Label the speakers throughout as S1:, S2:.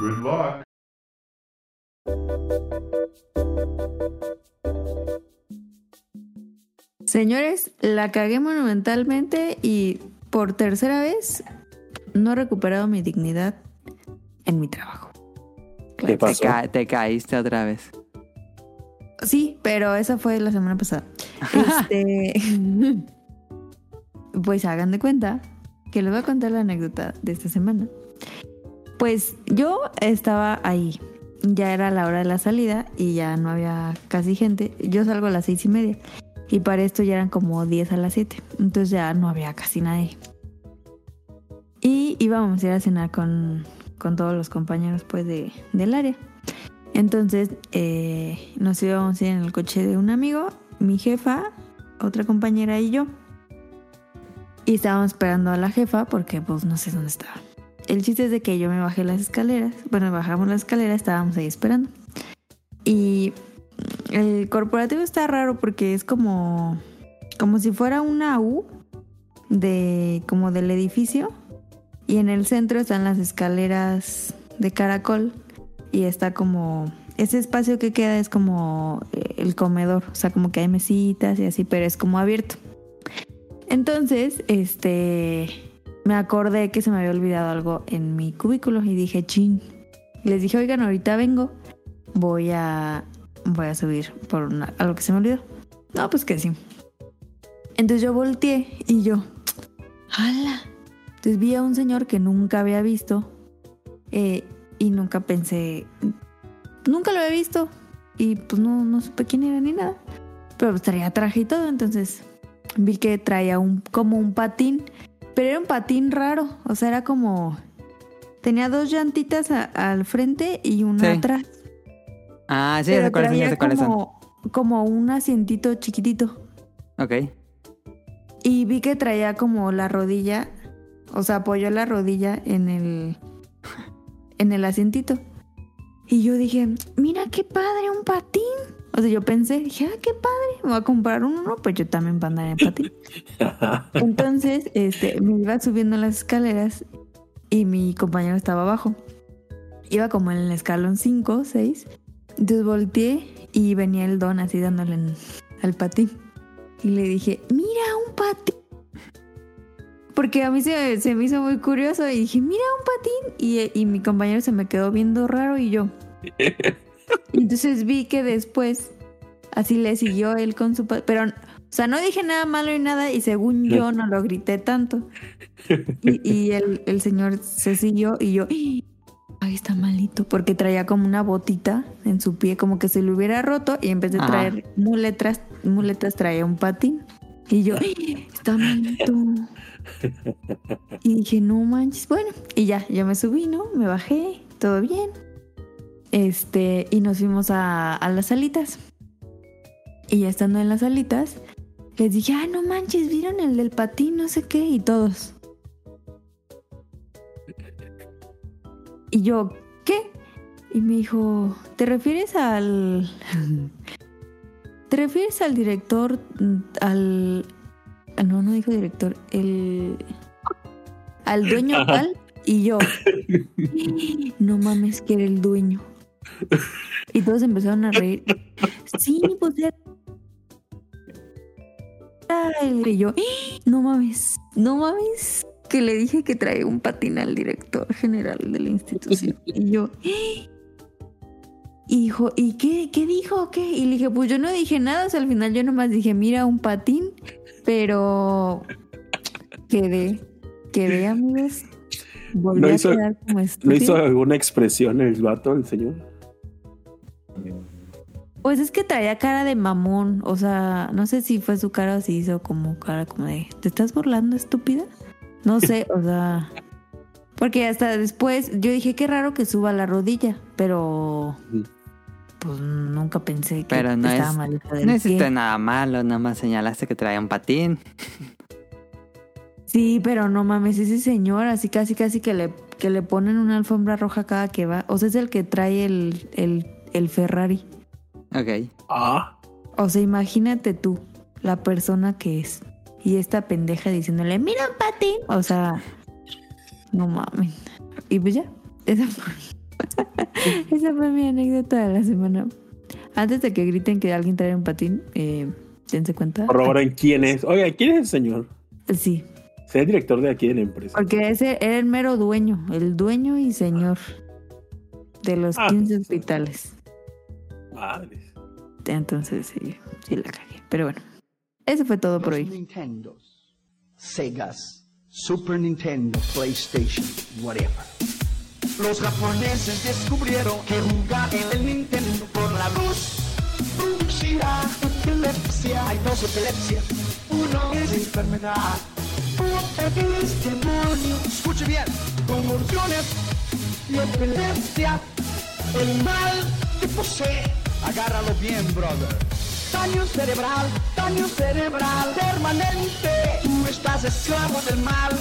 S1: Good luck.
S2: Señores, la cagué monumentalmente y por tercera vez no he recuperado mi dignidad en mi trabajo.
S3: ¿Qué
S4: Te,
S3: pasó?
S4: ca- te caíste otra vez.
S2: Sí, pero esa fue la semana pasada. Este, pues hagan de cuenta que les voy a contar la anécdota de esta semana. Pues yo estaba ahí. Ya era la hora de la salida y ya no había casi gente. Yo salgo a las seis y media. Y para esto ya eran como 10 a las 7. Entonces ya no había casi nadie. Y íbamos a ir a cenar con, con todos los compañeros pues de, del área. Entonces eh, nos íbamos a ir en el coche de un amigo, mi jefa, otra compañera y yo. Y estábamos esperando a la jefa porque pues no sé dónde estaba. El chiste es de que yo me bajé las escaleras. Bueno, bajamos las escaleras, estábamos ahí esperando. Y el corporativo está raro porque es como como si fuera una U de como del edificio y en el centro están las escaleras de caracol y está como ese espacio que queda es como eh, el comedor, o sea, como que hay mesitas y así, pero es como abierto. Entonces, este me acordé que se me había olvidado algo en mi cubículo y dije, "Chin." Les dije, "Oigan, ahorita vengo. Voy a voy a subir por algo que se me olvidó." No, pues que sí. Entonces yo volteé y yo, ¡hala! Entonces vi a un señor que nunca había visto eh, y nunca pensé, nunca lo había visto y pues no, no supe quién era ni nada. Pero pues traía traje y todo, entonces vi que traía un, como un patín, pero era un patín raro, o sea, era como, tenía dos llantitas a- al frente y una
S4: Sí.
S2: atrás.
S4: Ah, sí,
S2: pero
S4: cuáles son,
S2: traía
S4: sé cuáles son.
S2: como, como un asientito chiquitito.
S4: Ok.
S2: Y vi que traía como la rodilla, o sea, apoyó la rodilla en el en el asientito. Y yo dije, mira qué padre, un patín. O sea, yo pensé, dije, ah, qué padre, me voy a comprar uno, ¿no? Pues yo también para andar en patín. Entonces, este, me iba subiendo las escaleras y mi compañero estaba abajo. Iba como en el escalón 5, 6. Entonces volteé y venía el don así dándole en- al patín. Y le dije, mira un patín. Porque a mí se, se me hizo muy curioso y dije, mira un patín. Y, y mi compañero se me quedó viendo raro y yo. Entonces vi que después así le siguió él con su. Pero, o sea, no dije nada malo y nada y según yo no lo grité tanto. Y, y el, el señor se siguió y yo, ay, está malito. Porque traía como una botita en su pie, como que se le hubiera roto y en vez de
S4: Ajá.
S2: traer muletas, muletas traía un patín. Y yo, "Ay, está malito. Y dije, no manches. Bueno, y ya, ya me subí, ¿no? Me bajé, todo bien. Este, y nos fuimos a, a las salitas. Y ya estando en las salitas, les dije, ah, no manches, ¿vieron el del patín? No sé qué. Y todos. Y yo, ¿qué? Y me dijo, ¿te refieres al... ¿Te refieres al director, al... No, no dijo director, el... Al dueño
S3: Ajá.
S2: tal. Y yo, no mames, que era el dueño. Y todos empezaron a reír. Sí, pues era Y yo, no mames, no mames. Que le dije que traía un patín al director general de la institución. Y yo, y dijo, ¿y qué, qué dijo? o ¿Qué? Y le dije, pues yo no dije nada. O sea, al final yo nomás dije, mira, un patín. Pero quedé, quedé, amigos. Volví
S3: No
S2: a
S3: hizo-
S2: quedar como
S3: ¿No hizo alguna expresión el vato, el señor?
S2: Pues es que traía cara de mamón. O sea, no sé si fue su cara o si hizo como cara como de, ¿te estás burlando, estúpida? No sé, o sea. Porque hasta después yo dije, qué raro que suba la rodilla, pero pues nunca pensé que
S4: Pero no
S2: estaba
S4: es-
S2: del
S4: No hiciste nada malo, nada más señalaste que traía un patín.
S2: Sí, pero no mames, ese señor así casi casi que le, que le ponen una alfombra roja cada que va. O sea, es el que trae el, el, el Ferrari.
S4: Ok.
S3: Ah,
S2: O sea, imagínate tú, la persona que es. Y esta pendeja diciéndole, mira un patín. O sea, no mames. Y pues ya. Esa fue, Esa fue mi anécdota de la semana. Antes de que griten que alguien trae un patín, eh, dense cuenta.
S3: Corroboren quién es. Oiga, ¿quién es el señor?
S2: Sí,
S3: Sé el director de aquí de la empresa.
S2: porque ese era el mero dueño, el dueño y señor de los
S3: Ah.
S2: 15 hospitales.
S3: Madres.
S2: Entonces sí, sí la cagué. Pero bueno, eso fue todo por
S1: Los
S2: hoy.
S1: Nintendos, Segas, Super Nintendo, PlayStation, whatever.
S5: Los japoneses descubrieron que jugar en el Nintendo por la luz producirá epilepsia. Hay dos epilepsias. Uno es enfermedad. Otro es demonio. Escuche bien. Convulsiones y epilepsia. El mal te posee.
S1: Agárralo bien, brother.
S5: Daño cerebral, daño cerebral permanente. Tú estás esclavo del mal,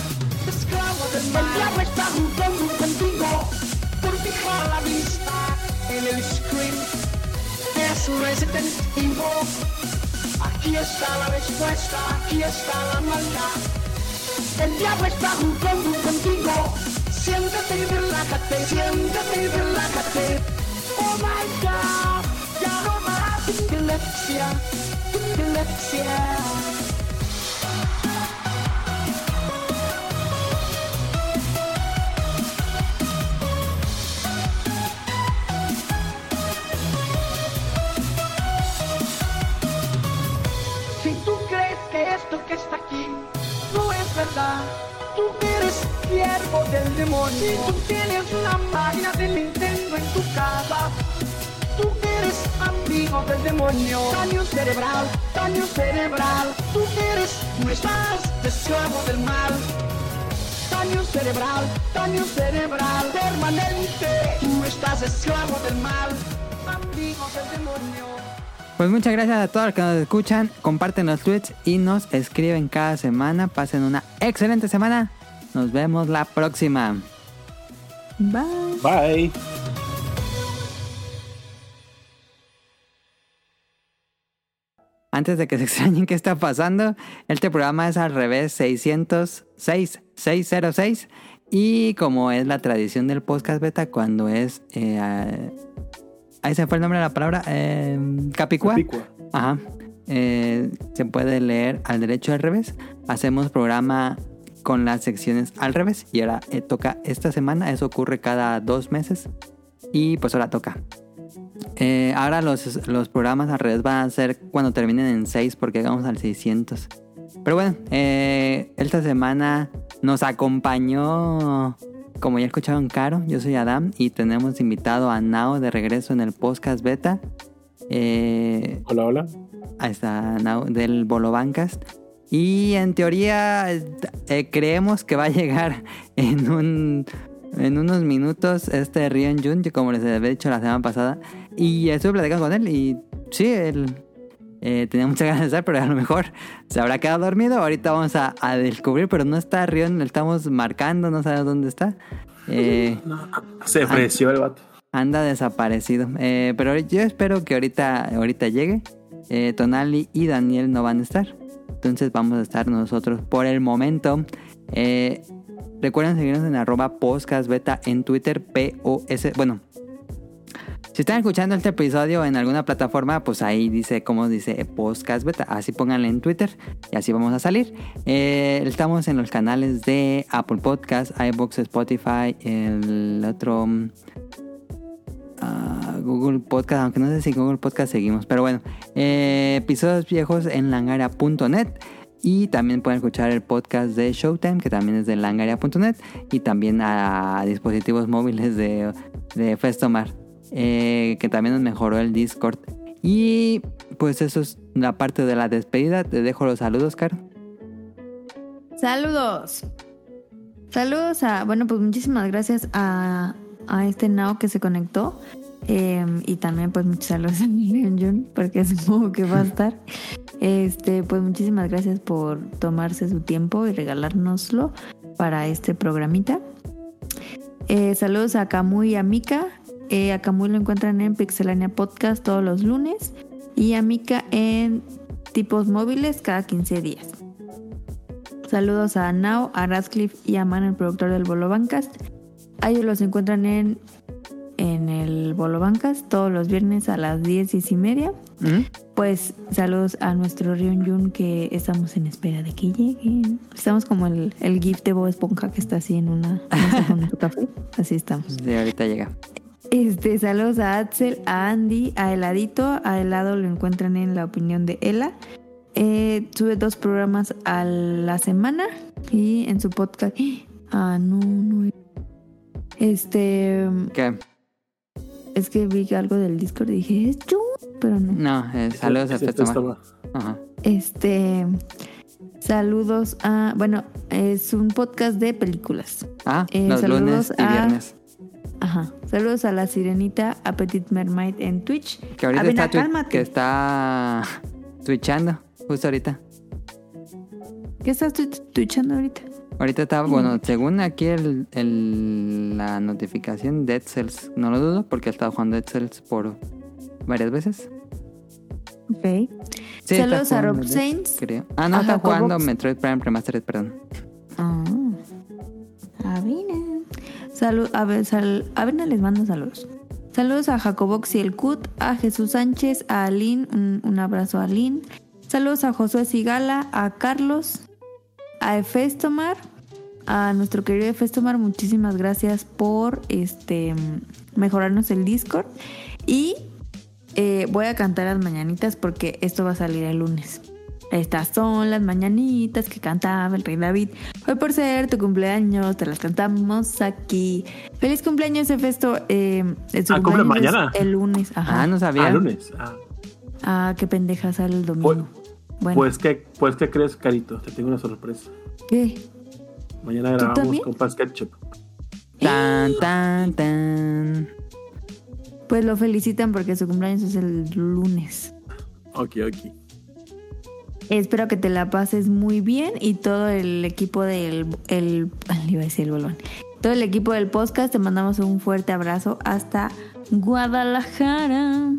S5: esclavo del mal. El diablo está jugando contigo por fijar la vista en el screen. Es Resident Evil. Aquí está la respuesta, aquí está la maldad. El diablo está jugando contigo. Siéntate y relájate, siéntate y relájate. Oh my God, ya no epilepsia, epilepsia. Si tú crees que esto que está aquí no es verdad, tú eres siervo del demonio. Si tú tienes una máquina de Nintendo en tu casa, tú eres amigo del demonio. Daño cerebral, daño cerebral, tú eres, tú estás esclavo del mal. Daño cerebral, daño cerebral permanente. Tú estás esclavo del mal, amigo del demonio.
S4: Pues muchas gracias a todos los que nos escuchan, comparten los tweets y nos escriben cada semana. Pasen una excelente semana. Nos vemos la próxima.
S2: Bye.
S3: Bye.
S4: Antes de que se extrañen qué está pasando, este programa es al revés 606, 606. Y como es la tradición del podcast beta, cuando es... eh, ah, ahí se fue el nombre de la palabra. eh, Capicúa.
S3: Capicúa.
S4: Ajá. Eh, se puede leer al derecho al revés. Hacemos programa con las secciones al revés. Y ahora eh, toca esta semana. Eso ocurre cada dos meses. Y pues ahora toca. Eh, ahora los, los programas al revés van a ser cuando terminen en 6 porque llegamos al 600. Pero bueno, eh, esta semana nos acompañó, como ya escucharon, Caro. Yo soy Adam y tenemos invitado a Nao de regreso en el podcast beta. Eh,
S3: Hola, hola.
S4: Ahí está, Nao, del Bolo Bancast. Y en teoría eh, creemos que va a llegar en un en unos minutos este Rion Jun, que como les había dicho la semana pasada. Y estuve platicando con él y sí, él eh, tenía muchas ganas de estar, pero a lo mejor se habrá quedado dormido. Ahorita vamos a, a descubrir, pero no está Rion, le estamos marcando, no sabemos dónde está. Eh,
S3: Se ofreció el vato.
S4: anda desaparecido. Eh, pero yo espero que ahorita, ahorita llegue. Eh, Tonali y Daniel no van a estar. Entonces vamos a estar nosotros por el momento. Eh, recuerden seguirnos en arroba podcast beta en Twitter, P-O-S. Bueno, si están escuchando este episodio en alguna plataforma, pues ahí dice, como dice, podcast beta. Así pónganle en Twitter y así vamos a salir. Eh, estamos en los canales de Apple Podcast, iBox, Spotify, el otro... mm, ah, Google Podcast, aunque no sé si Google Podcast seguimos, pero bueno, eh, episodios viejos en langaria.net y también pueden escuchar el podcast de Showtime, que también es de langaria.net y también a dispositivos móviles de, de Festomar, eh, que también nos mejoró el Discord. Y pues eso es la parte de la despedida. Te dejo los saludos, Caro.
S2: Saludos. Saludos a, bueno, pues muchísimas gracias a, a este Nao que se conectó. Eh, y también pues muchos saludos a Jun, porque supongo que va a estar. Este, pues muchísimas gracias por tomarse su tiempo y regalárnoslo para este programita. Eh, saludos a Camuy y a Mika. Eh, a Camuy lo encuentran en Pixelania Podcast todos los lunes y a Mika en tipos móviles cada 15 días. Saludos a Nao, a Radcliffe y a Man, el productor del Bolo Bancast. A ellos los encuentran en en el Bolo Bancas todos los viernes a las 10, 10 y media.
S4: ¿Mm?
S2: Pues saludos a nuestro Rion Jun que estamos en espera de que llegue. Estamos como el, el GIF de Bob Esponja que está así en una con su café. Así estamos.
S4: Sí, ahorita llega.
S2: Este, saludos a Axel, a Andy, a Heladito. A Helado lo encuentran en la opinión de Ela. Eh, sube dos programas a la semana y en su podcast. Ah, no, no. Este,
S4: ¿Qué?
S2: es que vi algo del Discord y dije, es yo, pero no.
S4: No, eh, saludos a Testoma. Ajá.
S2: Este, saludos a, bueno, es un podcast de películas.
S4: Ah,
S2: Eh,
S4: los
S2: saludos
S4: lunes y
S2: a-
S4: viernes.
S2: Ajá. Saludos a la sirenita a Petit Mermaid en Twitch.
S4: Que ahorita
S2: Avena,
S4: está, twi-
S2: cálmate.
S4: que está twitchando, justo ahorita.
S2: ¿Qué estás twitchando ahorita?
S4: Ahorita está, bueno, según aquí el, el- la notificación, Dead Cells, no lo dudo, porque he estado jugando Dead Cells por varias veces.
S2: Ok.
S4: Sí,
S2: Saludos a
S4: jugando
S2: Rob Saints.
S4: creo. Ah, no, está jugando. Metroid Prime Remastered, perdón.
S2: Ah. Avena. Salud, a ver, les manda saludos. Saludos a Jacobox y el Cut, a Jesús Sánchez, a Aline, un, abrazo a Aline. Saludos a Josué Sigala, a Carlos, a Efestomar, a nuestro querido Efestomar, muchísimas gracias por este mejorarnos el Discord. Y eh, voy a cantar las mañanitas porque esto va a salir el lunes. Estas son las mañanitas que cantaba el rey David. Hoy por ser tu cumpleaños, te las cantamos aquí. Feliz cumpleaños, Efesto. Eh,
S3: Ah, cumple mañana.
S2: El lunes, ajá.
S4: Ah, no sabía.
S3: Ah, lunes. Ah.
S2: Ah, qué pendeja sale el domingo. bueno,
S3: Pues, ¿qué, pues, ¿qué crees, Carito? Te tengo una sorpresa.
S2: ¿qué?
S3: Mañana
S2: ¿Tú
S3: grabamos con Paz Ketchup.
S4: Tan, tan, tan.
S2: Pues lo felicitan porque su cumpleaños es el lunes.
S3: Ok, ok.
S2: Espero que te la pases muy bien y todo el equipo del el, le iba a decir el bolón. Todo el equipo del podcast te mandamos un fuerte abrazo hasta Guadalajara.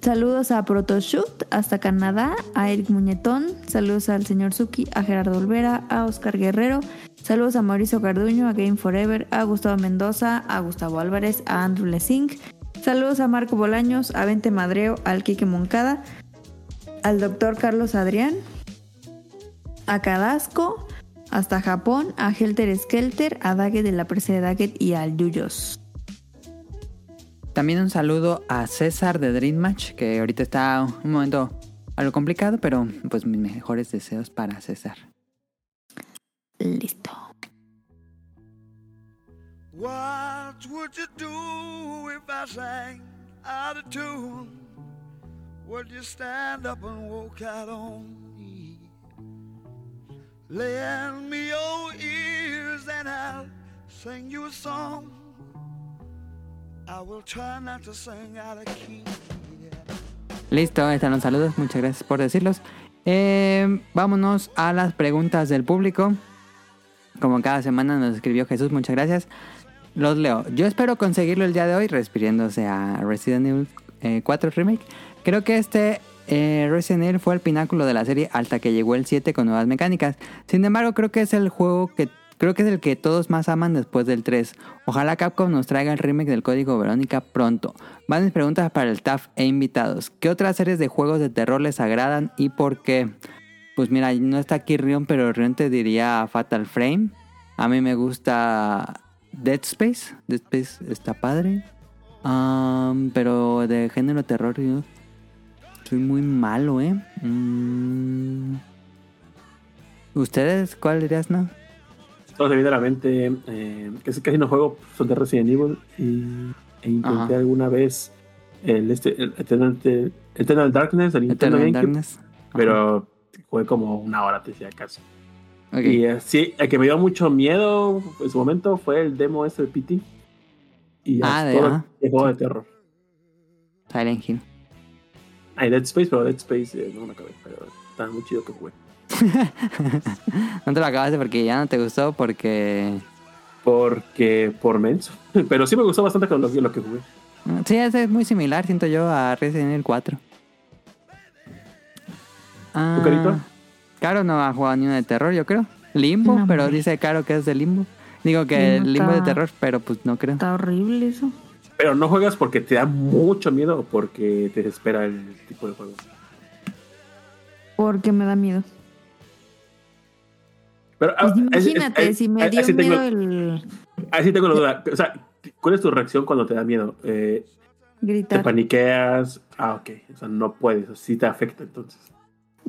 S2: Saludos a Protoshoot hasta Canadá, a Eric Muñetón, saludos al señor Suki, a Gerardo Olvera, a Oscar Guerrero, saludos a Mauricio Carduño, a Game Forever, a Gustavo Mendoza, a Gustavo Álvarez, a Andrew Lesing, saludos a Marco Bolaños, a Vente Madreo, al Quique Moncada, al doctor Carlos Adrián, a Cadasco, hasta Japón, a Helter Skelter, a Daggett de la presa de Daggett y al Yuyos.
S4: También un saludo a César de Dream Match, que ahorita está un momento algo complicado, pero pues mis mejores deseos para César.
S2: Listo.
S6: What would you do if I sang out of tune? Would you stand up and walk out on me? Lend me your ears and I'll sing you a song. I will try not to sing out of key.
S4: Listo, están los saludos, muchas gracias por decirlos. Eh, vámonos a las preguntas del público. Como cada semana nos escribió Jesús, muchas gracias. Los leo. Yo espero conseguirlo el día de hoy, refiriéndose a Resident Evil eh, 4 Remake. Creo que este eh, Resident Evil fue el pináculo de la serie hasta que llegó el 7 con nuevas mecánicas. Sin embargo, creo que es el juego que creo que es el que todos más aman después del 3. Ojalá Capcom nos traiga el remake del código Verónica pronto. Van mis preguntas para el staff e invitados. ¿Qué otras series de juegos de terror les agradan y por qué? Pues mira, no está aquí Rion, pero Rion te diría Fatal Frame. A mí me gusta Dead Space. Dead Space está padre. Pero de género terror soy muy malo, ¿eh? Mm. ¿Ustedes cuál dirías, no?
S3: Todo se viene a la mente. Eh, casi, casi no juego son de Resident Evil. Y, e intenté
S4: Ajá.
S3: alguna vez el, este, el Eternal, el Eternal Darkness, el
S4: Eternal Darkness.
S3: Pero jugué como una hora, te decía acaso. Y eh, sí, el que me dio mucho miedo en su momento fue el demo ese de PT. Y
S4: Ah, de-
S3: todo el juego de terror.
S4: Silent Hill.
S3: Hay Dead Space, pero Dead Space eh, no me acabé. Pero está muy chido que jugué.
S4: No te lo acabaste porque ya no te gustó, porque...
S3: Porque por menso. Pero sí me gustó bastante con lo, que- lo que jugué.
S4: Sí, ese es muy similar, siento yo, a Resident Evil 4. Ah,
S3: Carito?
S4: Caro no ha jugado ni uno de terror, yo creo. Limbo,
S2: No,
S4: pero dice Caro que es de Limbo. Digo que limbo de terror, pero pues no creo.
S2: Está horrible eso.
S3: Pero no juegas porque te da mucho miedo o porque te desespera el tipo de juego.
S2: Porque me da miedo.
S3: Pero,
S2: Pues
S3: ah, ahí-
S2: imagínate, si me dio
S3: sí tengo-
S2: miedo el
S3: Ahí sí tengo la duda. O sea, ¿cuál es tu reacción cuando te da miedo? Eh, ¿Te
S2: gritar.
S3: paniqueas? Ah, ok. O sea, no puedes. O sí te afecta entonces.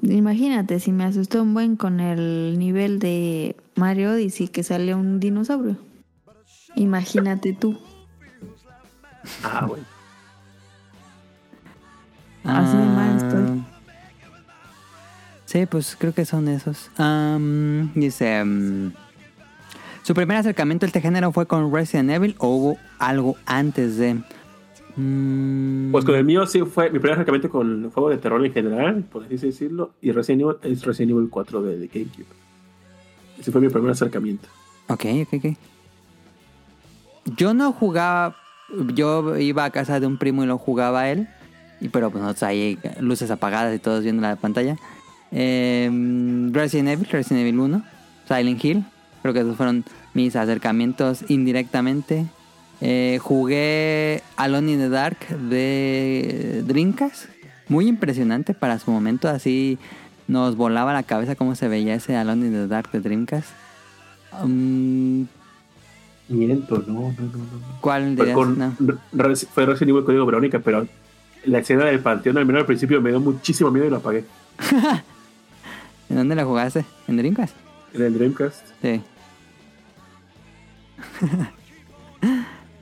S2: Imagínate, si me asustó un buen con el nivel de Mario Odyssey que sale un dinosaurio. Imagínate tú.
S3: Ah, bueno.
S2: Así de mal
S4: Ah,
S2: estoy.
S4: Sí, pues creo que son esos. Dice... ¿Su primer acercamiento a este género fue con Resident Evil o hubo algo antes de...? Mm,
S3: Pues con el mío sí fue mi primer acercamiento con el juego de terror en general, por así decirlo. Y Resident Evil es Resident Evil 4 de, de GameCube. Ese fue mi primer acercamiento.
S4: Ok, ok, ok. Yo no jugaba... Yo iba a casa de un primo y lo jugaba él. Y, pero pues nosotros ahí luces apagadas y todos viendo la pantalla. Em, Resident Evil, Resident Evil 1, Silent Hill. Creo que esos fueron mis acercamientos indirectamente. Eh, jugué Alone in the Dark de Dreamcast. Muy impresionante para su momento. Así nos volaba la cabeza cómo se veía ese Alone in the Dark de Dreamcast. Um,
S3: Miento, no, no, no, no.
S4: ¿Cuál
S3: Fue,
S4: dirías?
S3: con,
S4: No.
S3: Re- fue Resident Evil Código Verónica, pero la escena del panteón, al menos al principio, me dio muchísimo miedo y lo apagué.
S4: ¿En dónde la jugaste? ¿En Dreamcast?
S3: En el Dreamcast.
S4: Sí.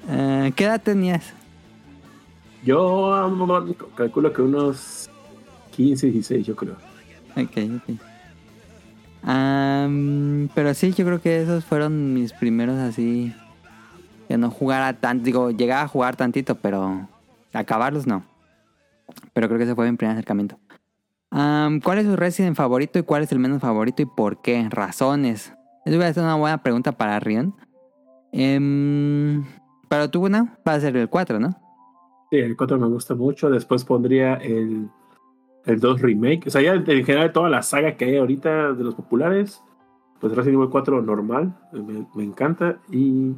S4: Eh, ¿Qué edad tenías?
S3: Yo um, calculo que unos 15, 16, yo creo.
S4: Ok, ok. Pero sí, yo creo que esos fueron mis primeros así. Que no jugara tanto. Digo, llegaba a jugar tantito, pero acabarlos no. Pero creo que ese fue mi primer acercamiento. Am, ¿Cuál es su Resident favorito y cuál es el menos favorito y por qué? Razones. Esa voy a ser una buena pregunta para Rion. Em, pero tú, no, va a ser el 4, ¿no?
S3: Sí, el 4 me gusta mucho. Después pondría el, el 2 Remake. O sea, ya en general toda la saga que hay ahorita de los populares, pues Resident Evil 4 normal, me, me encanta. Y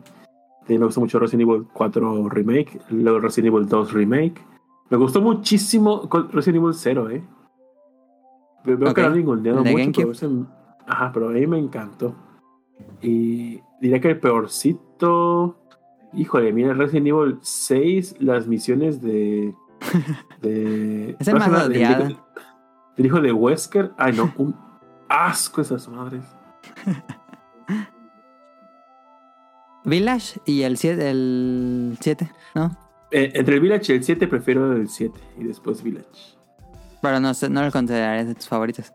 S3: me gusta mucho Resident Evil 4 Remake, luego Resident Evil 2 Remake. Me gustó muchísimo Resident Evil 0, ¿eh? Ve- Veo
S4: Ok.
S3: que lo han ninguneado
S4: ¿El de
S3: mucho,
S4: GameCube?
S3: pero ese- ajá, pero a mí me encantó. Y diría que el peorcito. Híjole, mira, Resident Evil 6, las misiones de. de
S4: Es el más.
S3: Del hijo- Del hijo de Wesker. Ay, no, un asco esas madres.
S4: Village y el 7, el 7, ¿no?
S3: Eh, entre el Village y el 7 prefiero el 7 y después Village.
S4: Pero no, no lo considerarías de tus favoritos.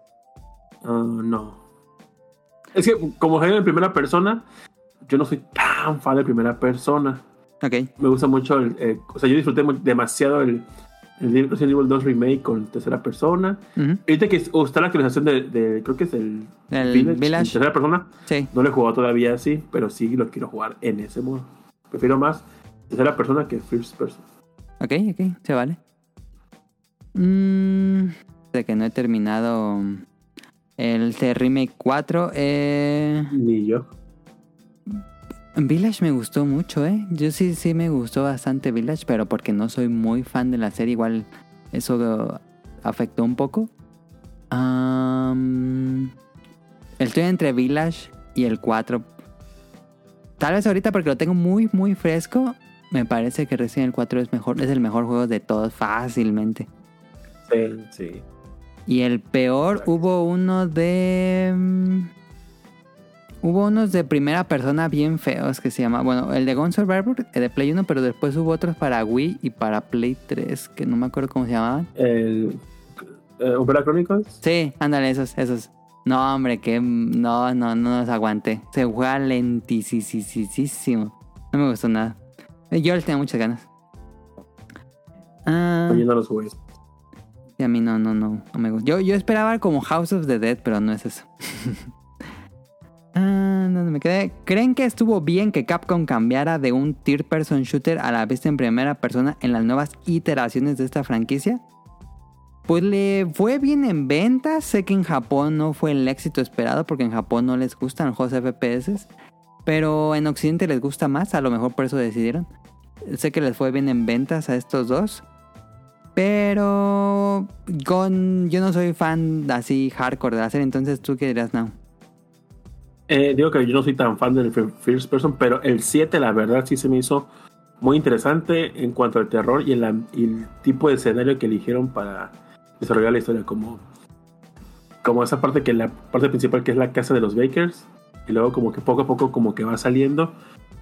S3: Ah, no. Es que como género en primera persona, yo no soy tan fan de primera persona.
S4: Ok.
S3: Me gusta mucho el, eh, o sea, yo disfruté demasiado el, el Resident Evil 2 Remake con tercera persona. Ahorita que está la actualización de, de- creo que es el,
S4: El
S3: Village, tercera persona,
S4: Sí.
S3: no lo he jugado todavía así, pero sí lo quiero jugar en ese modo. Prefiero más tercera persona que first person.
S4: Ok, ok, se vale. Mm, de que no he terminado el The Remake 4. Eh,
S3: Ni yo.
S4: Village me gustó mucho, ¿eh? Yo sí, sí me gustó bastante Village, pero porque no soy muy fan de la serie, igual eso afectó un poco. Estoy entre Village y el 4. Tal vez ahorita porque lo tengo muy, muy fresco, me parece que Resident Evil 4 es, mejor, es el mejor juego de todos fácilmente.
S3: Sí, sí.
S4: Y el peor, hubo uno de... Hubo unos de primera persona bien feos que se llama... Bueno, el de Gun Survivor, el de Play 1, pero después hubo otros para Wii y para Play 3, que no me acuerdo cómo se llamaban.
S3: El eh, Umbrella Chronicles.
S4: Sí, ándale, esos, esos. No, hombre, que... No, no, no los aguanté. Se juega lentísimo. No me gustó nada. Eh, Yo les tenía muchas ganas. Ah,
S3: Oye, no los jugué.
S4: y a mí no, no, no, no me gusta. Yo, yo esperaba como House of the Dead, pero no es eso. ah, ¿dónde me quedé? ¿Creen que estuvo bien que Capcom cambiara de un third person shooter a la vista en primera persona en las nuevas iteraciones de esta franquicia? Pues le fue bien en ventas. Sé que en Japón no fue el éxito esperado porque en Japón no les gustan los juegos FPS. Pero en Occidente les gusta más, a lo mejor por eso decidieron. Sé que les fue bien en ventas a estos dos. Pero con yo no soy fan así hardcore de serie, entonces tú qué dirás, no.
S3: Eh, digo que yo no soy tan fan del fir- First Person, pero el 7 la verdad sí se me hizo muy interesante en cuanto al terror y el, y el tipo de escenario que eligieron para desarrollar la historia, como, como esa parte que la parte principal que es la casa de los Bakers, y luego como que poco a poco como que va saliendo,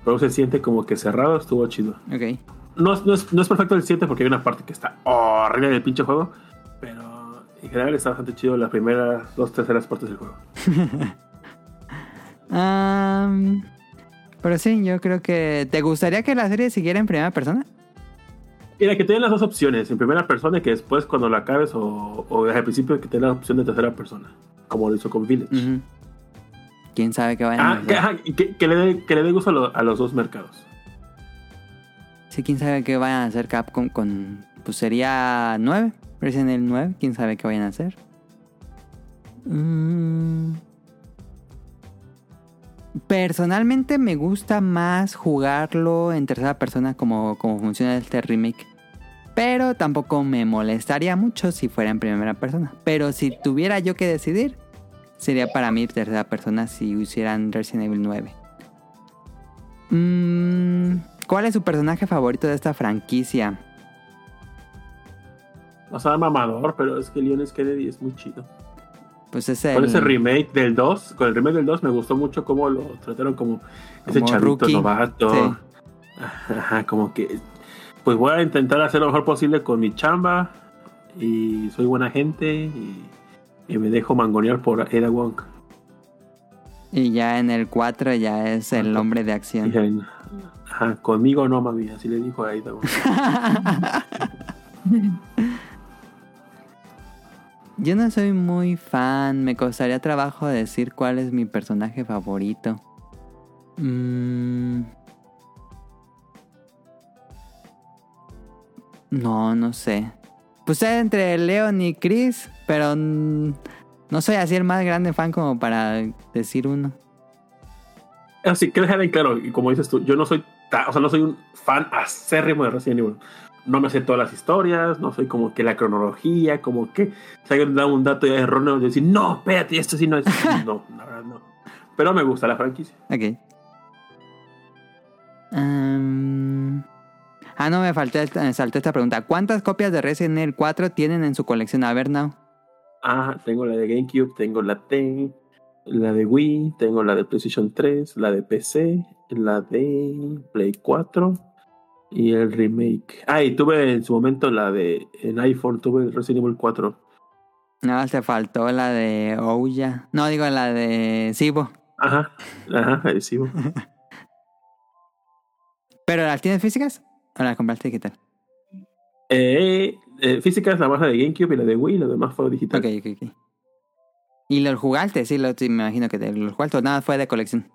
S3: pero se siente como que cerrado, estuvo chido.
S4: Ok.
S3: No, es- no es, no es perfecto el 7 porque hay una parte que está horrible del pinche juego, pero en general está bastante chido las primeras dos terceras partes del juego.
S4: Am, pero sí, yo creo que... ¿Te gustaría que la serie siguiera en primera persona?
S3: Mira, que tienen las dos opciones, en primera persona y que después cuando la acabes o, o desde el principio que tenga la opción de tercera persona, como lo hizo con Village.
S4: ¿Quién sabe qué vayan a
S3: Ah,
S4: hacer?
S3: que, ajá, que, que le dé, que le dé gusto a, lo- a los dos mercados.
S4: Sí, quién sabe qué vayan a hacer Capcom con... Pues sería 9, Resident Evil 9, quién sabe qué vayan a hacer. Mm. Personalmente me gusta más jugarlo en tercera persona como, como funciona este remake. Pero tampoco me molestaría mucho si fuera en primera persona. Pero si tuviera yo que decidir, sería para mí tercera persona si hicieran Resident Evil 9. Mm, ¿Cuál es su personaje favorito de esta franquicia?
S3: O sea, mamador, pero es que Leon S. Kennedy es muy chido.
S4: Pues es el...
S3: Con ese remake del 2, con el remake del 2 me gustó mucho cómo lo trataron como ese chavito novato.
S4: Sí.
S3: Ajá, como que pues voy a intentar hacer lo mejor posible con mi chamba y soy buena gente y, y me dejo mangonear por Ada Wong.
S4: Y ya en el 4 ya es el hombre de acción.
S3: Ajá, conmigo no, mami, así le dijo a Ada Wong.
S4: Yo no soy muy fan, me costaría trabajo decir cuál es mi personaje favorito. Mm. No, no sé. Pues es entre Leon y Chris, pero no soy así el más grande fan como para decir uno.
S3: Así que dejar claro, y como dices tú, yo no soy, o sea, no soy un fan acérrimo de Resident Evil. No me sé todas las historias, no soy como que la cronología, como que si alguien da un dato erróneo, de decir, no, espérate, esto sí no es. No, la verdad no. Pero me gusta la franquicia.
S4: Ok. Am, ah, no, me, falté, salté esta pregunta. ¿Cuántas copias de Resident Evil 4 tienen en su colección? A ver, now.
S3: Ah, tengo la de GameCube, tengo la T, la de Wii, tengo la de PlayStation 3, la de PC, la de Play 4 y el remake. Ah, y tuve en su momento la de en iPhone, tuve el Resident Evil 4.
S4: No, te faltó la de Ouya. No, digo la de Sibo.
S3: Ajá, ajá, adhesivo.
S4: ¿Pero las tienes físicas? ¿O las compraste digital?
S3: Eh, eh, física es la baja de GameCube y la de Wii, lo demás fue digital.
S4: Ok, ok, ok. ¿Y los jugaste? Sí, lo, sí, me imagino que te, los jugaste. Nada, fue de colección.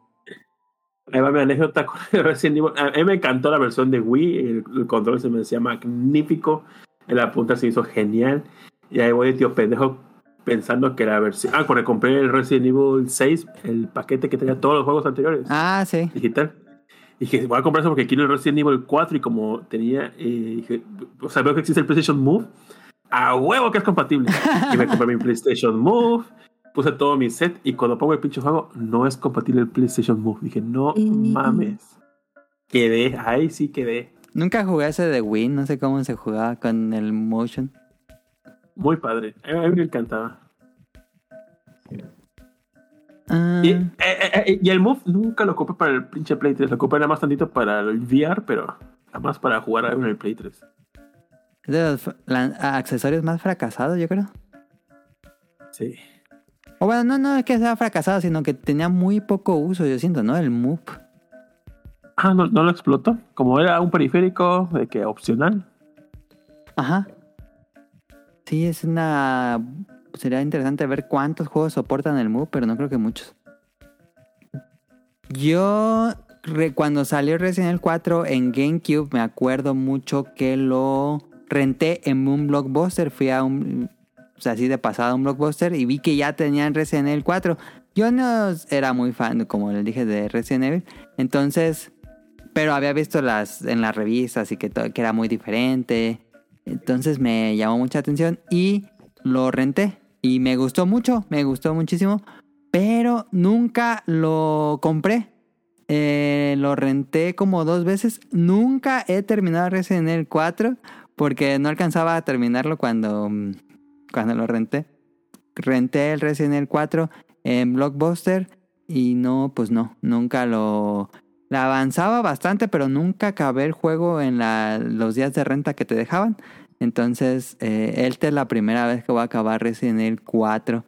S3: Ahí va mi anécdota con el Resident Evil. A mí me encantó la versión de Wii, el, el control se me decía magnífico, el apuntar se hizo genial. Y ahí voy tío pendejo pensando que la versión... Ah, cuando compré el Resident Evil 6, el paquete que tenía todos los juegos anteriores,
S4: Ah, sí.
S3: digital. Y dije, voy a comprar eso porque quiero el Resident Evil 4 y como tenía, eh, dije, o sea, veo que existe el PlayStation Move, a huevo que es compatible. y me compré mi PlayStation Move, puse todo mi set y cuando pongo el pinche juego no es compatible el PlayStation Move. Dije, no
S2: Mm.
S3: mames. Quedé, ahí sí quedé.
S4: Nunca jugué ese de Wii. No sé cómo se jugaba con el motion.
S3: Muy padre. A mí me encantaba.
S4: Ah,
S3: Y, eh, eh, eh, y el Move nunca lo ocupé para el pinche Play 3. Lo ocupé nada más tantito para el VR, pero nada más para jugar en el Play 3.
S4: es de los accesorios más fracasados, yo creo.
S3: Sí.
S4: O bueno, no, no es que sea fracasado, sino que tenía muy poco uso, yo siento, ¿no? El Move.
S3: Ah, no, no lo explotó. Como era un periférico de que opcional.
S4: Ajá. Sí, es una... Sería interesante ver cuántos juegos soportan el Move, pero no creo que muchos. Yo, re- cuando salió Resident Evil 4 en GameCube, me acuerdo mucho que lo renté en un blockbuster. Fui a un... Sea, así de pasada un blockbuster y vi que ya tenían Resident Evil 4. Yo no era muy fan, como les dije, de Resident Evil. Entonces, pero había visto las en las revistas y que, to- que era muy diferente. Entonces me llamó mucha atención y lo renté. Y me gustó mucho, me gustó muchísimo. Pero nunca lo compré. Eh, lo renté como dos veces. Nunca he terminado Resident Evil 4 porque no alcanzaba a terminarlo cuando, mm, cuando lo renté. Renté el Resident Evil 4 en Blockbuster y no, pues no, nunca lo... La avanzaba bastante, pero nunca acabé el juego en la- los días de renta que te dejaban. Entonces, eh, esta es la primera vez que voy a acabar Resident Evil 4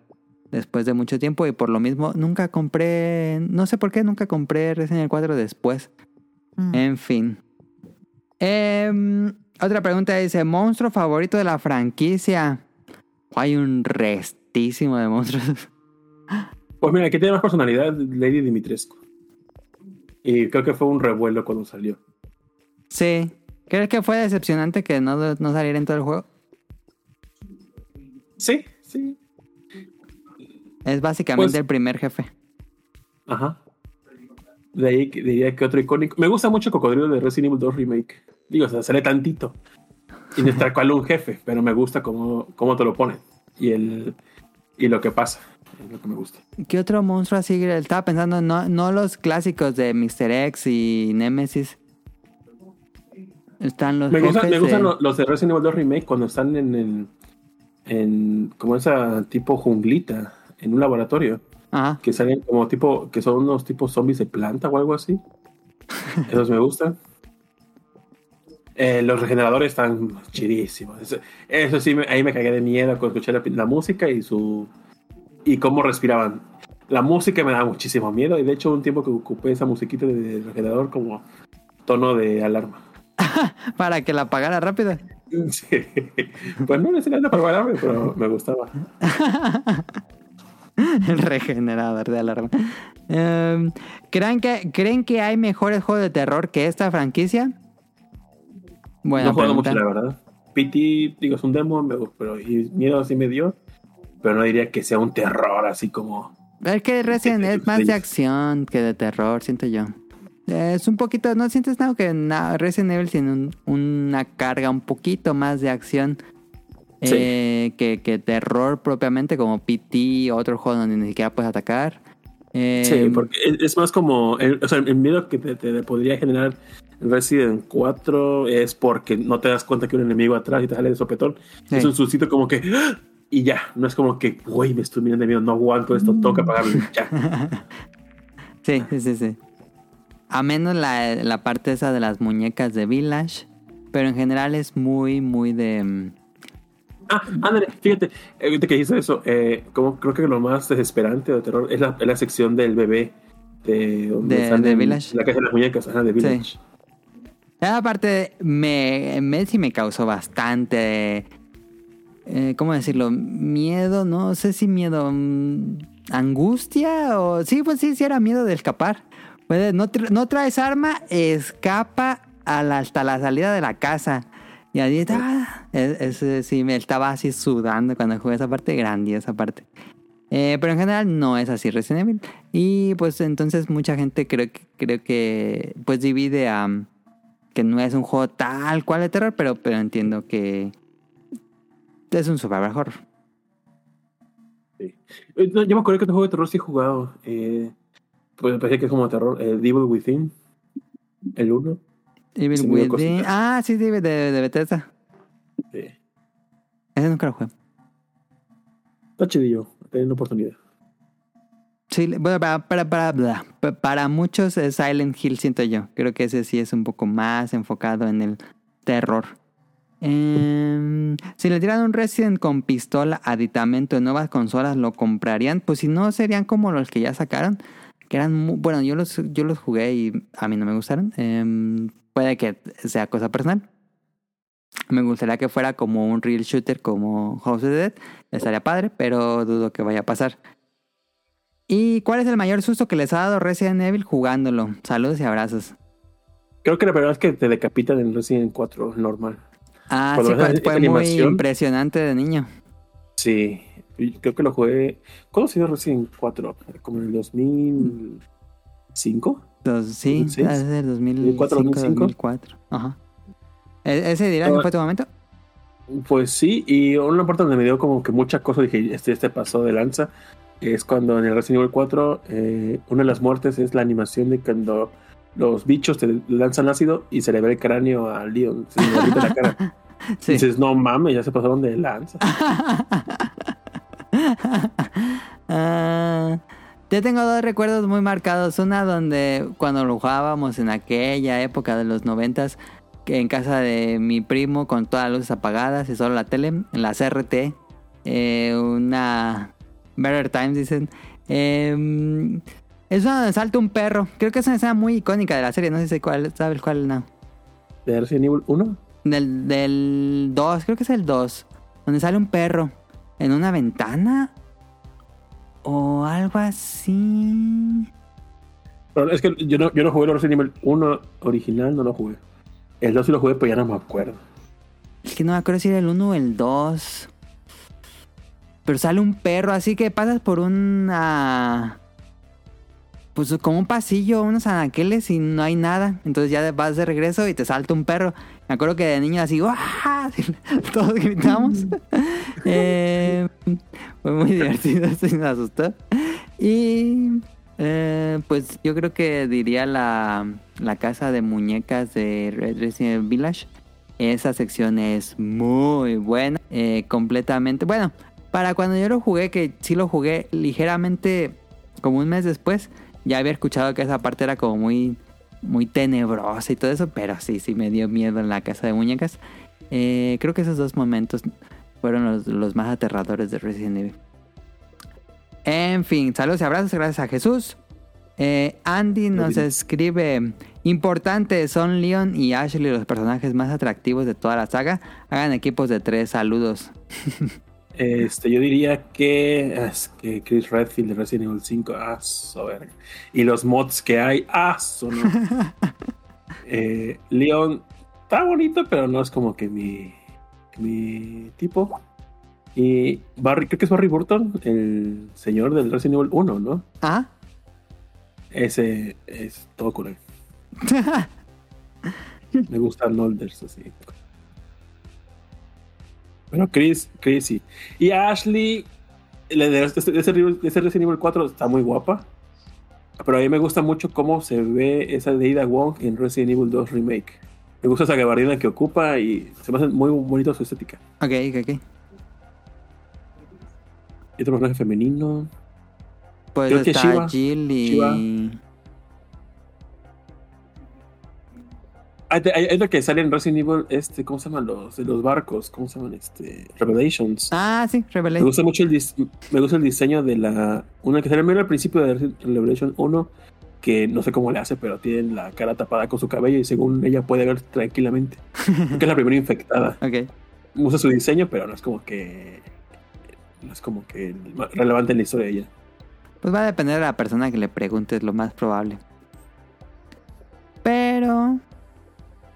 S4: después de mucho tiempo y por lo mismo nunca compré, no sé por qué nunca compré Resident Evil 4 después.
S2: Mm.
S4: En fin. Em, otra pregunta dice, ¿monstruo favorito de la franquicia? Hay un restísimo de monstruos.
S3: Pues mira, aquí tiene más personalidad Lady Dimitrescu. Y creo que fue un revuelo cuando salió.
S4: sí. ¿Crees que fue decepcionante que no, no saliera en todo el juego?
S3: Sí, sí.
S4: Es básicamente
S3: Pues-
S4: el primer jefe.
S3: Ajá. De ahí diría que otro icónico. Me gusta mucho cocodrilo de Resident Evil 2 Remake. Digo, o sea, sale tantito. Y no es tal cual un jefe, pero me gusta cómo, cómo te lo ponen. Y el y lo que pasa. Es lo que me gusta.
S4: ¿Qué otro monstruo así? Estaba pensando, no, no los clásicos de Mr. X y Nemesis. Están los
S3: Me, gusta-
S4: jefes
S3: me gustan
S4: de-
S3: lo- los de Resident Evil 2 Remake cuando están en el. En, como esa tipo junglita, en un laboratorio.
S4: Ajá.
S3: que salen como tipo, que son unos tipos zombies de planta o algo así. Esos me gustan. Eh, los regeneradores están chidísimos. Eso, eso sí, me- ahí me cagué de miedo cuando escuché la, la música y su y cómo respiraban. La música me da muchísimo miedo y de hecho un tiempo que ocupé esa musiquita de regenerador como tono de alarma.
S4: Para que la apagara rápido.
S3: Sí. Pues no para bailarme, pero me gustaba.
S4: El regenerador de alarma. Em, ¿creen, que, ¿Creen que hay mejores juegos de terror que esta franquicia?
S3: No he jugado mucho, la verdad. PT, digo, es un demo, me- pero y miedo sí me dio. Pero no diría que sea un terror así como.
S4: Es que Resident Evil es más de acción que de terror, siento yo. Es un poquito, ¿no sientes nada que Resident Evil tiene un- una carga un poquito más de acción
S3: Sí.
S4: eh, que, que terror propiamente, como PT, otro juego donde ni siquiera puedes atacar? Eh,
S3: Sí, porque es, es más como. el- o sea, el miedo que te, te podría generar Resident 4 es porque no te das cuenta que hay un enemigo atrás y te sale de sopetón.
S4: Sí.
S3: Es un sustito como que. ¡ah! Y ya, no es como que, güey, me estoy mirando de miedo, no aguanto esto, toca apagarlo. y Ya.
S4: Sí, sí, sí, sí. A menos la, la parte esa de las muñecas de Village. Pero en general es muy, muy de... mm,
S3: Ah, ándale, fíjate, ahorita que dijiste eso, eh, como creo que lo más desesperante de terror es la, es la sección del bebé de, donde
S4: De- de Village.
S3: La casa de las muñecas, ajá, de Village.
S4: Esa parte me, me me causó bastante... eh, ¿Cómo decirlo? Miedo, no sé si miedo... mm, angustia o... Sí, pues sí, sí era miedo de escapar. Pues, no, no traes arma, escapa a la- hasta la salida de la casa. Y ahí ah, es- es- sí, me estaba así sudando cuando jugué esa parte, grandiosa parte. Eh, pero en general no es así Resident Evil. Y pues entonces mucha gente creo que, creo que pues divide a que no es un juego tal cual de terror, pero, pero entiendo que es un survival horror.
S3: Sí. Eh, no, yo me acuerdo que este juego de terror sí he jugado. Eh, pues me parece que es como terror. El Devil Within, el 1.
S4: Evil
S3: Sí, me dio
S4: Within.
S3: cositas.
S4: Ah, sí, de, de, de Bethesda.
S3: Sí.
S4: Ese nunca lo jugué.
S3: Está chidillo, teniendo oportunidad.
S4: Sí, bueno, para, para, para, para muchos es Silent Hill, siento yo. Creo que ese sí es un poco más enfocado en el terror. Em, si le dieran un Resident con pistola, aditamento de nuevas consolas, ¿lo comprarían? Pues si no, serían como los que ya sacaron. Que eran mu- bueno, yo los, yo los jugué y a mí no me gustaron. Em, puede que sea cosa personal. Me gustaría que fuera como un real shooter como House of the Dead. Estaría padre, pero dudo que vaya a pasar. ¿Y cuál es el mayor susto que les ha dado Resident Evil jugándolo? Saludos y abrazos.
S3: Creo que la verdad es que te decapitan en Resident 4 normal.
S4: Ah,
S3: Cuando
S4: sí,
S3: ves
S4: fue, muy impresionante de niño.
S3: Sí, creo que lo jugué. ¿Cuándo salió Resident 4? ¿Como en el 2005?
S4: Dos, sí,
S3: ¿2006?
S4: ha de ser 2005,
S3: 2005.
S4: 2004. Ajá. ¿E- ¿Ese dirás que
S3: Ah.
S4: fue tu momento?
S3: Pues sí, y una parte donde me dio como que mucha cosa, dije, este, este pasó de lanza, es cuando en el Resident Evil 4, eh, una de las muertes es la animación de cuando los bichos te lanzan ácido y se le ve el cráneo a Leon, se le derrite la cara.
S4: Sí.
S3: Y dices, no mames, ya se pasaron de lanza.
S4: Ah, yo tengo dos recuerdos muy marcados. Una donde cuando lo jugábamos en aquella época de los noventas, que en casa de mi primo con todas las luces apagadas y solo la tele, en la CRT, eh, una Better Times dicen. Eh, es una donde salta un perro. Creo que es una escena muy icónica de la serie. No sé si cuál, sabes cuál no.
S3: ¿De Resident Evil 1?
S4: Del, del 2, creo que es el 2. Donde sale un perro en una ventana. O algo así.
S3: Pero es que yo no, yo no jugué el Resident Evil 1 original, no lo jugué. El 2 sí lo jugué, pero ya no me acuerdo.
S4: Es que no me acuerdo si era el 1 o el 2. Pero sale un perro, así que pasas por una. Pues como un pasillo, unos anaqueles y no hay nada. Entonces ya vas de regreso y te salta un perro. Me acuerdo que de niño así, ¡ah! Todos gritamos. Eh, fue muy divertido, se me asustó. Y eh, pues yo creo que diría la, la casa de muñecas de Red Resident Village. Esa sección es muy buena, eh, completamente. Bueno, para cuando yo lo jugué, que sí lo jugué ligeramente como un mes después, ya había escuchado que esa parte era como muy, muy tenebrosa y todo eso, pero sí, sí me dio miedo en la casa de muñecas. Eh, creo que esos dos momentos fueron los, los más aterradores de Resident Evil. En fin, saludos y abrazos, gracias a Jesús. Eh, Andy nos escribe: Importante, son Leon y Ashley los personajes más atractivos de toda la saga. Hagan equipos de tres saludos.
S3: Este, yo diría que, es que Chris Redfield de Resident Evil 5, ah, so verga. Y los mods que hay, ah, son. eh, Leon está bonito, pero no es como que mi, mi tipo. Y Barry, creo que es Barry Burton, el señor del Resident Evil 1, ¿no?
S4: Ah,
S3: Ese es todo con él. Me gustan Nolders así. Bueno, Chris, Chris sí. Y Ashley, le de ese, ese Resident Evil 4 está muy guapa. Pero a mí me gusta mucho cómo se ve esa de Ada Wong en Resident Evil 2 Remake. Me gusta esa gabardina que ocupa y se me hace muy bonito su estética.
S4: ok, ok, ok.
S3: Y otro personaje femenino.
S4: Pues
S3: Creo que
S4: está
S3: Shiva.
S4: Jill y.
S3: Shiva. Hay, hay, hay otro que sale en Resident Evil, este, ¿cómo se llaman los de los barcos? ¿Cómo se llaman? Este, Revelations.
S4: Ah, sí,
S3: Me
S4: Revelation.
S3: gusta mucho el, dis- me gusta el diseño de la. Una que sale al principio de Revelation 1, que no sé cómo le hace, pero tiene la cara tapada con su cabello y según ella puede ver tranquilamente. Creo que es la primera infectada.
S4: Ok.
S3: Me gusta su diseño, pero no es como que. No es como que relevante en la historia de ella.
S4: Pues va a depender de la persona que le preguntes, lo más probable.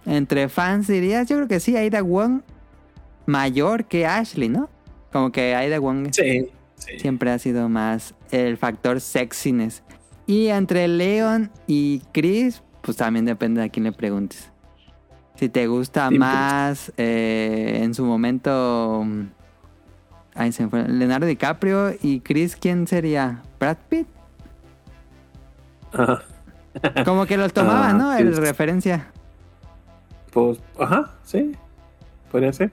S4: Entre fans dirías, yo creo que sí, Aida Wong mayor que Ashley, ¿no? Como que Aida Wong
S3: Sí, sí.
S4: siempre ha sido más el factor sexiness. Y entre Leon y Chris, pues también depende de a quién le preguntes. Si te gusta
S3: Sí,
S4: más eh, en su momento. Ay, se fue. Leonardo DiCaprio y Chris, ¿quién sería? ¿Brad Pitt? Como que los tomaba,
S3: Ah,
S4: ¿no?
S3: sí.
S4: El referencia.
S3: Pues, ajá, sí. Podría ser.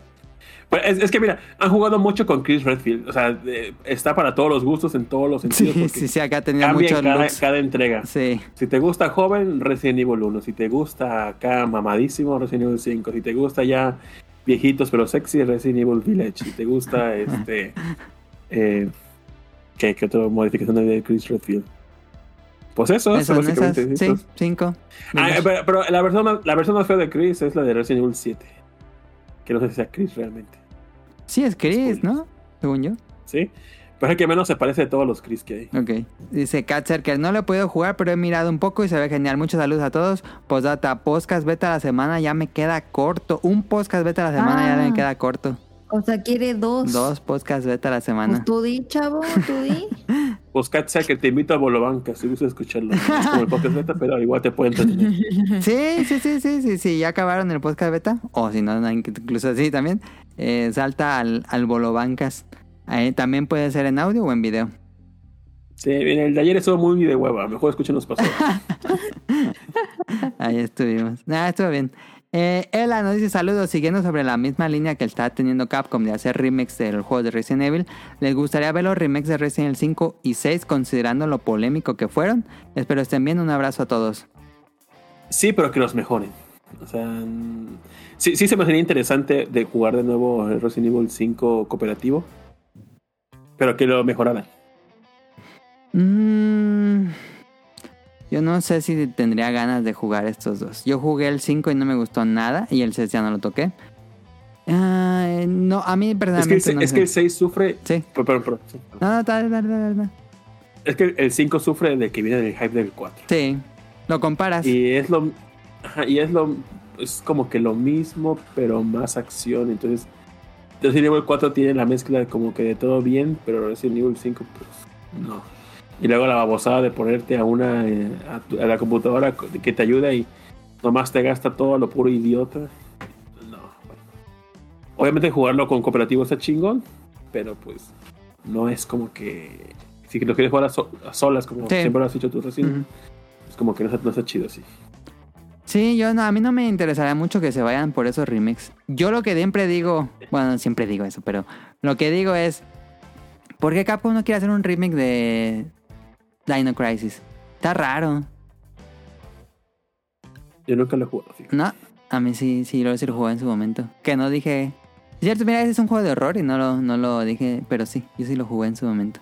S3: Es, es que mira, han jugado mucho con Chris Redfield. O sea, de- está para todos los gustos en todos los sentidos.
S4: sí, sí, acá tenía
S3: en cada,
S4: looks.
S3: cada entrega.
S4: Sí.
S3: Si te gusta joven, Resident Evil 1. Si te gusta acá mamadísimo, Resident Evil 5. Si te gusta ya viejitos pero sexy, Resident Evil Village. Si te gusta este. eh, ¿qué, qué otra modificación hay de Chris Redfield? Pues eso, eso básicamente.
S4: esas,
S3: sí,
S4: cinco.
S3: Ah, pero, pero la, versión más, la versión más fea de Chris es la de Resident Evil 7. Que no sé si sea Chris realmente.
S4: Sí, es Chris,
S3: Spoilers.
S4: ¿no? Según yo.
S3: ¿Sí? Pero es el que menos se parece de todos los Chris que hay.
S4: Ok. Dice Catzer no lo he podido jugar, pero he mirado un poco y se ve genial. Muchos saludos a todos. Postdata, podcast beta a la semana ya me queda corto. Un podcast beta a la semana ya
S2: Ah.
S4: me queda corto.
S2: O sea, quiere dos.
S4: Dos podcasts beta a la
S2: Pues
S4: semana.
S2: tú di, chavo, tú di.
S3: Buscat sea que te invito a Bolobanca si gustas escucharlo. Es como el podcast beta, pero igual te pueden entretener.
S4: Sí, sí, sí, sí, sí, sí, ya acabaron el podcast beta. O si no, incluso así también. eh, salta al, al Bolobancas. Ahí también puede ser en audio o en video.
S3: Sí, bien, el de ayer estuvo muy de hueva. Mejor escuchen los pasados.
S4: Ahí estuvimos. Ah, estuvo bien. Eh, Ela nos dice saludos, siguiendo sobre la misma línea que está teniendo Capcom de hacer remakes del juego de Resident Evil. ¿Les gustaría ver los remakes de Resident Evil 5 y 6 considerando lo polémico que fueron? Espero estén bien, un abrazo a todos.
S3: Sí, pero que los mejoren. O sea, sí, sí se me sería interesante de jugar de nuevo Resident Evil 5 cooperativo. Pero que lo mejoraran.
S4: Mm, yo no sé si tendría ganas de jugar estos dos. Yo jugué el 5 y no me gustó nada y el 6 ya no lo toqué. Ah, no, a mí
S3: Es que,
S4: personalmente
S3: el,
S4: no
S3: es
S4: sé.
S3: que el 6 sufre.
S4: Sí.
S3: Perdón, perdón, perdón, sí.
S4: No, no, dale, dale, dale, dale.
S3: Es que el 5 sufre de que viene del hype del 4.
S4: Sí, lo comparas.
S3: Y es lo. y es lo. Es como que lo mismo, pero más acción. Entonces, Resident Evil 4 tiene la mezcla como que de todo bien, pero Resident Evil 5, pues no. Y luego la babosada de ponerte a una. eh, a, tu- a la computadora que te ayuda y nomás te gasta todo a lo puro idiota. No, bueno. Obviamente jugarlo con cooperativo está chingón, pero pues no es como que. Si lo quieres jugar a, so- a solas, como
S4: Sí.
S3: siempre lo has hecho tú,
S4: Ujú.
S3: es como que no está, no está chido así.
S4: Sí, yo no, a mí no me interesaría mucho que se vayan por esos remakes. Yo lo que siempre digo, bueno, siempre digo eso, pero lo que digo es, ¿por qué Capcom no quiere hacer un remake de Dino Crisis? Está raro,
S3: Yo nunca lo he jugado. fíjate.
S4: ¿no? A mí sí, sí lo, sí lo jugué en su momento. Que no dije, cierto, mira, ese es un juego de horror y no lo, no lo dije, pero sí, yo sí lo jugué en su momento.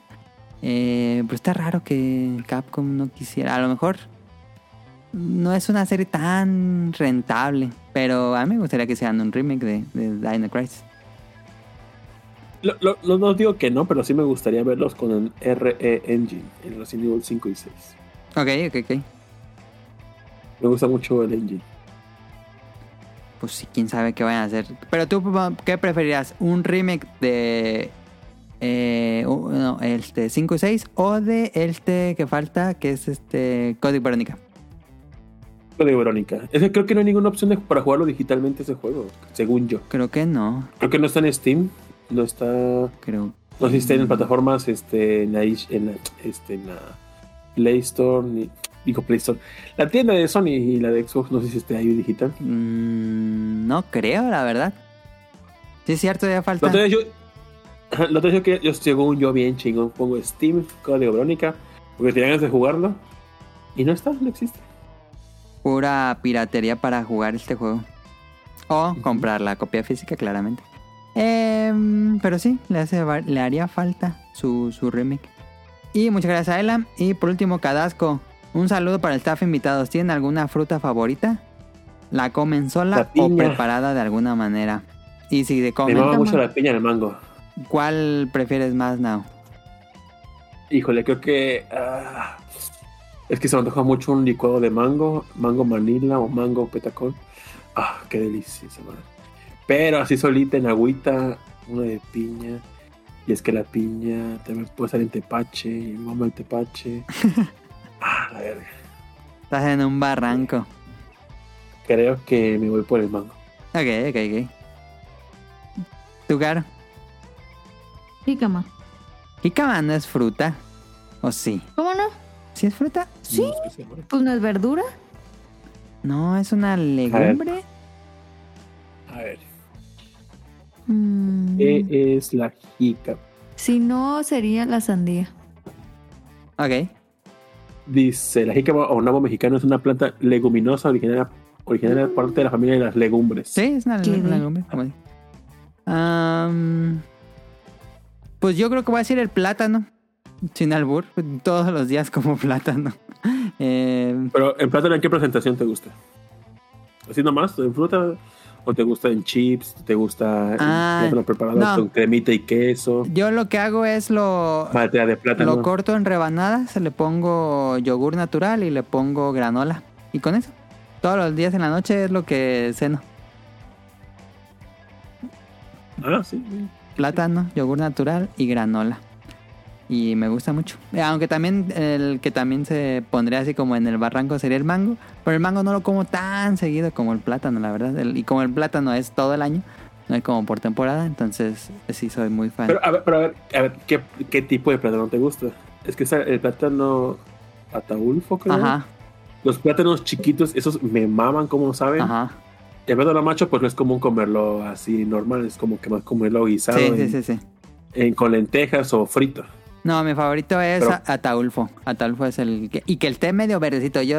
S4: Eh, pero está raro que Capcom no quisiera, a lo mejor no es una serie tan rentable, pero a mí me gustaría que se hagan un remake de, de Dino Crisis.
S3: Lo- lo- lo- no digo que no, pero sí me gustaría verlos con el RE Engine en Resident Evil 5 y 6.
S4: Ok, ok, ok.
S3: Me gusta mucho el engine.
S4: Pues sí, quién sabe qué vayan a hacer. Pero tú, ¿qué preferirías? ¿Un remake de eh, no, este 5 y 6 o de este que falta, que es este Código Verónica?
S3: De Verónica. Es que creo que no hay ninguna opción de- para jugarlo digitalmente ese juego, según yo.
S4: Creo que no.
S3: Creo que no está en Steam, no está. No
S4: Creo.
S3: si está en plataformas este, en, la, en, la, este, en la Play Store, ni, digo Play Store. La tienda de Sony y la de Xbox, no sé si esté ahí digital.
S4: Mm, no creo, la verdad. Sí, es cierto, ya falta.
S3: yo, lo otro día que yo, según yo, bien chingón, pongo Steam, código Verónica, porque tenía ganas de jugarlo. Y no está, no existe.
S4: Pura piratería para jugar este juego. O comprar la copia física, claramente. Em, pero sí, le, hace, le haría falta su, su remake. Y muchas gracias a Ela. Y por último, Cadasco. Un saludo para el staff invitados. ¿Tienen alguna fruta favorita? ¿La comen sola
S3: La
S4: o preparada de alguna manera? Y si de
S3: Me
S4: comen,
S3: mama
S2: toma.
S3: mucho la piña el mango.
S4: ¿cuál prefieres más, Now?
S3: Híjole, creo que. ah, es que se me antoja mucho un licuado de mango, mango manila o mango petacón. Ah, qué delicioso, madre. Pero así solita en agüita, una de piña. Y es que la piña también puede estar en tepache. Y mamá el tepache. ah, la verga.
S4: Estás en un barranco.
S3: Creo que me voy por el mango.
S4: Ok, ok, ok. ¿Tu Caro?
S2: Jícama.
S4: Jícama no es fruta. ¿O sí?
S2: ¿Cómo no?
S4: ¿Sí es fruta?
S2: Sí. Pues no es verdura.
S4: No, es una legumbre.
S3: A ver,
S2: Mm,
S3: ¿qué es la jícama?
S2: Si no, sería la sandía.
S4: Ok.
S3: Dice, la jícama o nabo mexicano es una planta leguminosa originaria, originaria parte de la familia de las legumbres.
S4: Sí, es una, legumbre. pues yo creo que voy a decir el plátano. Sin albur. Todos los días como plátano. Eh,
S3: Pero en plátano, ¿en qué presentación te gusta? ¿Así nomás? ¿En fruta? ¿O te gusta en chips? ¿Te gusta en
S4: Ah,
S3: plátano preparado
S4: no.
S3: con cremita y queso?
S4: yo lo que hago es lo,
S3: Maltea de plátano.
S4: lo corto en rebanadas. Le pongo yogur natural y le pongo granola. Y con eso. Todos los días en la noche es lo que ceno.
S3: Ah, sí.
S4: plátano, yogur natural y granola. Y me gusta mucho. Eh, Aunque también el que también se pondría así como en el barranco sería el mango. Pero el mango no lo como tan seguido como el plátano, la verdad. El- y como el plátano es todo el año, no es como por temporada, entonces sí soy muy fan.
S3: Pero a ver, pero a ver, a ver, ¿qué, qué tipo de plátano te gusta? Es que el plátano ataulfo, creo.
S4: Ajá,
S3: Los plátanos chiquitos, esos me maman, como saben.
S4: ajá.
S3: El plátano macho, pues no es común comerlo así normal, es como que más comerlo guisado
S4: Sí,
S3: en-
S4: sí, sí, sí.
S3: en- con lentejas o frito.
S4: No, mi favorito es
S3: Pero-
S4: Ataulfo. Ataulfo es el que... Y que el té medio verdecito. Yo,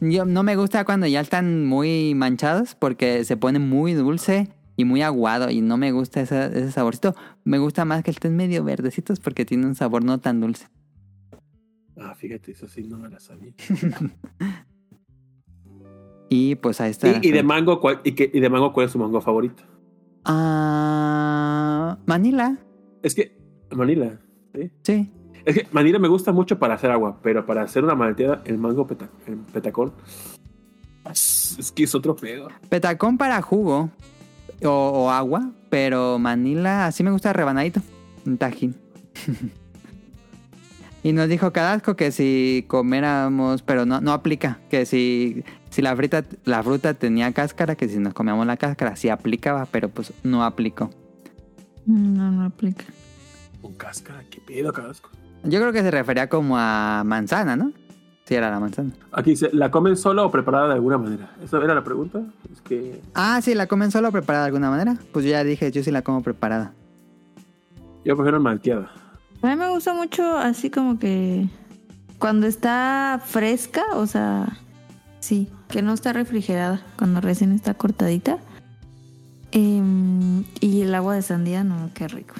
S4: yo no me gusta cuando ya están muy manchados porque se pone muy dulce y muy aguado y no me gusta ese, ese saborcito. Me gusta más que el té medio verdecitos porque tiene un sabor no tan dulce.
S3: Ah, fíjate, eso sí no me la sabía.
S4: Y pues ahí está.
S3: Y, y de mango, ¿cuál, y, qué- y de mango, ¿cuál es tu mango favorito?
S4: Ah, Manila.
S3: Es que, Manila, ¿sí?
S4: Sí.
S3: Es que Manila me gusta mucho para hacer agua, pero para hacer una malteada, el mango peta- el petacón, es, es que es otro pedo.
S4: Petacón para jugo o, o agua, pero Manila así me gusta rebanadito, un tajín. y nos dijo Cadasco que si comiéramos, pero no, no aplica, que si, si la, frita, la fruta tenía cáscara, que si nos comíamos la cáscara, sí aplicaba, pero pues no aplicó.
S2: No, no aplica.
S3: Con cáscara, qué pedo, casco.
S4: Yo creo que se refería como a manzana, ¿no? Sí, era la manzana.
S3: Aquí dice, ¿la comen sola o preparada de alguna manera? ¿Esa era la pregunta? Es que
S4: Ah, sí, la comen solo o preparada de alguna manera. Pues yo ya dije, yo sí la como preparada.
S3: yo prefiero malteada.
S2: A mí me gusta mucho así como que cuando está fresca, o sea, sí, que no está refrigerada, cuando recién está cortadita. Em, y el agua de sandía, no, qué rico.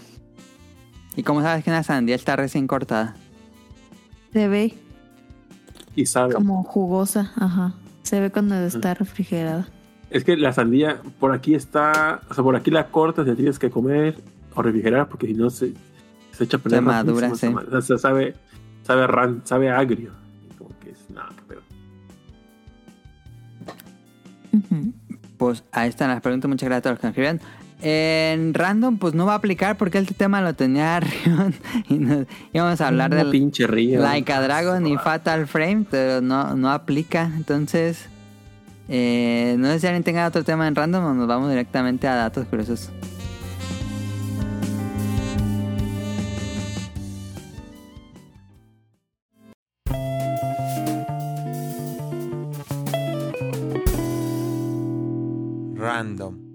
S4: ¿Y cómo sabes que una sandía está recién cortada?
S2: Se ve
S3: Y sabe.
S2: como jugosa, ajá. Se ve cuando está refrigerada.
S3: Es que la sandía por aquí está, o sea, por aquí la cortas, la tienes que comer o refrigerar porque si no se, se echa a perder
S4: Se madura, sí.
S3: O sea, sabe, sabe, ran- sabe agrio. Como que es, nada, pero
S2: Ujú.
S4: Pues ahí están las preguntas. Muchas gracias a todos los que nos escribieron. En random, pues no va a aplicar porque este tema lo tenía Rion y nos íbamos a hablar del
S3: pinche río.
S4: Like a Dragon y Fatal Frame, pero no, no aplica. Entonces, eh, no sé si alguien tenga otro tema en random o nos vamos directamente a datos curiosos.
S7: Random.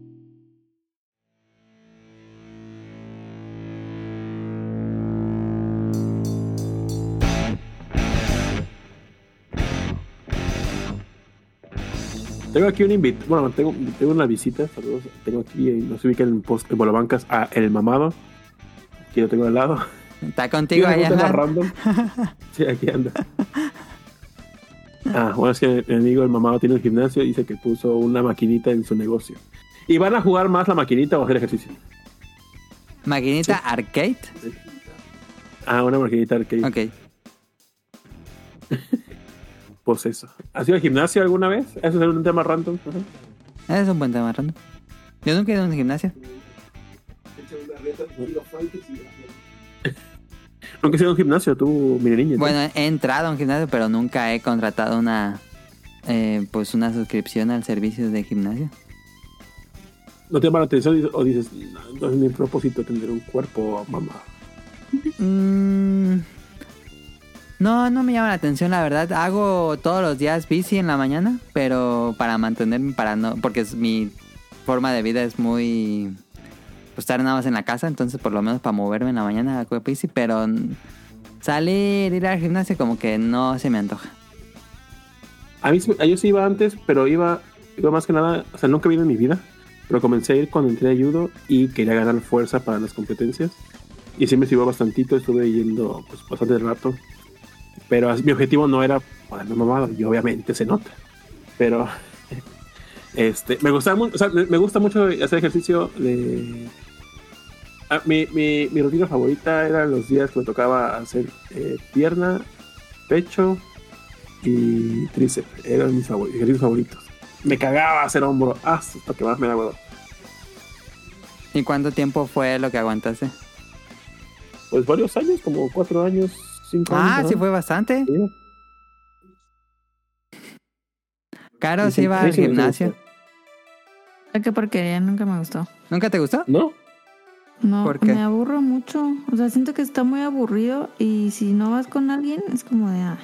S3: Tengo aquí un invito, bueno, tengo, tengo una visita, saludos. Tengo aquí, eh, nos ubican en post en Bolabancas a El Mamado, que lo tengo al lado.
S4: Está contigo
S3: ¿Tienes
S4: ahí, ajá?
S3: random? Sí, aquí anda. Ah, bueno, es que mi amigo el mamado tiene un gimnasio y dice que puso una maquinita en su negocio. ¿Y van a jugar más la maquinita o hacer ejercicio?
S4: Maquinita arcade.
S3: Ah, una maquinita arcade.
S4: Ok.
S3: Pues eso. ¿Has ido al gimnasio alguna vez? ¿Eso es un tema random?
S4: Ese es un buen tema random. Yo nunca he ido a un gimnasio.
S3: Nunca has ido a un gimnasio, tú, mi niña. ¿no?
S4: Bueno, he entrado a un gimnasio, pero nunca he contratado una eh, pues una suscripción al servicio de gimnasio.
S3: ¿No te llama la atención o dices, no, no es mi propósito tener un cuerpo mamá?
S4: Mm, no, no me llama la atención, la verdad. Hago todos los días bici en la mañana, pero para mantenerme, para no, porque es mi forma de vida es muy pues, estar nada más en la casa, entonces por lo menos para moverme en la mañana hago bici, pero salir, ir al gimnasio como que no se me antoja.
S3: A mí yo sí iba antes, pero iba, iba más que nada, o sea, nunca ido en mi vida, pero comencé a ir cuando entré a judo y quería ganar fuerza para las competencias. Y sí me sirvió bastantito, estuve yendo pues, bastante rato. Pero mi objetivo no era ponerme mamado, y obviamente se nota. Pero este, me mucho, o sea, me, me gusta mucho hacer ejercicio de... Ah, mi, mi, mi rutina favorita eran los días que me tocaba hacer eh, pierna, pecho, y tríceps. Eran mis favor- ejercicios favoritos. Me cagaba hacer hombro. Esto que más me da huevo.
S4: ¿Y cuánto tiempo fue lo que aguantaste?
S3: Pues varios años, como cuatro años, cinco.
S4: Ah, sí fue bastante.
S3: Sí.
S4: Caro
S3: Sí,
S4: iba al gimnasio.
S2: Qué porquería, nunca me gustó.
S4: ¿Nunca te gustó?
S3: ¿No?
S2: No,
S4: ¿Por qué?
S2: me aburro mucho. O sea, siento que está muy aburrido y si no vas con alguien es como de... Ah,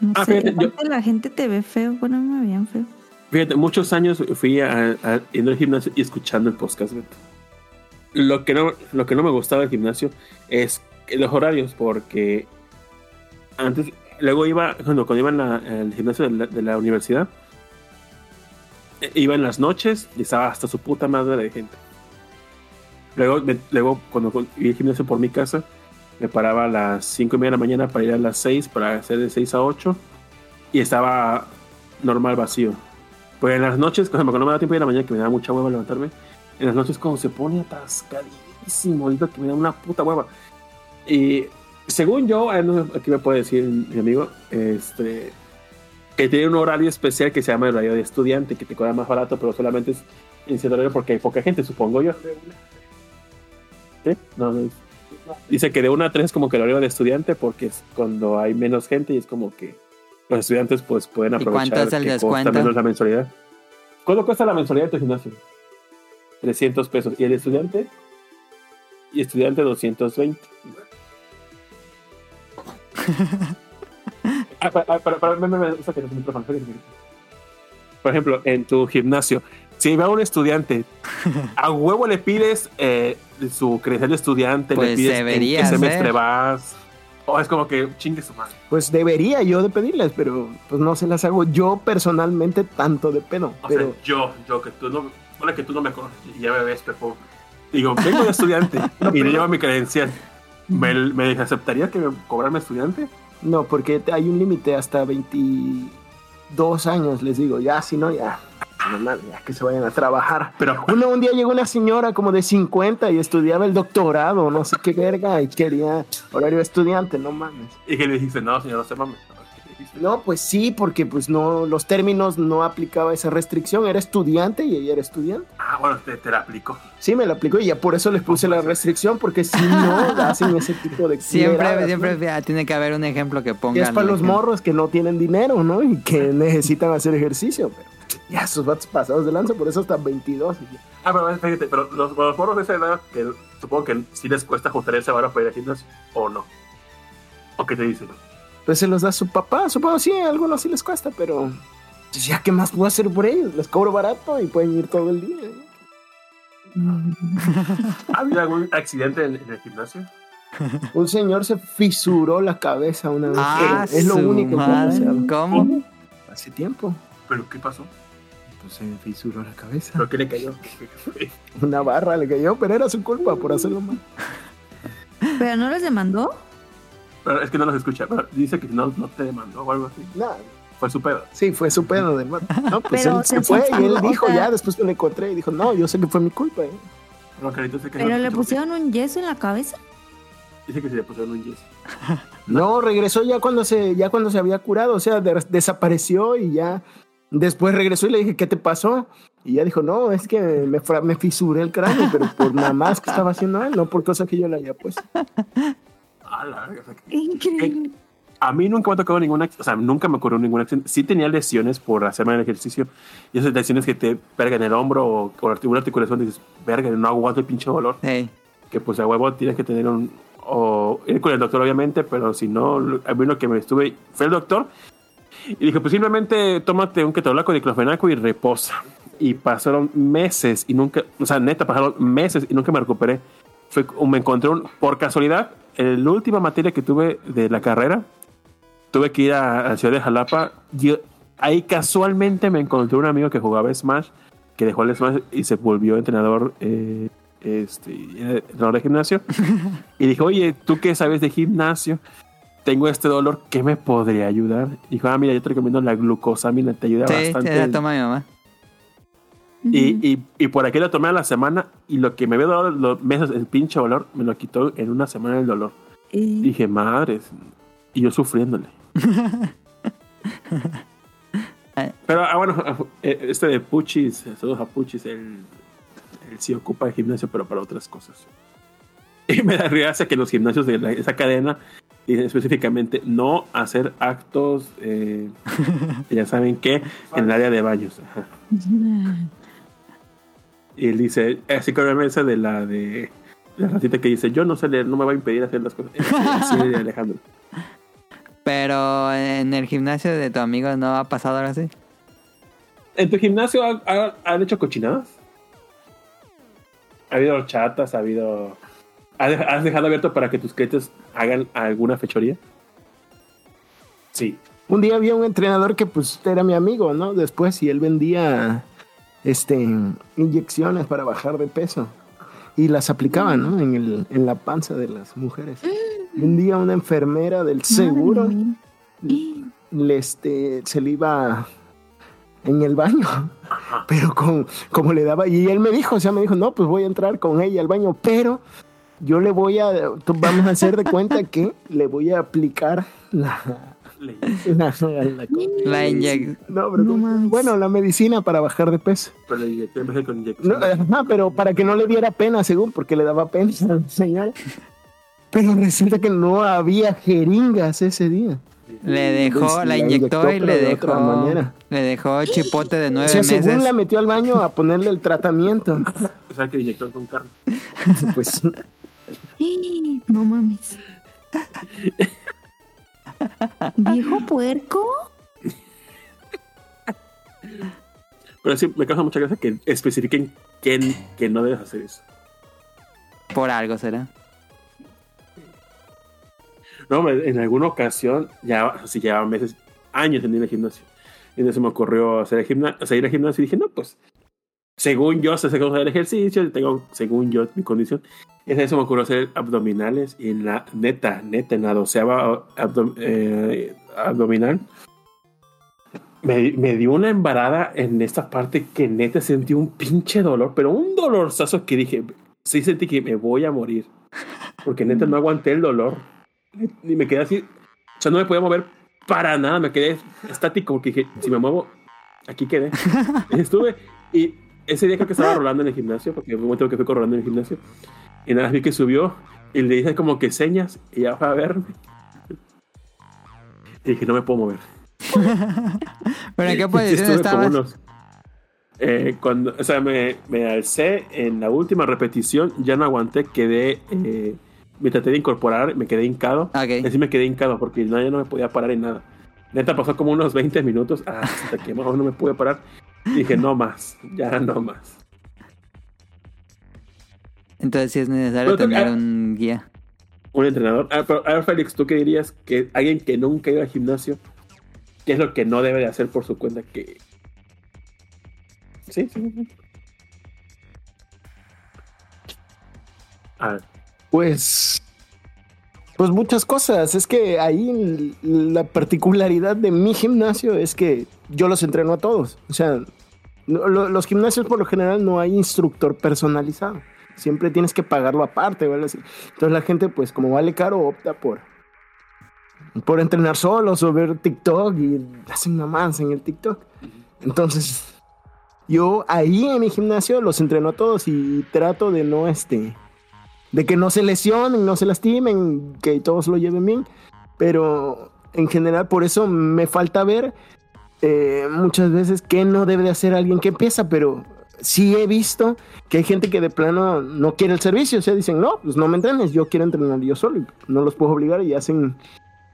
S2: no
S3: Ah,
S2: sé,
S3: fíjate, yo-
S2: la gente te ve feo. Bueno, me veían feo.
S3: Fíjate, muchos años fui a, a, yendo al gimnasio y escuchando el podcast. Beto. Lo que, no, lo que no me gustaba del gimnasio es los horarios, porque antes, luego iba, cuando, cuando iba al gimnasio de la, universidad, eh, iba en las noches y estaba hasta su puta madre de gente. Luego, me- luego cuando iba al gimnasio por mi casa, me paraba a las 5 y media de la mañana para ir a las 6, para hacer de 6 a 8, y estaba normal vacío. Pues en las noches, cuando me da tiempo de la mañana, que me da mucha hueva levantarme, en las noches como se pone atascadísimo, ahorita que me da una puta hueva. Y según yo, eh, aquí me puede decir mi amigo, este, que tiene un horario especial que se llama el horario de estudiante, que te cobra más barato, pero solamente es en cierto horario porque hay poca gente, supongo yo. ¿Sí? No, no es- Dice que de 1 a 3 es como que el horario de estudiante porque es cuando hay menos gente y es como que los estudiantes pues pueden
S4: ¿Y
S3: aprovechar
S4: cuánto es el descuento?
S3: menos la mensualidad. ¿Cuánto cuesta la mensualidad de tu gimnasio? 300 pesos. ¿Y el estudiante? Y estudiante 220. Ah, para, para, para. Por ejemplo, en tu gimnasio, si va un estudiante, a huevo le pides eh, su credencial de estudiante, le
S4: Pues
S3: pides en
S4: debería
S3: qué semestre
S4: ser.
S3: vas. O es como que chingue su madre.
S8: Pues debería yo de pedirles, pero pues no se las hago yo personalmente tanto de pedo.
S3: O
S8: pero
S3: sea, yo, yo que tú no, bueno, que tú no me conoces ya me ves, pero digo, vengo de estudiante y le llevo mi credencial. ¿Me, me aceptaría que me cobrarme estudiante?
S8: no, porque hay un límite hasta 22 años, les digo. Ya, si no, ya. normal, ya que se vayan a trabajar.
S3: Pero
S8: Uno, un día llegó una señora como de 50 y estudiaba el doctorado, no sé qué verga, y quería horario estudiante, no mames.
S3: y que le dijiste, no, señor, no se mames.
S8: No, pues sí, porque pues no, los términos no aplicaba esa restricción, era estudiante y ella era estudiante.
S3: Ah, bueno, te, te la aplico.
S8: Sí, me la aplicó y ya por eso les puse la restricción, porque si no hacen ese tipo de
S4: Siempre, siempre
S8: ¿no?
S4: tiene que haber un ejemplo que
S8: Y
S4: ponga.
S8: es para los morros que no tienen dinero, ¿no? Y que necesitan hacer ejercicio. Pero ya esos vatos pasados de lanza, por eso hasta 22. y ya.
S3: Ah, pero fíjate, pero los, los morros de esa edad, que supongo que sí les cuesta juntar esa vara para ir al gimnasio, o no. ¿O qué te dicen?
S8: Pues se los da su papá, supongo sí, algunos sí les cuesta, pero pues ya qué más puedo hacer por ellos, les cobro barato y pueden ir todo el día.
S3: ¿Ha habido algún accidente en, en el gimnasio?
S8: Un señor se fisuró la cabeza una vez.
S4: Ah,
S8: es lo único que
S4: madre.
S8: pasado.
S4: ¿Cómo?
S8: Hace tiempo.
S3: ¿Pero qué pasó?
S8: Pues se fisuró la cabeza.
S3: ¿Pero qué le cayó?
S8: Una barra le cayó, pero era su culpa por hacerlo mal.
S2: ¿Pero no les demandó?
S3: Pero es que no los escucha, pero dice que no, no te demandó o algo así.
S8: Nada.
S3: Fue su pedo.
S8: Sí, fue su pedo vato. No, pues
S2: Pero
S8: él se
S2: se
S8: fue y él dijo ya, después me lo encontré y dijo, no, yo sé que fue mi culpa. ¿eh".
S3: No, Carito, sé que
S2: ¿Pero
S3: no
S2: le pusieron un yeso en la cabeza?
S3: Dice que se le pusieron un yeso.
S8: No, regresó ya cuando se, ya cuando se había curado, o sea, de- desapareció y ya después regresó y le dije, ¿qué te pasó? Y ya dijo, no, es que me, me fisuré el cráneo, pero por nada más que estaba haciendo él, no por cosas que yo le haya puesto.
S2: Increíble.
S3: A mí nunca me ha tocado ninguna, o sea, nunca me ocurrió ningún accidente. Sí tenía lesiones por hacerme el ejercicio. Y esas lesiones que te pegan el hombro o, o una articulación, dices, verga, no aguanto el pinche dolor.
S4: Ey.
S3: Que pues a huevo tienes que tener un... O ir con el doctor, obviamente, pero si no, a mí lo que me estuve... Fue el doctor y dijo, pues simplemente tómate un ketorolaco, diclofenaco y reposa. Y pasaron meses y nunca... O sea, neta, pasaron meses y nunca me recuperé. Fue, me encontré un, por casualidad, en la última materia que tuve de la carrera, tuve que ir a, la ciudad de Jalapa. Yo, ahí casualmente me encontré un amigo que jugaba Smash, que dejó el Smash y se volvió entrenador, eh, este, entrenador de gimnasio. y dijo, oye, ¿tú qué sabes de gimnasio? Tengo este dolor, ¿qué me podría ayudar? Y dijo, ah, mira, yo te recomiendo la glucosamina, te ayuda
S4: Sí,
S3: bastante.
S4: toma mi mamá.
S3: Y, y, y por aquí la tomé a la semana y lo que me había dado los meses, el pinche dolor, me lo quitó en una semana el dolor.
S2: Y-
S3: Dije, madres. Y yo sufriéndole. Pero, ah, bueno, eh, este de Puchis, saludos a Puchis, él sí ocupa el gimnasio, pero para otras cosas. Y me da risa que los gimnasios de la- esa cadena dicen específicamente no hacer actos, eh, ya saben qué, en el área de baños. Ajá. Y él dice, así como la esa de la de la ratita que dice, yo no sé leer, no me va a impedir hacer las cosas. Así de Alejandro.
S4: Pero en el gimnasio de tu amigo no ha pasado algo así.
S3: ¿En tu gimnasio ha- ha- han hecho cochinadas? ¿Ha habido chatas? ¿Ha habido... ¿ha de- ¿Has dejado abierto para que tus clientes hagan alguna fechoría? Sí.
S8: Un día había un entrenador que pues era mi amigo, ¿no? Después y él vendía este inyecciones para bajar de peso y las aplicaba, ¿no? En, el, en la panza de las mujeres. Y un día una enfermera del seguro le, este, se le iba en el baño, pero con, como le daba, y él me dijo, o sea, me dijo, no, pues voy a entrar con ella al baño, pero yo le voy a, vamos a hacer de cuenta que le voy a aplicar la, la, la-
S4: La inyección.
S8: no, pero
S2: No
S8: ¿cómo?
S2: mames.
S8: bueno, la medicina para bajar de peso.
S3: Pero con inyección.
S8: No, ajá, pero para que no le diera pena, según, porque le daba pena al señor. Pero resulta que no había jeringas ese día.
S4: Le dejó,
S8: Pues,
S4: la
S8: la
S4: inyectó y le
S8: otra
S4: dejó.
S8: manera.
S4: Le dejó chipote de
S8: O
S4: nueve
S8: sea, según
S4: meses.
S8: la metió al baño a ponerle el tratamiento.
S3: O sea, que inyectó con carne.
S8: Pues
S2: No mames. Viejo puerco.
S3: Pero sí, me causa mucha gracia que especifiquen que, que no debes hacer eso.
S4: Por algo será.
S3: No, me- en alguna ocasión, ya así llevaba meses, años en ir al gimnasio. Y entonces me ocurrió hacer el gimnasio, o sea, ir al gimnasio y dije, no, pues, según yo sé cómo hacer ejercicio, tengo, según yo, mi condición. Entonces se me ocurrió hacer abdominales y en la neta, neta, en la doceava abdom- eh, abdominal, me, me dio una embarada en esta parte que neta sentí un pinche dolor, pero un dolorzazo que dije, sí sentí que me voy a morir. Porque neta no aguanté el dolor. Y me quedé así. O sea, no me podía mover para nada. Me quedé estático porque dije, si me muevo, aquí quedé. Estuve. Y ese día creo que estaba rolando en el gimnasio, porque fue un momento que fui rolando en el gimnasio. Y nada, vi que subió y le hice como que señas y ya fue a verme. Y dije, no me puedo mover.
S4: ¿Pero en qué posición
S3: estuve
S4: estabas?
S3: unos- eh, cuando, o sea, me, me alcé en la última repetición, ya no aguanté, quedé, eh, me traté de incorporar, me quedé hincado.
S4: Ok.
S3: Así me quedé hincado porque ya no me podía parar en nada. Neta, pasó como unos 20 minutos hasta que más o menos no me pude parar. Dije, no más, ya no más.
S4: Entonces sí es necesario
S3: Pero
S4: tener
S3: ah.
S4: un guía.
S3: Un entrenador. Ah, pero, a ver, Félix, ¿tú qué dirías que alguien que nunca ha ido al gimnasio, qué es lo que no debe de hacer por su cuenta? Que... Sí, sí. sí. A ver.
S8: Pues, pues muchas cosas. Es que ahí la particularidad de mi gimnasio es que yo los entreno a todos. O sea, los gimnasios por lo general no hay instructor personalizado. Siempre tienes que pagarlo aparte, ¿vale? Entonces la gente, pues como vale caro, opta por, por entrenar solos o ver TikTok y hacen mamás en el TikTok. Entonces, yo ahí en mi gimnasio los entreno a todos y trato de no, este, de que no se lesionen, no se lastimen, que todos lo lleven bien. Pero en general, por eso me falta ver eh, muchas veces qué no debe de hacer alguien que empieza, pero sí he visto que hay gente que de plano no quiere el servicio, o sea, dicen, no, pues no me entrenes, yo quiero entrenar yo solo, no los puedo obligar y hacen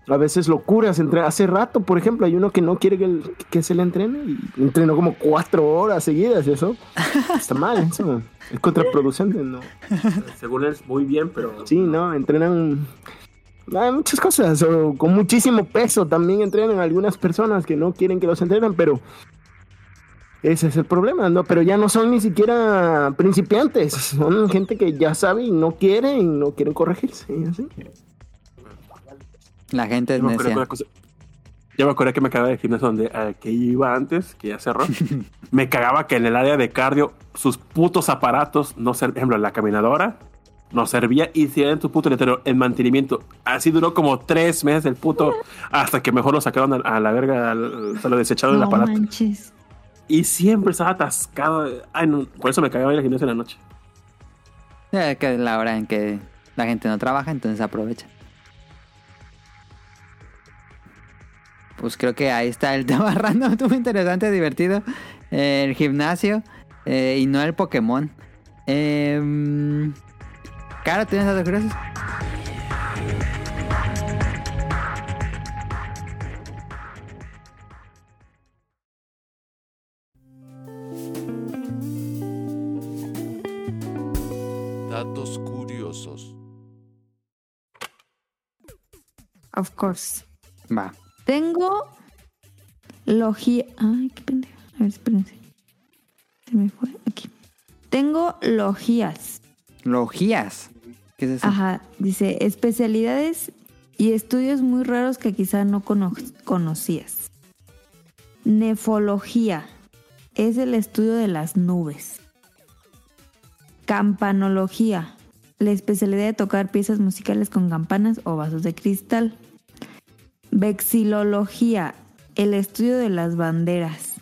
S8: a veces locuras. Entre, hace rato, por ejemplo, hay uno que no quiere que, el- que se le entrene y entrenó como cuatro horas seguidas y eso está mal, eso es contraproducente, ¿no?
S3: Según él, muy bien, pero.
S8: Sí, no, entrenan hay muchas cosas, o con muchísimo peso también entrenan algunas personas que no quieren que los entrenen, pero ese es el problema, ¿no? Pero ya no son ni siquiera principiantes, son gente que ya sabe y no quiere y no quieren corregirse, y así.
S4: La gente es
S3: Yo me acuerdo
S4: necia.
S3: Ya me acordé que me cagaba de gimnasio donde al que iba antes, que ya cerró. me cagaba que en el área de cardio sus putos aparatos no servían. Por ejemplo, la caminadora no servía y si en tu puto letrero en mantenimiento. Así duró como tres meses el puto hasta que mejor lo sacaron a, a la verga, al- se lo desecharon el
S2: No
S3: aparato.
S2: manches.
S3: y siempre estaba atascado. Ay, no, por eso me cagaba ir al gimnasio en la noche.
S4: Es que es la hora en que la gente no trabaja, entonces aprovecha. Pues creo que ahí está el tema random, muy interesante, divertido. Eh, el gimnasio eh, y no el Pokémon. Eh, Caro, ¿tienes datos curiosos?
S7: Datos curiosos.
S2: Of course.
S4: Va.
S2: Tengo logía. Ay, qué pendejo. A ver, espérense. Se me fue. Aquí. Tengo logías.
S4: Logías. ¿Qué es eso?
S2: Ajá. Dice especialidades y estudios muy raros que quizá no cono- conocías. Nefología. Es el estudio de las nubes. Campanología. La especialidad de tocar piezas musicales con campanas o vasos de cristal. Vexilología, el estudio de las banderas.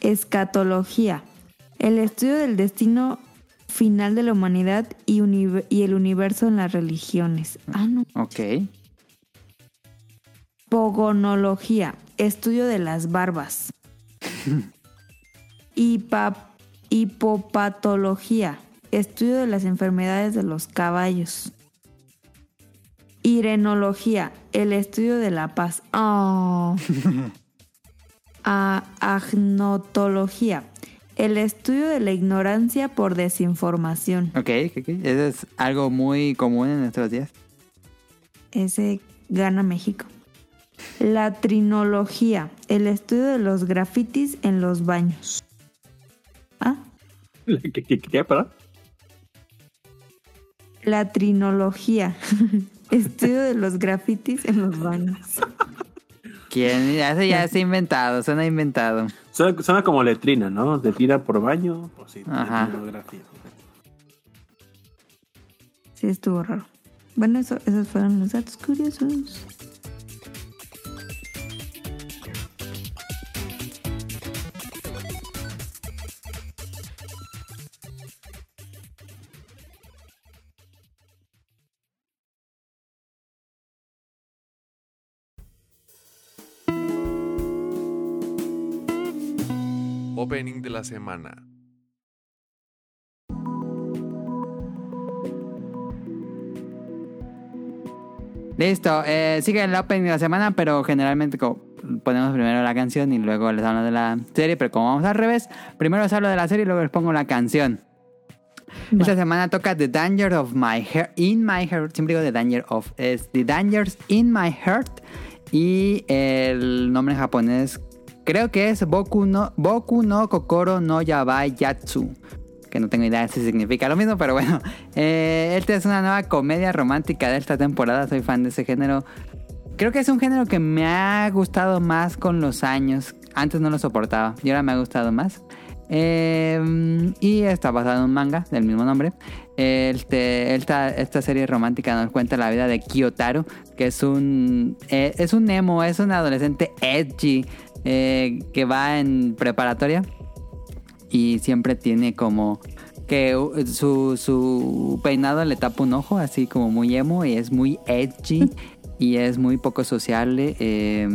S2: Escatología, el estudio del destino final de la humanidad y, el universo en las religiones. Ah, no.
S4: Ok.
S2: Pogonología, estudio de las barbas. Hipa- hipopatología, estudio de las enfermedades de los caballos. Irenología, el estudio de la paz. Oh. A- agnotología, el estudio de la ignorancia por desinformación.
S4: Ok, ok, ok. Eso es algo muy común en nuestros días.
S2: Ese gana México. La trinología, el estudio de los grafitis en los baños. Ah,
S3: ¿Qué, qué, qué, qué, perdón?
S2: la trinología, estudio de los grafitis en los baños.
S4: ¿Quién? Ya está inventado, suena inventado.
S3: Suena, suena como letrina, ¿no? Letrina por baño. O sí,
S4: Ajá.
S2: Sí, estuvo raro. Bueno, eso, esos fueron los datos curiosos.
S7: De la semana.
S4: Listo, eh, sigue el opening de la semana, pero generalmente ponemos primero la canción y luego les hablo de la serie, pero como vamos al revés, primero les hablo de la serie y luego les pongo la canción. Esta semana toca The Danger of My Heart, In My Heart, siempre digo The Danger of, es The Dangers in My Heart y el nombre en japonés creo que es Boku no, Boku no Kokoro no Yabai Yatsu. Que no tengo idea si significa lo mismo, pero bueno. Eh, esta es una nueva comedia romántica de esta temporada. Soy fan de ese género. Creo que es un género que me ha gustado más con los años. Antes no lo soportaba y ahora me ha gustado más. Eh, y está basado en un manga del mismo nombre. Este, esta, esta serie romántica nos cuenta la vida de Kiyotaro, que es un, eh, es un emo, es un adolescente edgy eh, que va en preparatoria y siempre tiene como que su, su peinado le tapa un ojo, así como muy emo y es muy edgy y es muy poco sociable. eh,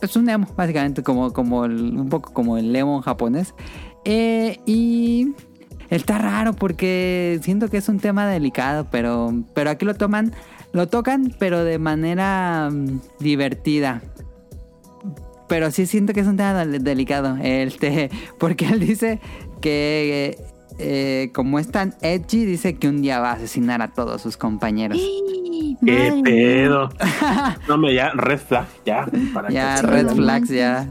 S4: es un emo, básicamente, como, como el- un poco como el emo en japonés. Eh, y está raro porque siento que es un tema delicado, pero, pero aquí lo toman, lo tocan, pero de manera mm, divertida. Pero sí siento que es un tema del- delicado. Este, porque él dice que eh, como es tan edgy, dice que un día va a asesinar a todos sus compañeros.
S3: ¿Qué pedo? No, me ya, red flag, ya. Para
S4: Ya, red flags, ya.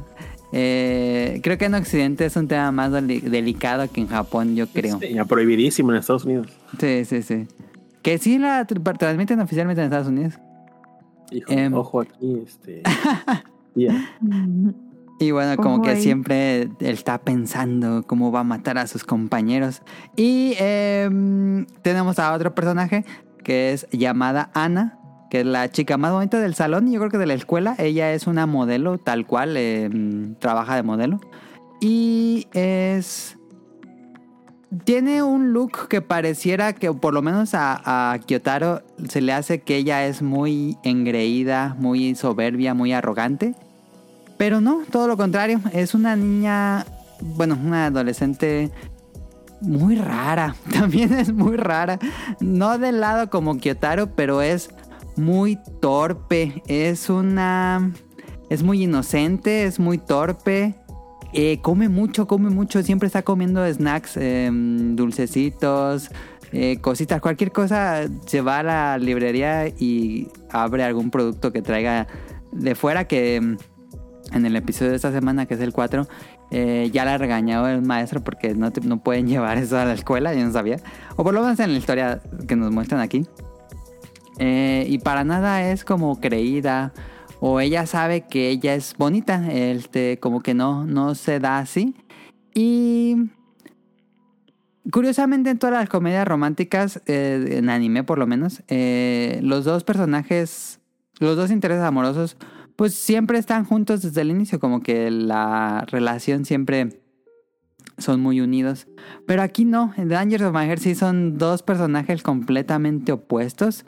S4: Eh, creo que en Occidente es un tema más deli- delicado que en Japón, yo creo.
S3: Sí, ya prohibidísimo en Estados Unidos.
S4: Sí, sí, sí. Que sí la tr- transmiten oficialmente en Estados Unidos.
S3: Hijo,
S4: Em.
S3: ojo aquí, este.
S4: Y bueno, como que siempre él está pensando cómo va a matar a sus compañeros. Y em, tenemos a otro personaje que es llamada Ana, que es la chica más bonita del salón, y yo creo que de la escuela. Ella es una modelo, tal cual, eh, trabaja de modelo. Y es... Tiene un look que pareciera que, por lo menos a, a Kyotaro, se le hace que ella es muy engreída, muy soberbia, muy arrogante. Pero no, todo lo contrario. Es una niña, bueno, una adolescente muy rara. También es muy rara. No del lado como Kyotaro, pero es muy torpe. Es una... Es muy inocente, es muy torpe. Eh, come mucho, come mucho. Siempre está comiendo snacks, eh, dulcecitos, eh, cositas, cualquier cosa. Se va a la librería y abre algún producto que traiga de fuera que mm, en el episodio de esta semana, que es el 4, eh, ya la ha regañado el maestro porque no, no pueden llevar eso a la escuela, yo no sabía. O por lo menos en la historia que nos muestran aquí. Eh, y para nada es como creída. O ella sabe que ella es bonita. Este, como que no, no se da así. Y curiosamente en todas las comedias románticas, eh, en anime por lo menos, eh, los dos personajes, los dos intereses amorosos, pues siempre están juntos desde el inicio. Como que la relación siempre son muy unidos. Pero aquí no, en The Dangers of My sí son dos personajes completamente opuestos.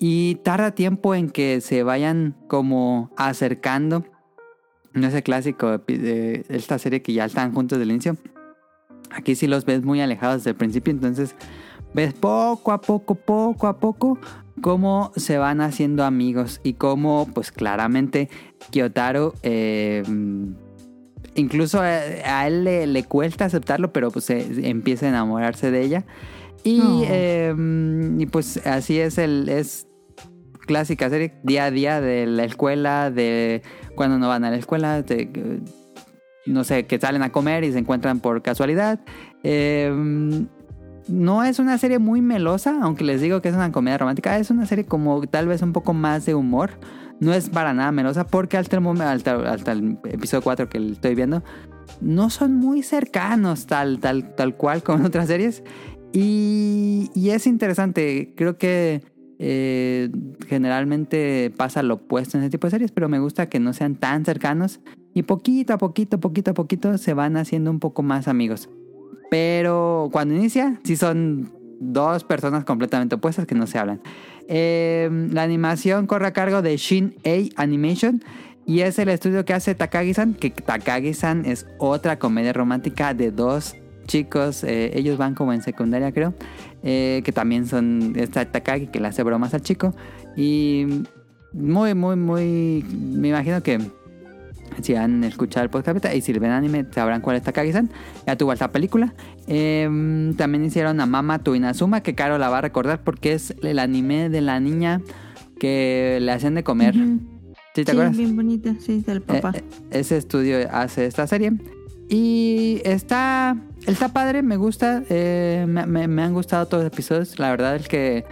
S4: Y tarda tiempo en que se vayan como acercando. No es el clásico de esta serie que ya están juntos desde el inicio. Aquí sí los ves muy alejados desde el principio. Entonces ves poco a poco, poco a poco cómo se van haciendo amigos. Y cómo pues claramente Kyotaro... eh, incluso a, a él le, le cuesta aceptarlo, pero pues se- empieza a enamorarse de ella. Y,
S2: Oh.
S4: eh, y pues así es el es clásica serie día a día de la escuela, de cuando no van a la escuela, de, no sé, que salen a comer y se encuentran por casualidad. Eh, no es una serie muy melosa, aunque les digo que es una comedia romántica, es una serie como tal vez un poco más de humor. No es para nada melosa porque hasta el, hasta, hasta el episodio 4 que estoy viendo, no son muy cercanos tal, tal, tal cual como en otras series. Y, y es interesante, creo que eh, generalmente pasa lo opuesto en ese tipo de series, pero me gusta que no sean tan cercanos y poquito a poquito, poquito a poquito se van haciendo un poco más amigos. Pero cuando inicia, sí son dos personas completamente opuestas que no se hablan. Eh, la animación corre a cargo de Shin A Animation y es el estudio que hace Takagi-san, que Takagi-san es otra comedia romántica de dos chicos, eh, ellos van como en secundaria creo, eh, que también son esta Takagi que le hace bromas al chico y muy, muy, muy, me imagino que si han escuchado el podcast y si ven anime sabrán cuál es Takagi-san. Ya tuvo esta película. Eh, también hicieron a Mama Tu Inazuma, que Caro la va a recordar porque es el anime de la niña que le hacen de comer.
S2: Ujú.
S4: ¿Sí te
S2: sí,
S4: acuerdas?
S2: bien bonita, sí, del papá.
S4: Eh, eh, ese estudio hace esta serie. Y está, está padre, me gusta. eh, me, me- me han gustado todos los episodios. La verdad es que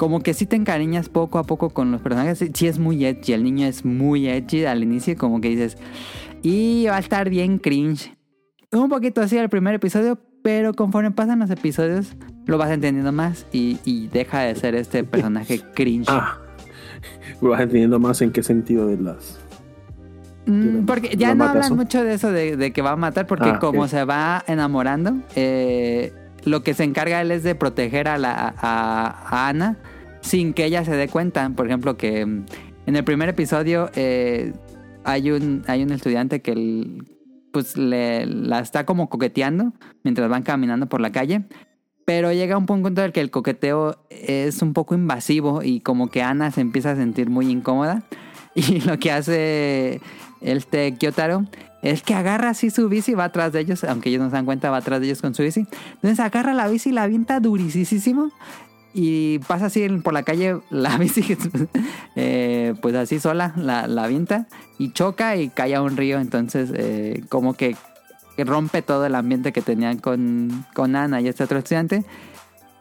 S4: como que sí te encariñas poco a poco con los personajes. Sí, sí es muy edgy, el niño es muy edgy al inicio, como que dices, y va a estar bien cringe. Un poquito así el primer episodio, pero conforme pasan los episodios lo vas entendiendo más y, y deja de ser este personaje cringe.
S3: Ah, vas entendiendo más en qué sentido de las.
S4: Mm, Porque ya
S3: ¿Lo
S4: no hablan mucho de eso de, de que va a matar, porque
S3: Ah,
S4: como se va enamorando, eh, lo que se encarga él es de proteger a, la, a, a Ana sin que ella se dé cuenta. Por ejemplo, que mm, en el primer episodio eh, hay, un, hay un estudiante que pues le, la está como coqueteando mientras van caminando por la calle. Pero llega un punto en el que el coqueteo es un poco invasivo y como que Ana se empieza a sentir muy incómoda. Y lo que hace este Kyotaro es que agarra así su bici, va atrás de ellos, aunque ellos no se dan cuenta, va atrás de ellos con su bici. Entonces agarra la bici y la avienta durisísimo. Y pasa así por la calle la bici, eh, pues así sola, la, la y choca y cae a un río. Entonces, eh, como que que rompe todo el ambiente que tenían con, con Ana y este otro estudiante.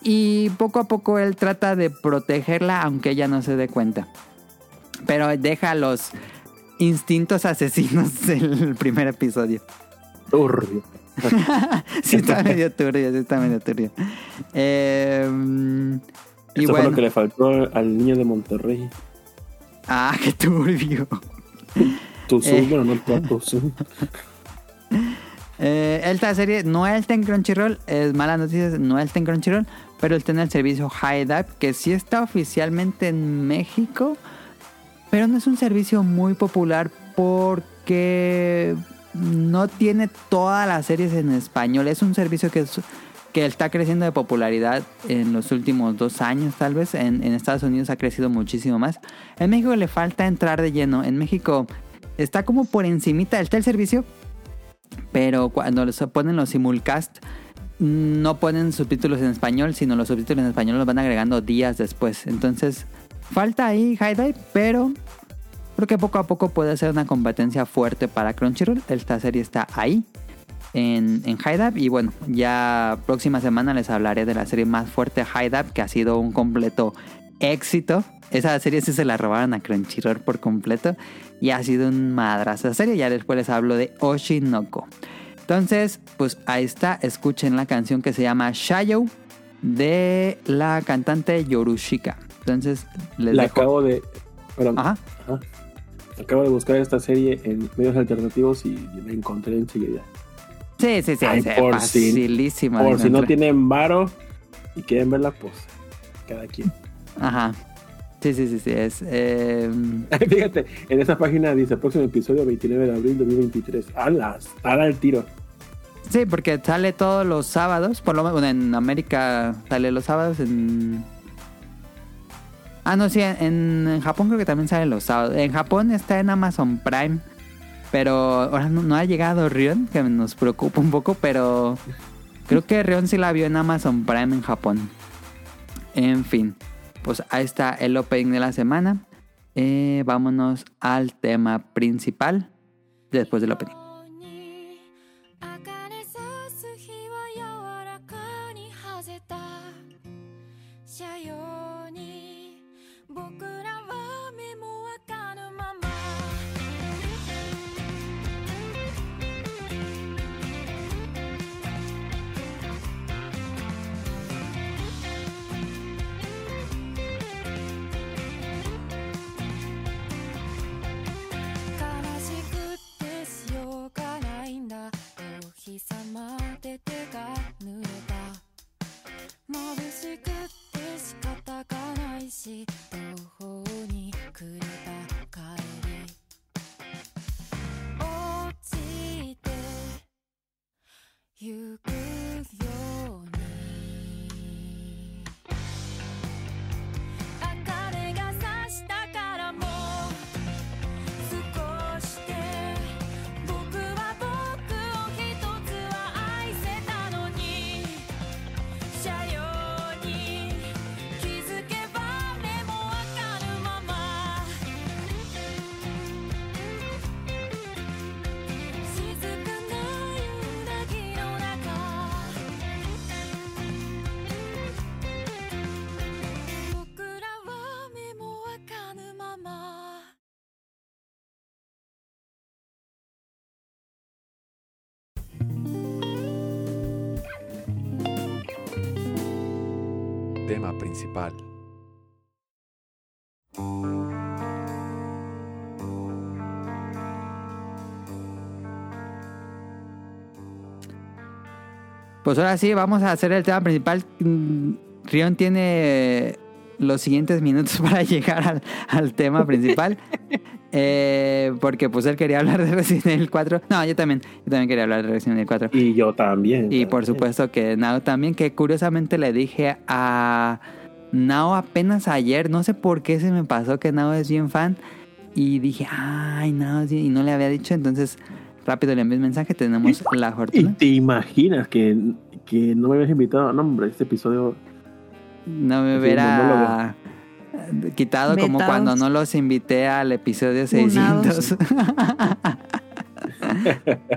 S4: Y poco a poco él trata de protegerla, aunque ella no se dé cuenta. Pero deja los instintos asesinos del primer episodio.
S3: Turbio.
S4: sí está medio turbio, sí está medio turbio. Eh, Y
S3: Eso fue lo que le faltó al niño de Monterrey.
S4: ah, qué turbio.
S3: Tuzu,
S4: Eh.
S3: bueno, no tu- Tuzu.
S4: Eh, esta serie no está en Crunchyroll, es mala noticia, no está en Crunchyroll, pero está en el servicio HiDive, que sí está oficialmente en México, pero no es un servicio muy popular porque no tiene todas las series en español. Es un servicio que, que está creciendo de popularidad en los últimos dos años, tal vez. En, Estados Unidos ha crecido muchísimo más. En México le falta entrar de lleno. En México está como por encimita, está el servicio, pero cuando les ponen los simulcast no ponen subtítulos en español, sino los subtítulos en español los van agregando días después. Entonces, falta ahí High Dive, pero creo que poco a poco puede ser una competencia fuerte para Crunchyroll. Esta serie está ahí en, en High Dive. Y bueno, ya próxima semana les hablaré de la serie más fuerte High Dive, que ha sido un completo éxito. Esa serie sí se la robaron a Crunchyroll por completo. Y ha sido un madrazo serie. Ya después les hablo de Oshinoko. Entonces, pues ahí está. Escuchen la canción que se llama Shayo de la cantante Yorushika. Entonces, les
S3: La
S4: dejo.
S3: acabo de. Perdón.
S4: Ajá.
S3: Ajá. Acabo de buscar esta serie en medios alternativos y la encontré enseguida.
S4: Sí, sí, sí.
S3: Ay,
S4: sí,
S3: por si-
S4: facilísima
S3: Por si no tienen varo y quieren verla, pues cada quien.
S4: Ajá. Sí, sí, sí, sí. Es. eh,
S3: Fíjate, en esa página dice próximo episodio 29 de abril 2023. ¡Alas! ¡Ala el tiro!
S4: sí, porque sale todos los sábados. Por lo menos en América sale los sábados. En. Ah, no, sí. En, Japón creo que también sale los sábados. En Japón está en Amazon Prime. Pero ahora no, no ha llegado Rion, que nos preocupa un poco. Pero creo que Rion sí la vio en Amazon Prime en Japón. En fin, pues ahí está el opening de la semana. Eh, vámonos al tema principal después del opening.「
S7: principal.
S4: Pues ahora sí, vamos a hacer el tema principal. Mm, Rion tiene los siguientes minutos para llegar al, al tema principal. Eh, porque pues él quería hablar de Resident Evil 4. No, yo también. Yo también quería hablar de Resident Evil 4.
S3: Y yo también.
S4: Y por supuesto que Nao también, que curiosamente le dije a Nao apenas ayer, no sé por qué se me pasó que Nao es bien fan. Y dije, ay, Nao, es bien", y no le había dicho, entonces rápido le envié un mensaje, tenemos la
S3: ¿Y
S4: fortuna.
S3: te imaginas que, que no me habías invitado? No, hombre, este episodio.
S4: No me hubiera quitado como cuando no los invité al episodio 600.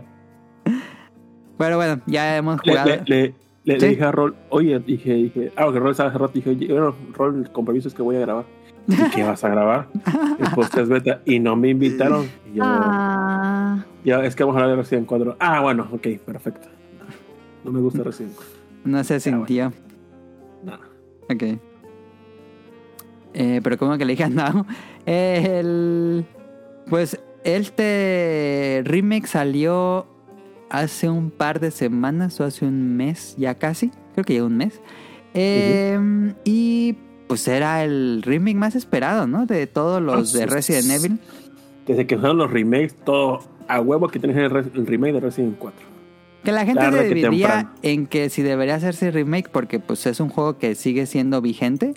S4: Pero bueno, ya hemos
S3: Le,
S4: jugado.
S3: le, le- le- dije a Rol, oye, dije, dije, ah, que Rol estaba hace rato, dije, oye, bueno, Rol, el compromiso es que voy a grabar. ¿Y qué vas a grabar? El podcast beta. Y no me invitaron. Y yo,
S2: Ah,
S3: ya, es que vamos a hablar de Resident 4. Ah, bueno, ok, perfecto. No me gusta Resident 4.
S4: No se sintió.
S3: No.
S4: Ok. Eh, pero como que le dije a Now. El, pues este remake salió hace un par de semanas o hace un mes ya casi. Creo que ya un mes. Eh, Y pues era el remake más esperado, ¿no? De todos los
S3: Ah,
S4: de Resident
S3: sí.
S4: Evil.
S3: Desde que fueron los remakes, todo a huevo que tienes el, el remake de Resident 4.
S4: Que la gente se dividía en que si debería hacerse remake porque pues es un juego que sigue siendo vigente.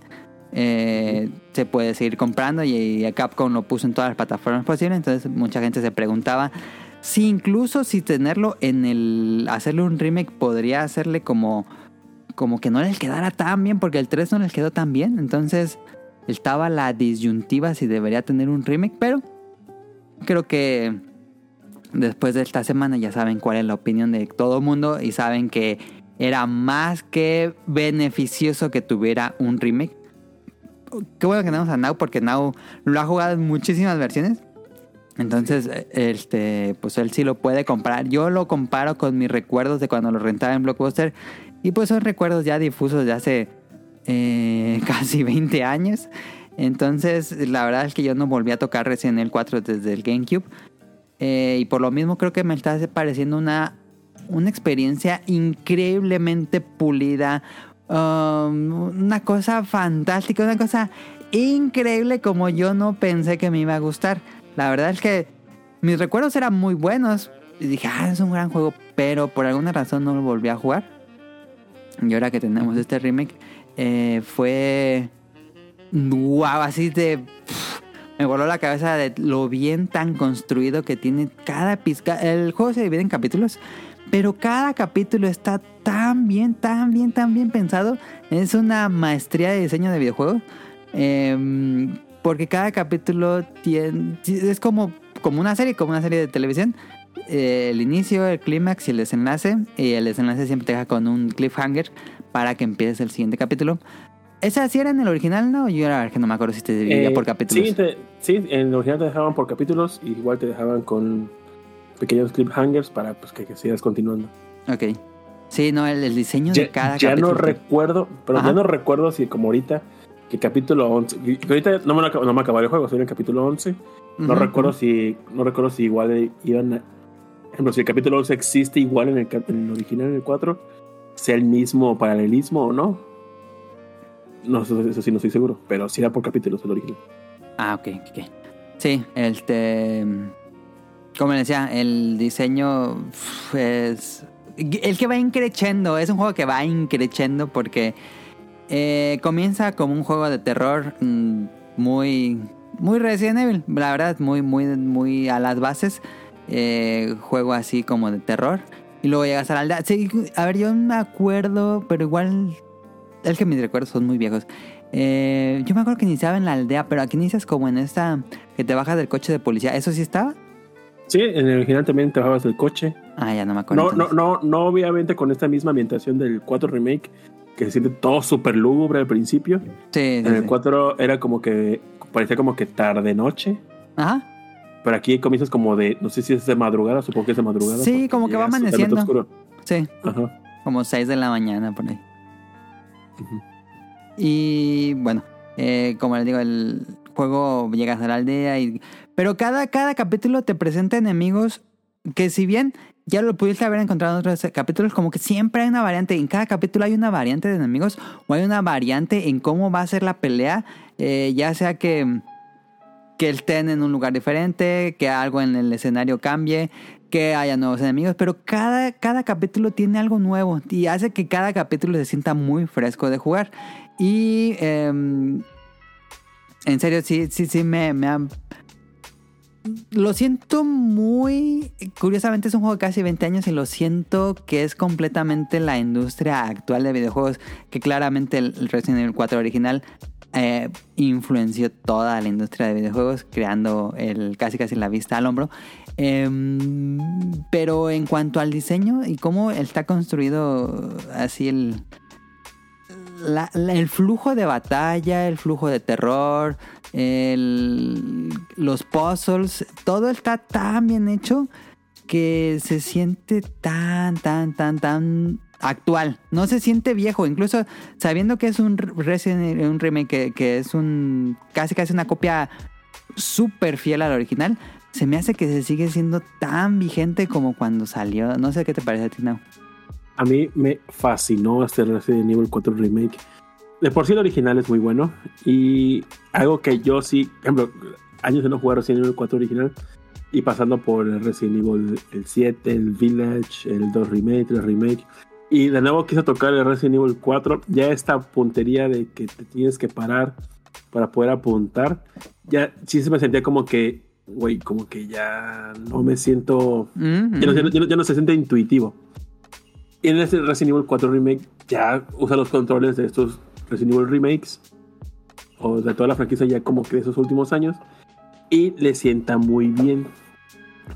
S4: eh, se puede seguir comprando y, y Capcom lo puso en todas las plataformas posibles. Entonces mucha gente se preguntaba si incluso si tenerlo en el... Hacerle un remake podría hacerle como... Como que no les quedara tan bien porque el 3 no les quedó tan bien. Entonces estaba la disyuntiva si debería tener un remake. Pero creo que después de esta semana ya saben cuál es la opinión de todo mundo y saben que era más que beneficioso que tuviera un remake. Qué bueno que tenemos a Now porque Now lo ha jugado en muchísimas versiones. Entonces, este, pues él sí lo puede comprar. Yo lo comparo con mis recuerdos de cuando lo rentaba en Blockbuster. Y pues son recuerdos ya difusos de hace eh, casi 20 años. Entonces, la verdad es que yo no volví a tocar Resident Evil 4 desde el GameCube. Eh, y por lo mismo creo que me está pareciendo una, una experiencia increíblemente pulida. um, una cosa fantástica, una cosa increíble como yo no pensé que me iba a gustar. La verdad es que mis recuerdos eran muy buenos. Y dije, ah, es un gran juego. Pero por alguna razón no lo volví a jugar. Y ahora que tenemos este remake, eh, fue... Wow, así de... me voló la cabeza de lo bien tan construido que tiene cada pizca. El juego se divide en capítulos, pero cada capítulo está tan bien, tan bien, tan bien pensado. Es una maestría de diseño de videojuegos. Em, porque cada capítulo tiene, es como, como una serie, como una serie de televisión. Eh, el inicio, el clímax y el desenlace. Y el desenlace siempre te deja con un cliffhanger para que empieces el siguiente capítulo. ¿Esa así era en el original, no? Yo era que no me acuerdo si te dividía
S3: Eh,
S4: por capítulos.
S3: Sí, te- sí, en el original te dejaban por capítulos y igual te dejaban con pequeños cliffhangers para pues, que, que sigas continuando.
S4: Ok. Sí, no, el, el diseño de
S3: Ya,
S4: cada
S3: ya
S4: capítulo.
S3: no recuerdo, pero
S4: Ajá.
S3: ya no recuerdo si como ahorita, que capítulo 11, que ahorita no me, no me acabó el juego, estoy en el capítulo 11, no recuerdo si no recuerdo si igual iban a, por ejemplo, si el capítulo 11 existe igual en el, cap- en el original, en el 4, sea el mismo paralelismo o no. No, eso, eso sí no estoy seguro, pero sí era por capítulos el original.
S4: Ah, ok, ok. Sí, este. Como les decía, el diseño es. El que va increchendo, es un juego que va increchendo porque eh, comienza como un juego de terror mm, muy. Muy Resident Evil, la verdad, muy, muy, muy a las bases. Eh, juego así como de terror. Y luego llegas a la aldea. Sí, a ver, yo me acuerdo, pero igual. Es que mis recuerdos son muy viejos. Eh, yo me acuerdo que iniciaba en la aldea, pero aquí inicias como en esta que te bajas del coche de policía. ¿Eso sí estaba?
S3: Sí, en el original también te bajabas del coche.
S4: Ah, ya no me acuerdo.
S3: No, no, no, no obviamente con esta misma ambientación del 4 remake, que se siente todo súper lúgubre al principio.
S4: Sí, sí,
S3: En el
S4: sí.
S3: 4 era como que parecía como que tarde noche.
S4: Ajá.
S3: Pero aquí comienzas como de, no sé si es de madrugada, supongo que es de madrugada.
S4: Sí, como que va amaneciendo.
S3: oscuro.
S4: Sí,
S3: Ajá.
S4: como 6 de la mañana por ahí.
S3: Ujú.
S4: Y bueno, eh, como les digo, el juego llegas a la aldea y... Pero cada, cada capítulo te presenta enemigos que si bien ya lo pudiste haber encontrado en otros capítulos, como que siempre hay una variante. En cada capítulo hay una variante de enemigos o hay una variante en cómo va a ser la pelea. eh, ya sea que, que estén en un lugar diferente, que algo en el escenario cambie, que haya nuevos enemigos. Pero cada, cada capítulo tiene algo nuevo y hace que cada capítulo se sienta muy fresco de jugar. Y em, en serio, sí, sí, sí, me, me ha- Lo siento muy... Curiosamente es un juego de casi 20 años y lo siento que es completamente la industria actual de videojuegos, que claramente el Resident Evil 4 original eh, influenció toda la industria de videojuegos, creando el casi casi la vista al hombro. Em, pero en cuanto al diseño y cómo está construido así el, el flujo de batalla, el flujo de terror, los puzzles, todo está tan bien hecho que se siente tan, tan, tan, tan actual. No se siente viejo, incluso sabiendo que es un un remake que, es un casi casi una copia súper fiel al original. Se me hace que se sigue siendo tan vigente como cuando salió. No sé qué te parece a ti, Nao.
S3: A mí me fascinó este Resident Evil 4 Remake. De por sí el original es muy bueno. Y algo que yo sí, por ejemplo, años de no jugar Resident Evil 4 original. Y pasando por el Resident Evil el 7, el Village, el 2 Remake, el Remake. Y de nuevo quise tocar el Resident Evil 4. Ya esta puntería de que te tienes que parar para poder apuntar. Ya sí se me sentía como que, güey, como que ya no me siento
S4: Mm,
S3: ya no,
S4: mm.
S3: ya no- ya no- ya no se siente intuitivo. Y en este Resident Evil 4 Remake ya usa los controles de estos Resident Evil Remakes o de toda la franquicia ya como que de esos últimos años y le sienta muy bien.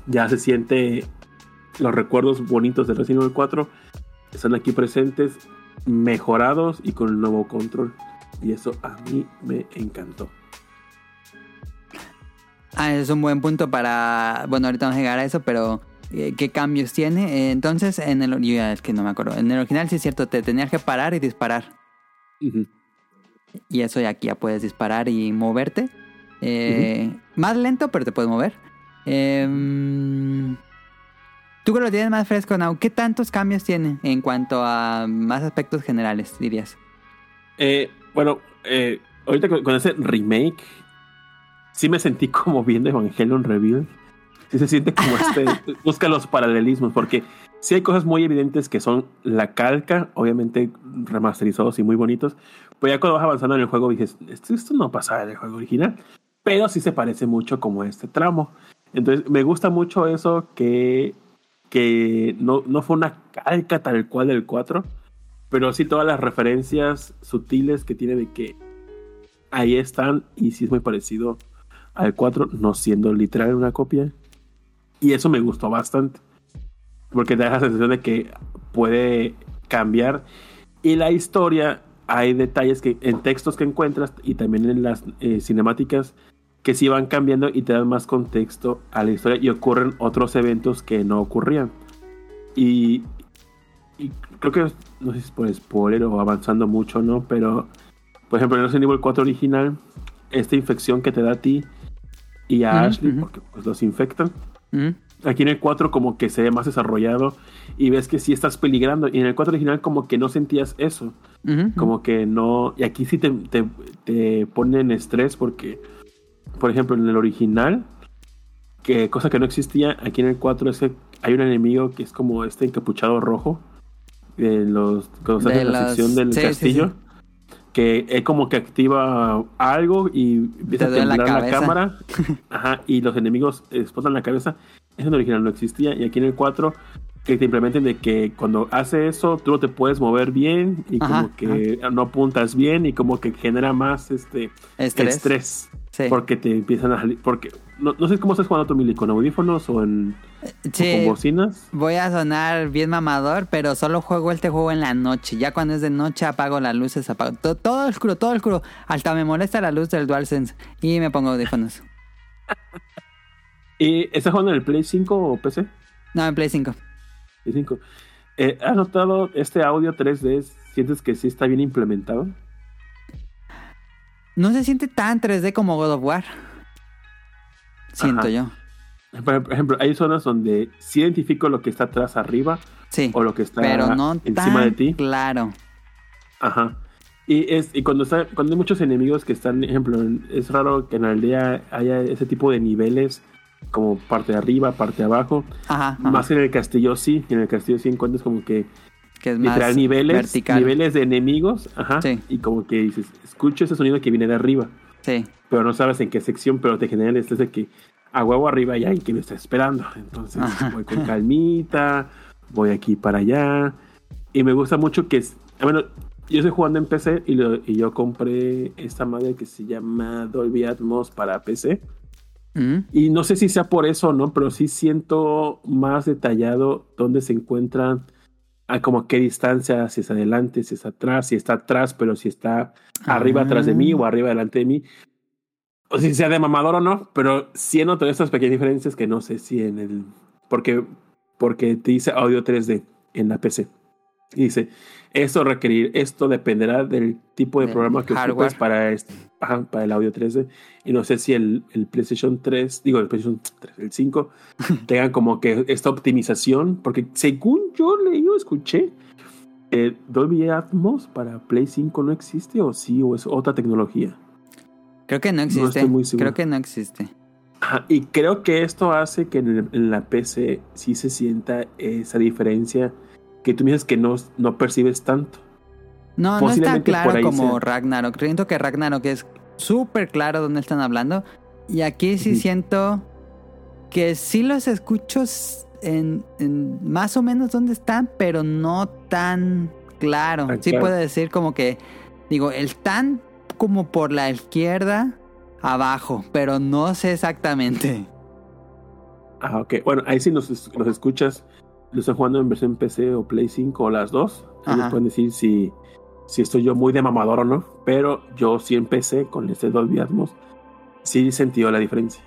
S3: Ya se siente los recuerdos bonitos de Resident Evil 4 están aquí presentes, mejorados y con el nuevo control. Y eso a mí me encantó.
S4: Ah, es un buen punto para. Bueno, ahorita vamos a llegar a eso, pero. eh, ¿Qué cambios tiene? Eh, entonces, en el. Es que no me acuerdo. En el original, sí es cierto, te tenías que parar y disparar. Y eso ya aquí ya puedes disparar y moverte. Eh, Más lento, pero te puedes mover. Em, Tú que lo tienes más fresco, Nau, ¿qué tantos cambios tiene en cuanto a más aspectos generales, dirías?
S3: Eh, bueno, eh, ahorita con, con ese remake, sí me sentí como viendo Evangelion Revealed. Sí se siente como este, busca los paralelismos, porque sí hay cosas muy evidentes que son la calca, obviamente remasterizados y muy bonitos, pero ya cuando vas avanzando en el juego dices, esto, esto no pasaba en el juego original, pero sí se parece mucho como este tramo. Entonces me gusta mucho eso que, que no, no fue una calca tal cual del 4, pero sí todas las referencias sutiles que tiene de que ahí están y sí es muy parecido al 4, no siendo literal una copia. Y eso me gustó bastante. Porque te da la sensación de que puede cambiar. Y la historia, hay detalles que en textos que encuentras y también en las eh, cinemáticas que sí van cambiando y te dan más contexto a la historia y ocurren otros eventos que no ocurrían. Y, y creo que, no sé si es por spoiler o avanzando mucho, ¿no? Pero, por ejemplo, en Resident Evil 4 original, esta infección que te da a ti y a Ashley, porque pues los infectan. Aquí en el 4 como que se ve más desarrollado y ves que sí estás peligrando. Y en el 4 original como que no sentías eso. Como que no... Y aquí sí te, te, te ponen estrés porque, por ejemplo, en el original, que cosa que no existía, aquí en el 4 es que hay un enemigo que es como este encapuchado rojo. De los, cuando estás
S4: De
S3: la sección del
S4: sí, sí,
S3: castillo.
S4: sí.
S3: Que es como que activa algo y empieza a
S4: la
S3: temblar la, cámara. Ajá, y los enemigos explotan la cabeza. Eso en el original no existía. Y aquí en el 4, que te implementen de que cuando hace eso, tú no te puedes mover bien y
S4: Ajá,
S3: como que no apuntas bien y como que genera más este
S4: Estrés.
S3: estrés.
S4: Sí.
S3: Porque te empiezan a salir. Porque no, no sé cómo estás jugando tu Mili, con audífonos o, en, o
S4: Sí,
S3: con bocinas.
S4: voy a sonar bien mamador, pero solo juego este juego en la noche. Ya cuando es de noche apago las luces, apago todo, todo oscuro, todo oscuro. Hasta me molesta la luz del DualSense y me pongo audífonos.
S3: ¿Y estás jugando en el Play 5 o PC?
S4: No, en Play 5.
S3: Play 5. Eh, ¿Has notado este audio 3D? ¿Sientes que sí está bien implementado?
S4: No se siente tan 3D como God of War. Siento
S3: Ajá.
S4: yo.
S3: Por ejemplo, hay zonas donde sí identifico lo que está atrás arriba
S4: Sí.
S3: o lo que está
S4: Pero no
S3: encima
S4: tan
S3: de ti.
S4: claro.
S3: Ajá. Y, es, y cuando, está, cuando hay muchos enemigos que están, ejemplo, es raro que en la aldea haya ese tipo de niveles, como parte de arriba, parte de abajo.
S4: Ajá. ajá.
S3: Más en el castillo sí, en el castillo sí encuentras como que
S4: que es más
S3: literal niveles,
S4: vertical.
S3: niveles de enemigos, ajá.
S4: Sí.
S3: Y como que dices, escucho ese sonido que viene de arriba,
S4: Sí.
S3: pero no sabes en qué sección, pero te genera el estrés de que a huevo arriba hay alguien que me está esperando. Entonces
S4: Ajá.
S3: voy con calmita, voy aquí para allá. Y me gusta mucho que, es- bueno, yo estoy jugando en PC y, lo- y yo compré esta madre que se llama Dolby Atmos para PC.
S4: Mm.
S3: Y no sé si sea por eso o no, pero sí siento más detallado dónde se encuentran, a como qué distancia, si es adelante, si es atrás, si está atrás, pero si está arriba
S4: Ah.
S3: atrás de mí o arriba delante de mí. O si sea de mamador o no, pero sí noto estas pequeñas diferencias que no sé si en el... Porque, porque te dice audio 3D en la PC. Y dice, esto requerir, esto dependerá del tipo de
S4: Del
S3: programa que
S4: hardware.
S3: ocupes para, este- ajá, para el audio 3D. Y no sé si el, el PlayStation 3, digo, el PlayStation 3, el 5, tengan como que esta optimización, porque según yo leí o escuché, eh, Dolby Atmos para Play 5 no existe o sí, o es otra tecnología.
S4: Creo que no existe.
S3: estoy muy.
S4: Creo que no existe.
S3: Ajá, y creo que esto hace que en, el- en la PC sí se sienta esa diferencia que tú me dices que no, no percibes tanto.
S4: No, no está
S3: Posiblemente
S4: claro como
S3: sea.
S4: Ragnarok. Siento que Ragnarok es súper claro dónde están hablando. Y aquí sí siento que sí los escucho en, en más o menos dónde están, pero no tan claro.
S3: Tan
S4: sí
S3: claro.
S4: puedo decir como que, digo, están como por la izquierda abajo, pero no sé exactamente.
S3: Ah, ok. Bueno, ahí sí los, los escuchas, los estoy jugando en versión PC o Play 5 o las dos.
S4: Ajá.
S3: pueden decir si, si estoy yo muy de mamador o no. Pero yo sí empecé con este Dolby Atmos. Sí he sentido la diferencia.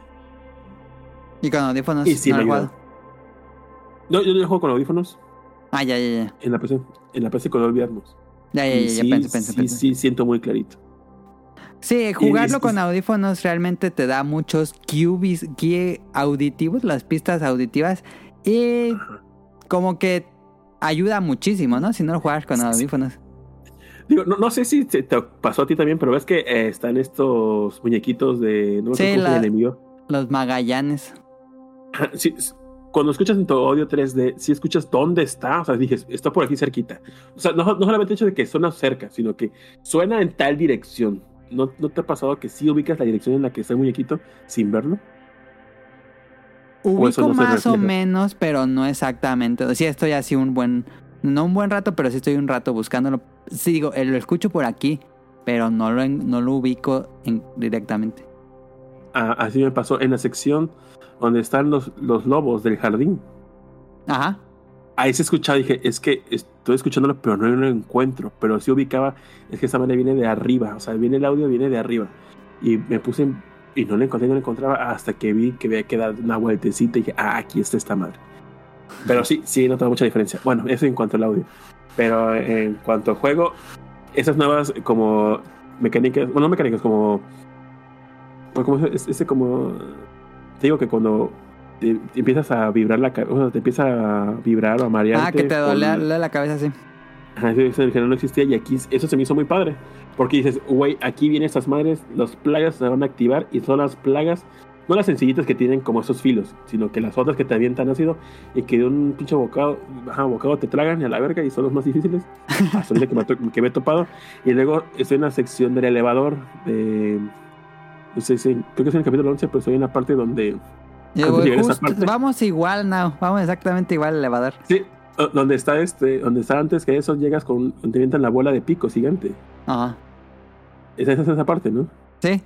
S4: Y con audífonos
S3: Y sí
S4: no
S3: me
S4: lo jugado.
S3: No, yo lo juego con audífonos
S4: Ah, ya, ya, ya.
S3: en la PC. En la PC con Dolby Atmos.
S4: Ya, ya, ya, ya,
S3: sí,
S4: pensé, pensé,
S3: sí,
S4: pensé.
S3: sí siento muy clarito.
S4: Sí, jugarlo con audífonos realmente te da muchos que auditivos, las pistas auditivas, y. como que ayuda muchísimo, ¿no? Si no lo juegas con
S3: Sí.
S4: audífonos.
S3: Digo, no, no sé si te, te pasó a ti también, pero ves que eh, están estos muñequitos de. No
S4: Sí, la-
S3: el enemigo.
S4: Los Magallanes.
S3: Sí, cuando escuchas en tu audio 3D, si escuchas dónde está, o sea, dije, está por aquí cerquita. O sea, no, no solamente el hecho de que suena cerca, sino que suena en tal dirección. ¿No, ¿No te ha pasado que sí ubicas la dirección en la que está el muñequito sin verlo? O
S4: Ubico
S3: no
S4: más o menos, pero no exactamente. Sí, estoy así un buen, no un buen rato, pero sí estoy un rato buscándolo. Sí, digo, eh, lo escucho por aquí, pero no lo, no lo ubico en- directamente.
S3: Ah, así me pasó en la sección donde están los, los lobos del jardín.
S4: Ajá.
S3: Ahí se escuchaba, dije, es que estoy escuchándolo, pero no lo encuentro. Pero sí ubicaba, es que esta manera viene de arriba. O sea, viene el audio, viene de arriba. Y me puse y no lo encontré, no lo encontraba hasta que vi que había que dar una vueltecita y dije, ah, aquí está esta madre. Pero sí, sí, he notado mucha diferencia. Bueno, eso en cuanto al audio. Pero en cuanto al juego, esas nuevas como mecánicas, bueno, no mecánicas, como... bueno, como es- ese como... Te digo que cuando te, te empiezas a vibrar la cabeza, te empieza a vibrar o a marear.
S4: Ah, que te duele duele la cabeza, sí.
S3: Ajá, eso en general no existía y aquí eso se me hizo muy padre. Porque dices, güey, aquí vienen estas madres, las plagas se van a activar y son las plagas, no las sencillitas que tienen como esos filos, sino que las otras que te avientan ácido y que de un pinche bocado, ajá, bocado te tragan y a la verga y son los más difíciles. Hasta ahorita que me, to- que me he topado. Y luego estoy en la sección del elevador de. No sé si, creo que es en el capítulo 11, pero estoy en la parte donde.
S4: Yo, justo- vamos igual, no. Vamos exactamente igual al elevador.
S3: Sí, donde está este, donde está antes que eso, llegas con. Te avientan la bola de pico gigante.
S4: Ajá.
S3: Esa es esa parte, ¿no?
S4: Sí.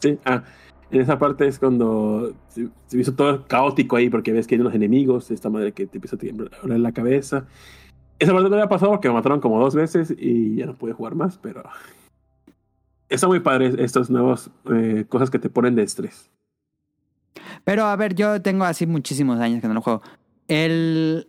S3: Sí, ah, en esa parte es cuando se, se hizo todo caótico ahí porque ves que hay unos enemigos, esta madre que te empieza a temblar la cabeza. Esa parte no había pasado porque me mataron como dos veces y ya no pude jugar más, pero está muy padre estas nuevas eh, cosas que te ponen de estrés.
S4: Pero a ver, yo tengo así muchísimos años que no lo juego. El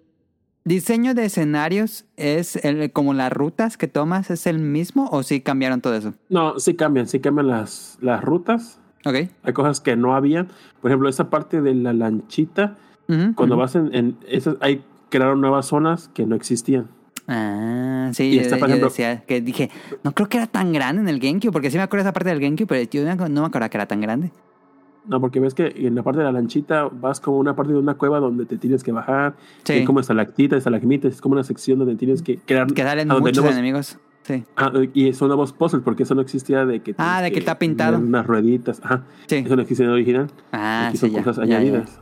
S4: diseño de escenarios es el, como las rutas que tomas, ¿es el mismo o sí cambiaron todo eso?
S3: No, sí cambian, sí cambian las, las rutas.
S4: Ok.
S3: Hay cosas que no había. Por ejemplo, esa parte de la lanchita, cuando vas en, en esas, hay crearon nuevas zonas que no existían.
S4: Ah, sí,
S3: Y
S4: yo,
S3: por
S4: yo
S3: ejemplo-
S4: decía que dije, no creo que era tan grande en el GameCube, porque sí me acuerdo esa parte del GameCube, pero yo no me acuerdo que era tan grande.
S3: No, porque ves que en la parte de la lanchita vas como una parte de una cueva donde te tienes que bajar.
S4: Sí.
S3: Hay como estalactitas, estalagmitas, es como una sección donde tienes que crear.
S4: Que salen muchos
S3: nuevos-
S4: enemigos. Sí.
S3: Ah, y son nuevos puzzles, porque eso no existía de que.
S4: Ah, de que está pintado.
S3: Unas rueditas. Ajá.
S4: Sí.
S3: Eso no existe en el original.
S4: Ah,
S3: Aquí
S4: sí,
S3: son
S4: ya.
S3: cosas
S4: ya, ya.
S3: añadidas.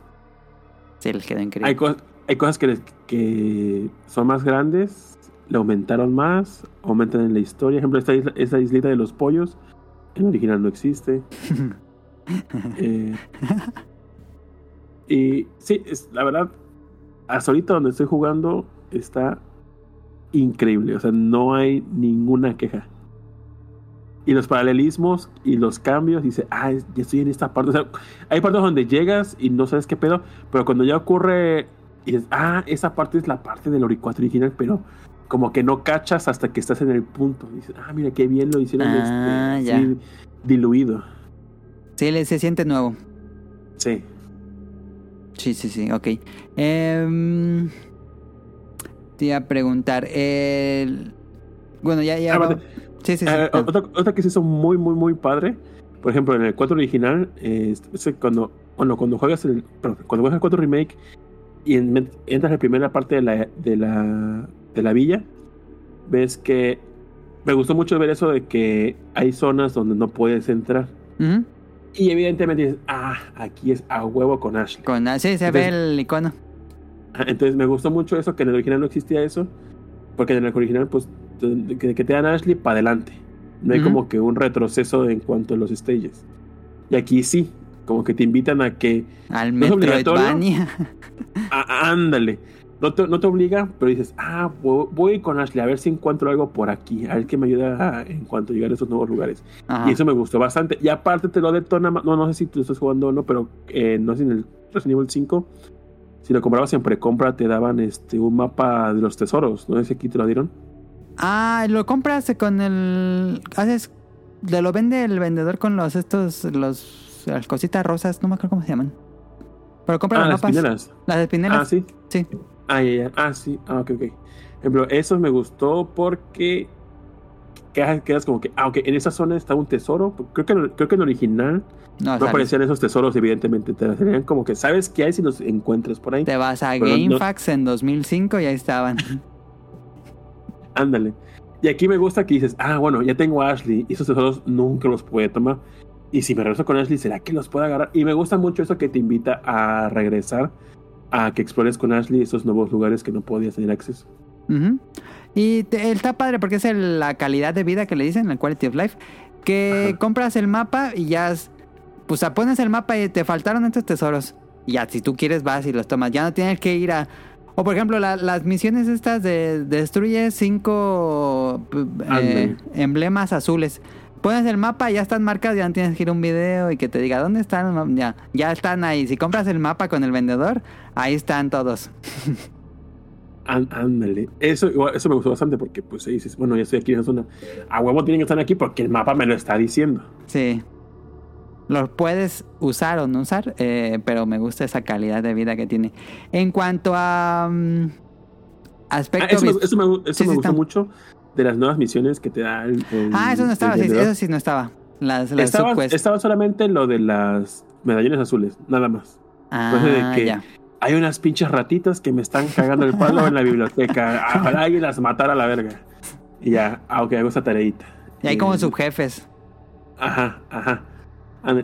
S4: Sí, les quedó increíble.
S3: Hay, co- hay cosas que, les- que son más grandes, le aumentaron más, aumentan en la historia. Por ejemplo, esta, isla, esta islita de los pollos, en el original no existe. Eh, y sí, es, la verdad, hasta ahorita donde estoy jugando está increíble. O sea, no hay ninguna queja. Y los paralelismos y los cambios, dice, ah, ya estoy en esta parte. O sea, hay partes donde llegas y no sabes qué pedo, pero cuando ya ocurre, y dices, ah, esa parte es la parte del Ori 4 original, pero como que no cachas hasta que estás en el punto. Dices, ah, mira qué bien lo hicieron
S4: Ah,
S3: este,
S4: ya.
S3: diluido.
S4: Sí, le- se siente nuevo.
S3: Sí.
S4: Sí, sí, sí, ok. Em, te iba a preguntar. El... Bueno, ya, ya.
S3: Ah.
S4: Sí, sí, sí.
S3: Eh,
S4: no.
S3: otra, otra que se hizo muy, muy, muy padre. Por ejemplo, en el 4 original, eh, es cuando, bueno, cuando juegas el, perdón, cuando juegas el 4 remake y en- entras en la primera parte de la, de la, de la villa, ves que me gustó mucho ver eso de que hay zonas donde no puedes entrar.
S4: Ujú.
S3: Y evidentemente dices, ah, aquí es a huevo con Ashley.
S4: Con, sí, se ve el icono.
S3: Entonces me gustó mucho eso, que en el original no existía eso, porque en el original, pues, que, que te dan Ashley para adelante. No hay como que un retroceso en cuanto a los stages. Y aquí sí, como que te invitan a que,
S4: Al
S3: ¿No?
S4: Metroidvania.
S3: ándale. No te, no te obliga, pero dices, ah, voy, voy con Ashley a ver si encuentro algo por aquí, a ver qué me ayuda a- en cuanto a llegar a esos nuevos lugares.
S4: Ajá.
S3: Y eso me gustó bastante. Y aparte te lo detona, no, no sé si tú estás jugando o no, pero eh, no sé si en el Resident Evil 5, si lo comprabas en precompra te daban este un mapa de los tesoros. No sé si aquí te lo dieron.
S4: Ah, lo compras con el. Haces. Te lo vende el vendedor con los estos. Los. Las cositas rosas, no me acuerdo cómo se llaman. Pero compra
S3: Ah,
S4: los
S3: las
S4: mapas.
S3: espinelas.
S4: Las espinelas.
S3: Ah, sí.
S4: Sí.
S3: Ah, ya, ya. Ah, sí. Ah, ok, ok. Ejemplo, eso me gustó porque quedas, quedas como que, ah, ok, en esa zona está un tesoro. Creo que, creo que en el original
S4: No,
S3: aparecían esos tesoros, evidentemente. Te serían como que sabes qué hay si los encuentras por ahí.
S4: Te vas a
S3: no-
S4: GameFAQs en 2005 y ahí estaban.
S3: Ándale. Y aquí me gusta que dices, ah, bueno, ya tengo a Ashley y esos tesoros nunca los puede tomar. Y si me regreso con Ashley, ¿será que los puedo agarrar? Y me gusta mucho eso que te invita a regresar, a que explores con Ashley esos nuevos lugares que no podías tener acceso.
S4: Y te- está padre porque es el- la calidad de vida que le dicen, la quality of life. Que
S3: Ajá.
S4: compras el mapa y ya. es- Pues pones el mapa y te faltaron estos tesoros. Y ya, si tú quieres, vas y los tomas. Ya no tienes que ir a. O por ejemplo, la- las misiones estas de destruye cinco eh, emblemas azules. Pones el mapa y ya están marcados, ya no tienes que ir a un video y que te diga dónde están. los ma-?" Ya, ya están ahí. Si compras el mapa con el vendedor, ahí están todos.
S3: Án- Ándale. Eso, eso me gustó bastante porque, pues, ahí dices, bueno, ya estoy aquí en esa zona. A huevo tienen que estar aquí porque el mapa me lo está diciendo.
S4: Sí. Los puedes usar o no usar, eh, pero me gusta esa calidad de vida que tiene. En cuanto a
S3: Ah,
S4: aspecto
S3: eso me,
S4: vis-
S3: eso me, eso
S4: Sí,
S3: me
S4: sí,
S3: gustó
S4: está.
S3: mucho de las nuevas misiones que te da el. el-
S4: Ah, eso no estaba, sí, eso sí no estaba. Las, las
S3: estaba, estaba solamente lo de las medallones azules, nada más. Pues de
S4: Ah,
S3: que
S4: ya.
S3: Hay unas pinches ratitas que me están cagando el palo en la biblioteca. Ojalá alguien las matara a la verga. Y ya, ah, ok, hago esa tareita.
S4: Y hay como subjefes.
S3: Ajá, ajá.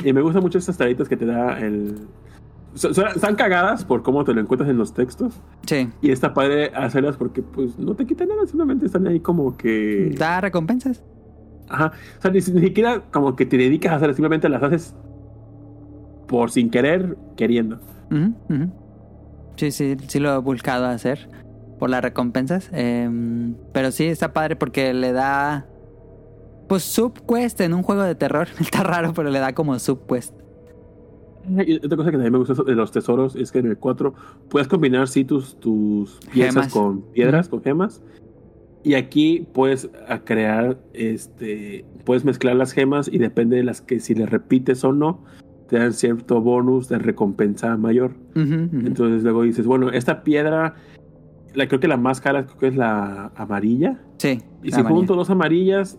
S3: Y me gustan mucho estas tareitas que te da el. Están cagadas por cómo te lo encuentras en los textos.
S4: Sí.
S3: Y está padre hacerlas porque, pues, no te quitan nada, solamente están ahí como que.
S4: Da recompensas.
S3: Ajá. O sea, ni, ni siquiera como que te dedicas a hacerlas, simplemente las haces por sin querer, queriendo.
S4: Sí, sí, sí lo he buscado hacer por las recompensas. Em, pero sí, está padre porque le da... Pues subquest en un juego de terror. Está raro, pero le da como subquest.
S3: Y otra cosa que también me gusta de los tesoros es que en el 4 puedes combinar sí tus, tus piezas
S4: Gemas.
S3: con piedras, con gemas. Y aquí puedes a crear, este, puedes mezclar las gemas y depende de las que si le repites o no, te dan cierto bonus de recompensa mayor.
S4: Ujú, ujú.
S3: Entonces luego dices, bueno, esta piedra, la, creo que la más cara creo que es la amarilla.
S4: Sí.
S3: Y si
S4: amarilla.
S3: junto dos amarillas,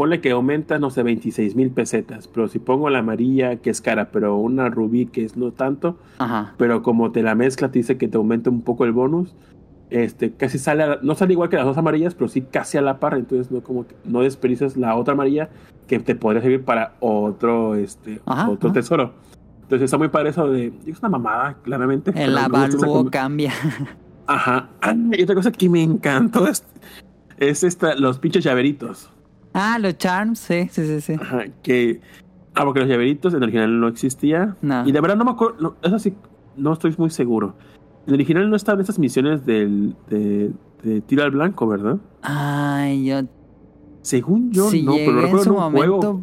S3: ponle que aumenta, no sé, 26 mil pesetas. Pero si pongo la amarilla, que es cara, pero una rubí, que es no tanto,
S4: Ajá.
S3: pero como te la mezcla, te dice que te aumenta un poco el bonus. Este, casi sale, no sale igual que las dos amarillas, pero sí casi a la par. Entonces no como que no desperdicias la otra amarilla que te podría servir para otro, este,
S4: Ajá,
S3: otro
S4: ajá.
S3: tesoro. Entonces está muy padre eso de, es una mamada, claramente.
S4: El avalúo cambia.
S3: Ajá. Ah, Y otra cosa que me encantó es, es esta, los pinches llaveritos.
S4: Ah, los charms, sí, sí, sí, sí.
S3: Ajá, que. Ah, porque los llaveritos en el original no existía.
S4: No.
S3: Y de verdad no me acuerdo. no, eso sí, no estoy muy seguro. En el original no estaban estas misiones del, de, de tiro al blanco, ¿verdad?
S4: Ay, yo
S3: Según yo,
S4: si
S3: no, pero
S4: en
S3: recuerdo
S4: su
S3: en un
S4: momento,
S3: juego.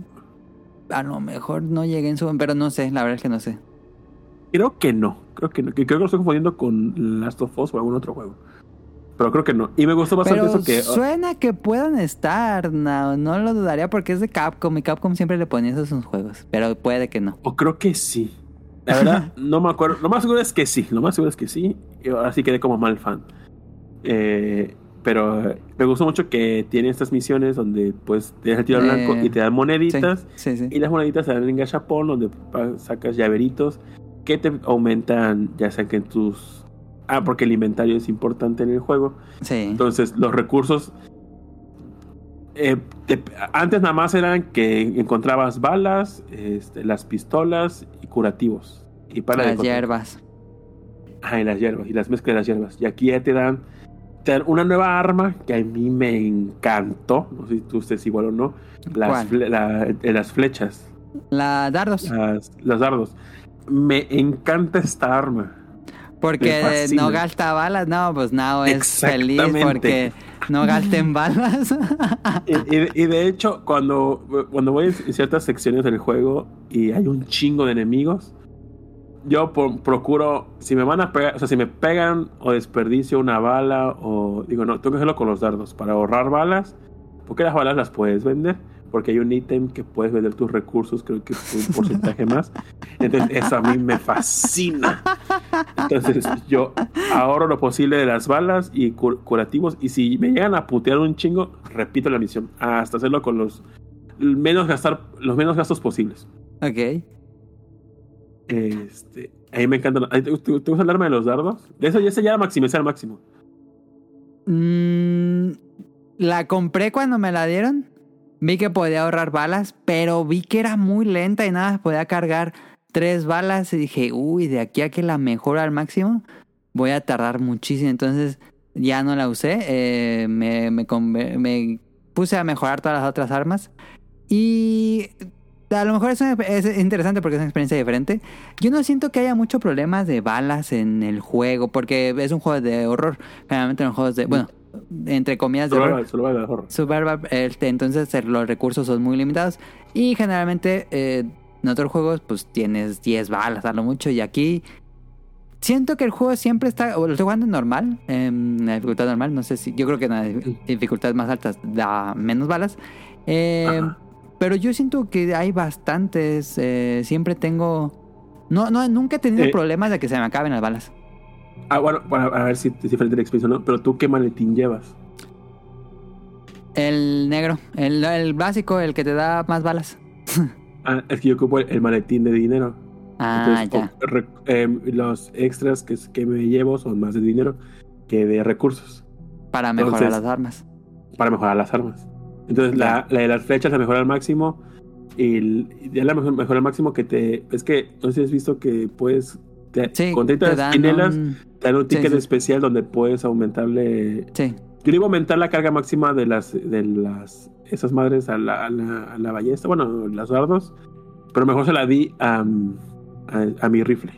S4: a lo mejor no llegué en su pero no sé, la verdad es que no sé.
S3: Creo que no. Creo que no. Creo que lo estoy confundiendo con Last of Us o algún otro juego. Pero creo que no. Y me gustó bastante
S4: Pero
S3: eso que.
S4: suena que puedan estar, no, no lo dudaría porque es de Capcom y Capcom siempre le ponía eso a sus juegos, pero puede que no.
S3: O creo que sí. La verdad, no me acuerdo. Lo más seguro es que sí. Lo más seguro es que sí. Y ahora sí quedé como mal fan. Eh, pero me gustó mucho que tiene estas misiones donde pues te das el tiro
S4: Eh,
S3: blanco y te dan moneditas.
S4: Sí, sí.
S3: Y las moneditas se dan en gachapón donde sacas llaveritos que te aumentan, ya sea que en tus... Ah, porque el inventario es importante en el juego.
S4: Sí.
S3: Entonces, los recursos. eh, te- antes nada más eran que encontrabas balas, este, las pistolas y curativos. Y para
S4: Las hierbas.
S3: Ajá, y las hierbas, y las mezclas de las hierbas. Y aquí ya te dan, te dan una nueva arma que a mí me encantó. No sé si tú estés igual o no. Las,
S4: ¿Cuál?
S3: la- eh, las flechas,
S4: La dardos.
S3: las, los dardos. Me encanta esta arma.
S4: Porque no gasta balas. No, pues Nao es feliz porque no gasten balas.
S3: Y, y- y de hecho, cuando, cuando voy en ciertas secciones del juego y hay un chingo de enemigos, yo por- procuro, si me van a pegar, o sea, si me pegan o desperdicio una bala o digo, no, tengo que hacerlo con los dardos para ahorrar balas, porque las balas las puedes vender, porque hay un ítem que puedes vender tus recursos, creo que es un porcentaje más. Entonces, eso a mí me fascina. Entonces, yo ahorro lo posible de las balas y cur- curativos. Y si me llegan a putear un chingo, repito la misión. Hasta hacerlo con los menos gastar, los menos gastos posibles.
S4: ok.
S3: Este, a mí me encanta. ¿Te, gusta el arma de los dardos? De eso ya se maximizar al máximo.
S4: Mm, la compré cuando me la dieron. Vi que podía ahorrar balas, pero vi que era muy lenta y nada, podía cargar tres balas y dije, uy, de aquí a que la mejora al máximo, voy a tardar muchísimo. Entonces ya no la usé, eh, me, me, puse a mejorar todas las otras armas y a lo mejor es, interesante porque es una experiencia diferente. Yo no siento que haya mucho problemas de balas en el juego porque es un juego de horror. Generalmente en los juegos de, bueno, entre comillas de horror. Survival, este, entonces los recursos son muy limitados y generalmente eh, en otros juegos pues tienes 10 balas a lo mucho y aquí siento que el juego siempre está, o lo estoy jugando normal, en la dificultad normal, no sé si, yo creo que en las dificultades más altas da menos balas, eh, pero yo siento que hay bastantes, eh, siempre tengo, no, no, nunca he tenido
S3: Eh.
S4: problemas de que se me acaben las balas.
S3: Ah, bueno, para, a ver si es diferente la experiencia, ¿no? Pero tú, ¿qué maletín llevas?
S4: El negro, el, el básico, el que te da más balas.
S3: Ah, es que yo ocupo el, el maletín de dinero.
S4: Ah,
S3: Entonces,
S4: ya.
S3: o- re- em, los extras que, que me llevo son más de dinero que de recursos
S4: Para mejorar
S3: entonces-
S4: las armas.
S3: para mejorar las armas. Entonces, la, la de las flechas la mejora al máximo. Y, ya la mejor, mejora al máximo que te. Es que no sé si has visto que puedes. Te,
S4: Sí,
S3: con
S4: te
S3: 30
S4: dan
S3: espinelas,
S4: un-
S3: te dan un ticket
S4: sí.
S3: especial donde puedes aumentarle.
S4: Sí,
S3: Yo le iba a aumentar la carga máxima de las. de las. esas madres a la, a la, a la ballesta. Bueno, las dardos. Pero mejor se la di a, a, a mi rifle.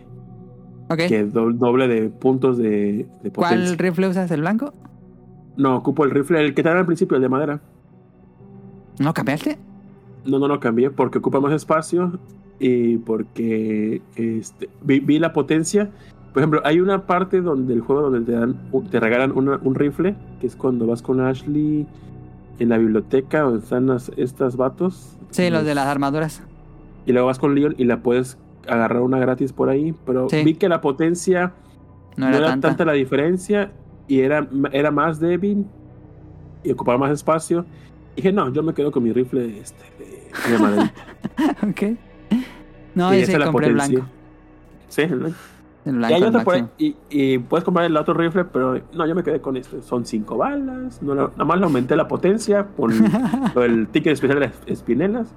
S4: ok.
S3: Que do- doble de puntos de, de
S4: ¿Cuál
S3: potencia.
S4: rifle usas? ¿El blanco?
S3: No, ocupo el rifle, el que te dan al principio, el de madera.
S4: ¿No cambiaste?
S3: No, no lo cambié porque ocupa más espacio y porque este, vi, vi la potencia. Por ejemplo, hay una parte donde el juego donde te dan te regalan una- un rifle, que es cuando vas con Ashley en la biblioteca donde están las, estas vatos.
S4: Sí, los de las armaduras.
S3: Y luego vas con Leon y la puedes agarrar una gratis por ahí. Pero
S4: Sí.
S3: vi que la potencia
S4: No era, tanta.
S3: tanta la diferencia y era, era más débil y ocupaba más espacio. dije, no, yo me quedo con mi rifle este, de, de
S4: ok. No,
S3: Y
S4: yo
S3: esa
S4: sí
S3: es la
S4: compré el
S3: potencia.
S4: blanco.
S3: Sí, el blanco.
S4: El
S3: Y,
S4: blanco
S3: hay
S4: al
S3: otro por ahí,
S4: máximo.
S3: y, y puedes comprar el otro rifle, pero no, yo me quedé con este. Son cinco balas. No, nada más le aumenté la potencia con del ticket especial de las espinelas.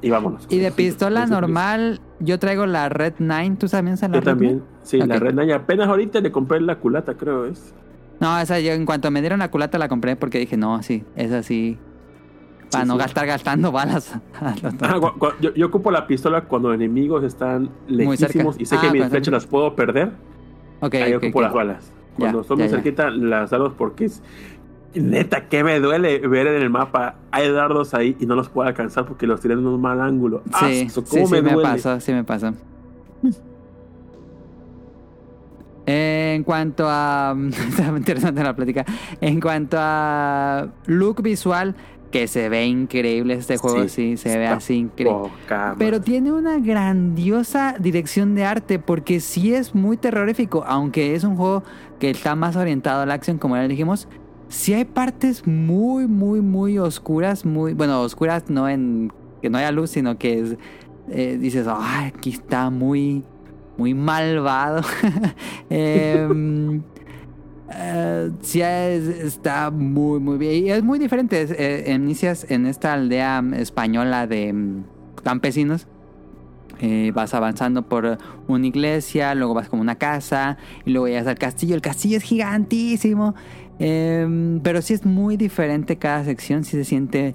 S3: Y vámonos.
S4: Y de pistola
S3: ese
S4: normal, yo traigo la Red 9. ¿Tú también usas la.
S3: Yo
S4: Red
S3: también. Sí, la. Red Knight. Apenas ahorita le compré la culata, creo es.
S4: 9? No, esa yo en cuanto me dieron la culata la compré porque dije, no, sí, esa sí. Para
S3: Sí,
S4: no
S3: sí.
S4: gastar gastando balas. a lo tonto.
S3: Ajá, cu- cu- yo, yo ocupo la pistola cuando enemigos están lejísimos y sé
S4: Ah,
S3: que mis
S4: cuando-
S3: flechas las puedo perder.
S4: ok,
S3: ahí
S4: ok,
S3: ocupo las balas. Cuando
S4: Ya,
S3: estoy muy cerquita, las dardos porque es. Neta, que me duele ver en el mapa. Hay dardos ahí y no los puedo alcanzar porque los tiré en un mal ángulo.
S4: Sí,
S3: Asco,
S4: sí,
S3: ¿Cómo
S4: sí
S3: me duele?
S4: pasó, sí me pasó. Eh, en cuanto a. Está interesante la plática. En cuanto a look visual, que se ve increíble este juego, sí, se ve así increíble. Pero tiene una grandiosa dirección de arte porque sí es muy terrorífico, aunque es un juego que está más orientado a la acción, como ya dijimos. Sí hay partes muy, muy, muy oscuras, muy, bueno, oscuras no en que no haya luz, sino que es, eh, dices, ay, aquí está muy, muy malvado. Em, eh, sí, es- está muy, muy bien. Y es muy diferente. eh, inicias en esta aldea mm, española de mm, campesinos. Eh, vas avanzando por una iglesia, luego vas como una casa, y luego llegas al castillo. El castillo es gigantísimo. Em, pero sí es muy diferente cada sección. Sí se siente.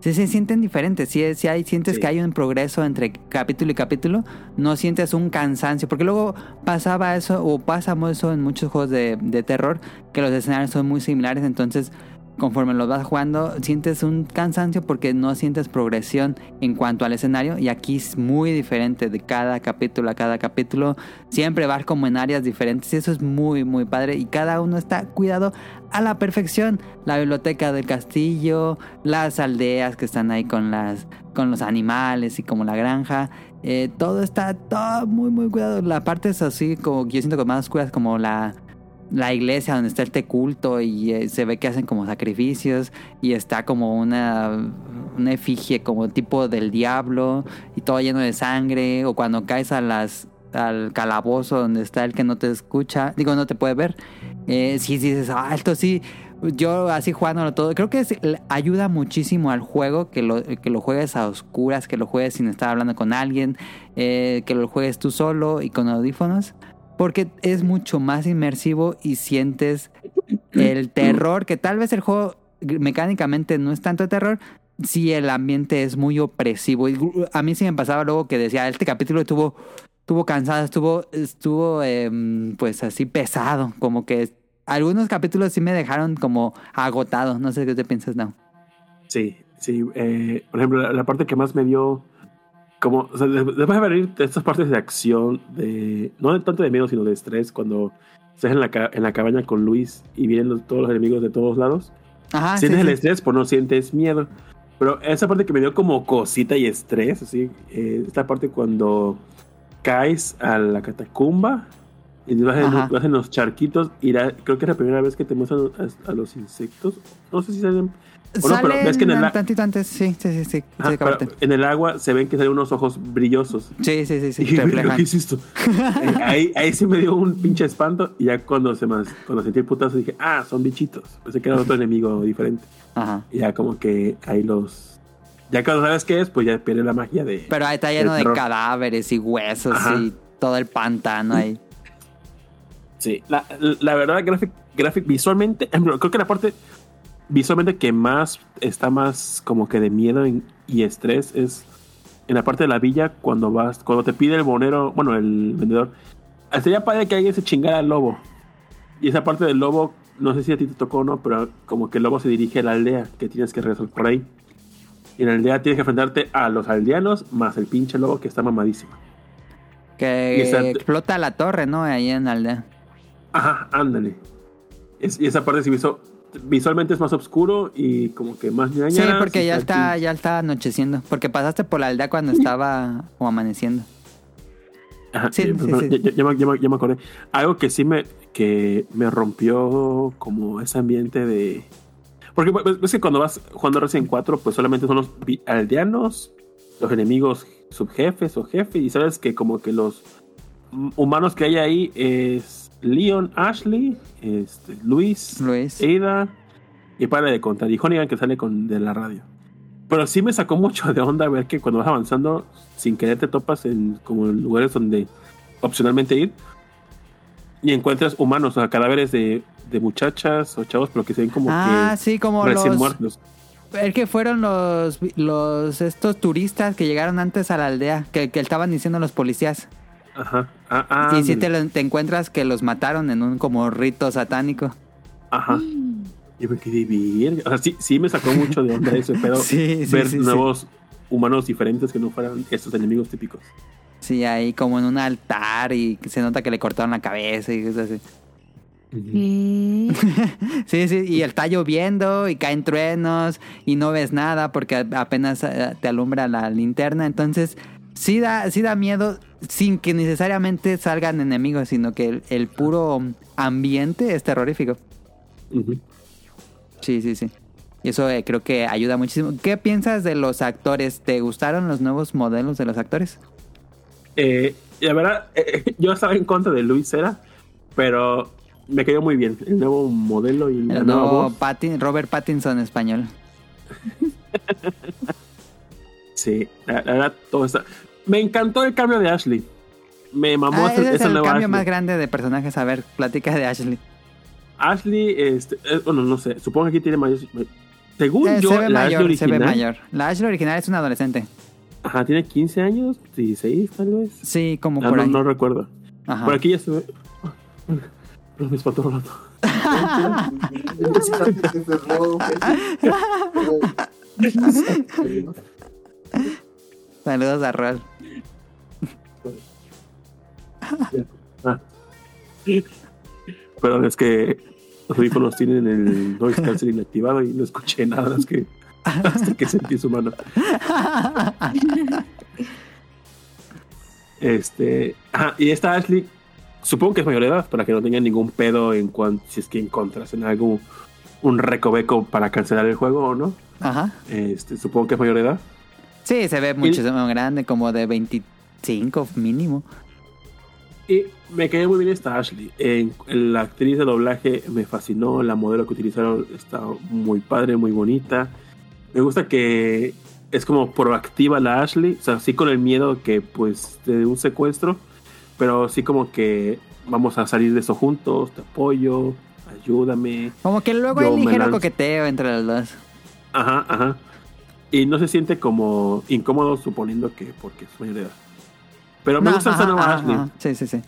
S4: Sí se sienten diferentes. Sí, sí hay, sientes que hay un progreso entre capítulo y capítulo. No sientes un cansancio. Porque luego pasaba eso, o pasamos eso en muchos juegos de, de terror, que los escenarios son muy similares. Entonces, conforme los vas jugando, sientes un cansancio porque no sientes progresión en cuanto al escenario. Y aquí es muy diferente de cada capítulo a cada capítulo. Siempre vas como en áreas diferentes. Y eso es muy, muy padre. Y cada uno está cuidado a la perfección. La biblioteca del castillo, las aldeas que están ahí con las con los animales y como la granja. Eh, todo está todo muy, muy cuidado. La parte es así como yo siento que más oscuras como la la iglesia donde está este culto y eh, se ve que hacen como sacrificios y está como una, una efigie como tipo del diablo y todo lleno de sangre o cuando caes a las al calabozo donde está el que no te escucha, digo no te puede ver, eh, sí dices, ah, esto sí, yo así jugándolo todo, creo que ayuda muchísimo al juego que lo, que lo juegues a oscuras, que lo juegues sin estar hablando con alguien, eh, que lo juegues tú solo y con audífonos. Porque es mucho más inmersivo y sientes el terror, que tal vez el juego mecánicamente no es tanto terror, si el ambiente es muy opresivo. Y a mí sí me pasaba luego que decía, este capítulo estuvo, estuvo cansado, estuvo, estuvo em, pues así pesado, como que algunos capítulos sí me dejaron como agotado. No sé qué te piensas, no.
S3: Sí, sí. eh, por ejemplo, la parte que más me dio. Como, o sea, después de venir estas partes de acción, de no de tanto de miedo, sino de estrés, cuando estás en la, en la cabaña con Luis y vienen todos los enemigos de todos lados,
S4: Ajá, sí,
S3: sientes el
S4: sí.
S3: estrés, pero no sientes miedo. Pero esa parte que me dio como cosita y estrés, así, eh, esta parte cuando caes a la catacumba y vas en,
S4: Ajá.
S3: vas en los charquitos y la- creo que es la primera vez que te muestran a, a los insectos. No sé si salen... o no, pero
S4: Sale
S3: ves que en el, a-
S4: tantito antes, sí, sí, sí,
S3: pero en el agua se ven que salen unos ojos brillosos.
S4: sí, sí, sí, sí,
S3: Y
S4: reflejan.
S3: ¿qué es esto? Eh, ahí, ahí sí me dio un pinche espanto. Y ya cuando, se más, cuando sentí el putazo dije, ah, son bichitos. Pensé que era otro enemigo diferente.
S4: Ajá.
S3: Y ya como que ahí los... Ya cuando sabes qué es, pues ya pierde la magia de...
S4: Pero ahí está lleno de
S3: terror.
S4: cadáveres y huesos
S3: Ajá.
S4: y todo el pantano ahí.
S3: Sí, la, la verdad, gráfic, gráfic- visualmente, creo que la parte visualmente que más está más como que de miedo y, estrés es en la parte de la villa cuando vas, cuando te pide el bonero, bueno, el vendedor, sería padre que alguien se chingara al lobo. Y esa parte del lobo, no sé si a ti te tocó o no, pero como que el lobo se dirige a la aldea, que tienes que regresar por ahí. Y en la aldea tienes que enfrentarte a los aldeanos más el pinche lobo que está mamadísimo.
S4: Que
S3: esa-
S4: explota la torre, ¿no? Ahí en la aldea.
S3: Ajá, ándale. Es- y esa parte sí visu- visualmente es más oscuro y como que más ñaña.
S4: Sí, porque ya está, ya está anocheciendo. Porque pasaste por la aldea cuando estaba como amaneciendo.
S3: Ajá,
S4: Sí,
S3: sí,
S4: sí, sí.
S3: Ya, ya- ya me- ya me- ya me acordé. Algo que sí me, que me rompió como ese ambiente de... Porque pues, ves que cuando vas jugando Resident 4, pues solamente son los aldeanos, los enemigos subjefes o jefe, y sabes que como que los humanos que hay ahí es Leon, Ashley, este, Luis,
S4: Luis.
S3: Ada, y para de contar, y Honigan que sale con, de la radio. Pero sí me sacó mucho de onda ver que cuando vas avanzando, sin querer te topas en como lugares donde opcionalmente ir y encuentras humanos, o sea, cadáveres de, de muchachas o chavos, pero que se ven como
S4: Ah,
S3: que
S4: sí, como
S3: recién
S4: los...
S3: muertos.
S4: El que fueron los, los estos turistas que llegaron antes a la aldea, que, que estaban diciendo los policías.
S3: Ajá. Ah, ah,
S4: y si te,
S3: ándale.
S4: lo- te encuentras que los mataron en un como rito satánico.
S3: Ajá. Yo me quedé bien. O sea, sí, sí me sacó mucho de onda ese pedo.
S4: Sí, sí,
S3: ver
S4: sí, sí.
S3: nuevos humanos diferentes que no fueran estos enemigos típicos.
S4: Sí, ahí como en un altar y se nota que le cortaron la cabeza y cosas así.
S2: ¿Qué?
S4: Sí, sí, y está lloviendo y caen truenos y no ves nada porque a- apenas eh, te alumbra la linterna. Entonces, sí da, sí da miedo sin que necesariamente salgan enemigos, sino que el, el puro ambiente es terrorífico. Sí, sí, sí. Y eso eh, creo que ayuda muchísimo. ¿Qué piensas de los actores? ¿Te gustaron los nuevos modelos de los actores?
S3: Eh, la verdad, eh, yo estaba en contra de Luis Cera, pero me cayó muy bien. El nuevo modelo y la
S4: El
S3: nueva
S4: nuevo Robert Pattinson español.
S3: Sí, la, la verdad, todo está. Me encantó el cambio de Ashley. Me mamó
S4: Ah,
S3: ese,
S4: ese es el cambio
S3: Ashley.
S4: más grande de personajes. A ver, platica de Ashley.
S3: Ashley, este, eh, bueno, no sé, supongo que aquí tiene mayor. Según
S4: Eh,
S3: yo,
S4: se ve
S3: la
S4: mayor,
S3: Ashley
S4: se ve
S3: original.
S4: mayor. La Ashley original es una adolescente.
S3: Ajá, tiene 15 años, 16 tal vez.
S4: Sí, como
S3: Ah,
S4: por
S3: no,
S4: ahí.
S3: no recuerdo.
S4: Ajá.
S3: Por aquí ya se ve. Pero me espantó un rato.
S4: Saludos a Rol.
S3: Perdón, es que los audífonos tienen el noise canceling activado y no escuché nada más que hasta que sentí su mano. Este, y esta Ashley, supongo que es mayor de edad para que no tenga ningún pedo en cuanto si es que encontras en algo un recoveco para cancelar el juego o no.
S4: Ajá.
S3: Este, supongo que es mayor de edad.
S4: Sí, se ve muchísimo grande, como de 25 mínimo.
S3: Y me quedé muy bien esta Ashley. En, en la actriz de doblaje me fascinó. La modelo que utilizaron está muy padre, muy bonita. Me gusta que es como proactiva la Ashley. O sea, sí con el miedo que pues de un secuestro. Pero sí como que vamos a salir de eso juntos. Te apoyo. Ayúdame.
S4: Como que luego hay ligero coqueteo entre los dos.
S3: Ajá, ajá. Y no se siente como incómodo suponiendo que porque es mayor de edad. Pero me
S4: No,
S3: gusta esta
S4: ajá,
S3: nueva
S4: ajá,
S3: Ashley.
S4: ajá. Sí, sí, sí.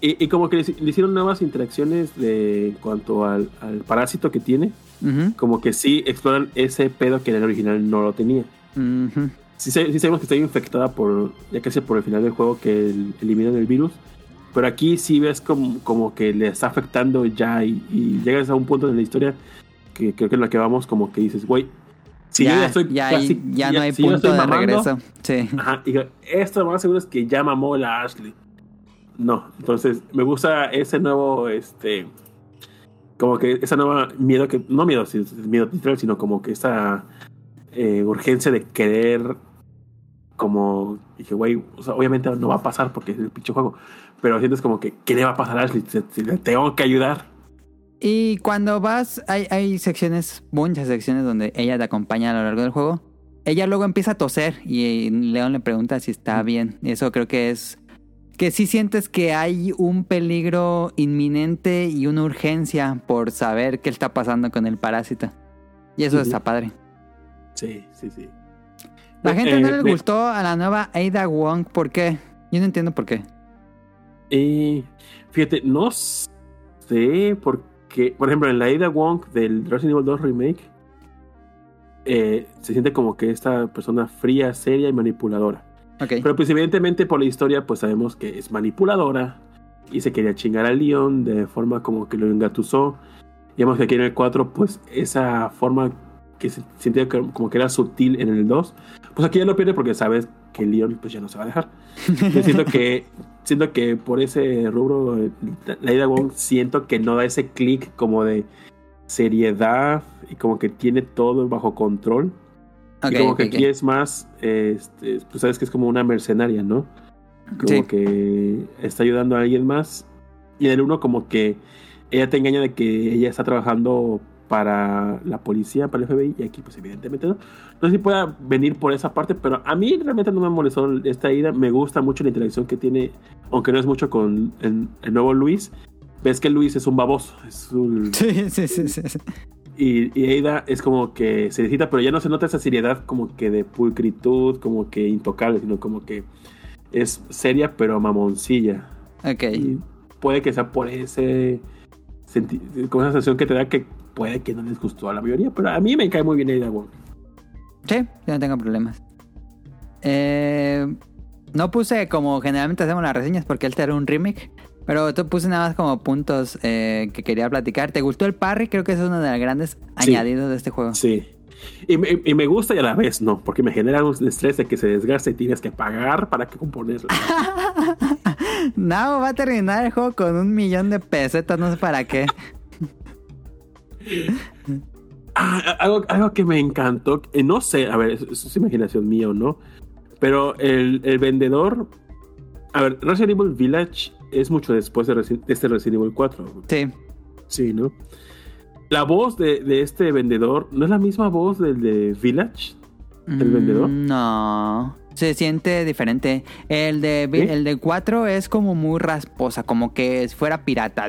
S3: Y, y como que le, le hicieron nuevas interacciones de, en cuanto al, al parásito que tiene.
S4: Ujú,
S3: Como que sí exploran ese pedo que en el original no lo tenía.
S4: ujú.
S3: Sí, sa- sí sabemos que está infectada por, ya casi por el final del juego que el- eliminan el virus. Pero aquí sí ves como, como que le está afectando ya y, y llegas a un punto de la historia que creo que en la que vamos como que dices, güey, si yo
S4: ya,
S3: ya estoy
S4: ya,
S3: casi-
S4: ya no hay
S3: si
S4: punto de
S3: mamando,
S4: regreso. Sí.
S3: Ajá, y esto lo más seguro es que ya mamó la Ashley. No, entonces me gusta ese nuevo, este, como que esa nueva miedo que, no miedo, miedo literal, sino como que esa eh, urgencia de querer, como, dije, güey, o sea, obviamente no va a pasar porque es el pinche juego, pero sientes como que, ¿qué le va a pasar a Ashley? Le tengo que ayudar.
S4: Y cuando vas, hay, hay secciones, muchas secciones donde ella te acompaña a lo largo del juego. Ella luego empieza a toser y León le pregunta si está bien. Eso creo que es que sí sientes que hay un peligro inminente y una urgencia por saber qué está pasando con el parásito. Y eso está padre.
S3: Sí, sí, sí.
S4: La gente no
S3: Eh,
S4: les
S3: me-
S4: gustó a la nueva Ada Wong. ¿Por qué? Yo no entiendo por qué.
S3: Y fíjate, no sé por qué. Por ejemplo, en la Ada Wong del Resident Evil 2 Remake, eh, se siente como que esta persona fría, seria y manipuladora.
S4: Ok.
S3: Pero pues evidentemente por la historia, pues sabemos que es manipuladora y se quería chingar al Leon de forma como que lo engatusó. Digamos que aquí en el 4, pues esa forma que se sentía que- como que era sutil en el 2, pues aquí ya lo pierde porque sabes que Leon pues ya no se va a dejar. Yo siento que siento que por ese rubro eh, la Ida Wong siento que no da ese clic como de seriedad y como que tiene todo bajo control. Y como que aquí es más, este, pues sabes que es como una mercenaria, ¿no? Como
S4: Sí.
S3: que está ayudando a alguien más. Y en el uno como que ella te engaña de que ella está trabajando para la policía, para el FBI, y aquí pues evidentemente no. No sé si pueda venir por esa parte, pero a mí realmente no me molestó esta ida. Me gusta mucho la interacción que tiene, aunque no es mucho con el, el nuevo Luis. Ves que Luis es un baboso, es un,
S4: Sí, sí, sí, sí.
S3: y, y Ada es como que se necesita, pero ya no se nota esa seriedad como que de pulcritud, como que intocable, sino como que es seria pero mamoncilla.
S4: Ok.
S3: Y puede que sea por ese con esa sensación que te da que puede que no les gustó a la mayoría, pero a mí me cae muy bien Ada Wong.
S4: Sí, yo no tengo problemas. Eh, No puse como generalmente hacemos las reseñas porque este era un remake. Pero tú puse nada más como puntos eh, que quería platicar. ¿Te gustó el parry? Creo que es uno de los grandes
S3: Sí.
S4: añadidos de este juego.
S3: Sí. Y me, y me gusta y a la vez no, porque me genera un estrés de que se desgaste y tienes que pagar para que componerlo.
S4: No, va a terminar el juego con un millón de pesetas, no sé para qué.
S3: Ah, algo, algo que me encantó, eh, no sé, a ver, eso es imaginación mía o no, pero el, el vendedor, a ver, Resident Evil Village es mucho después de, este Resident Evil 4.
S4: Sí.
S3: Sí, ¿no? La voz de, de este vendedor no es la misma voz del de Village, el
S4: Mm,
S3: vendedor.
S4: No. Se siente diferente. El de
S3: ¿Sí?
S4: el de 4 es como muy rasposa, como que fuera pirata.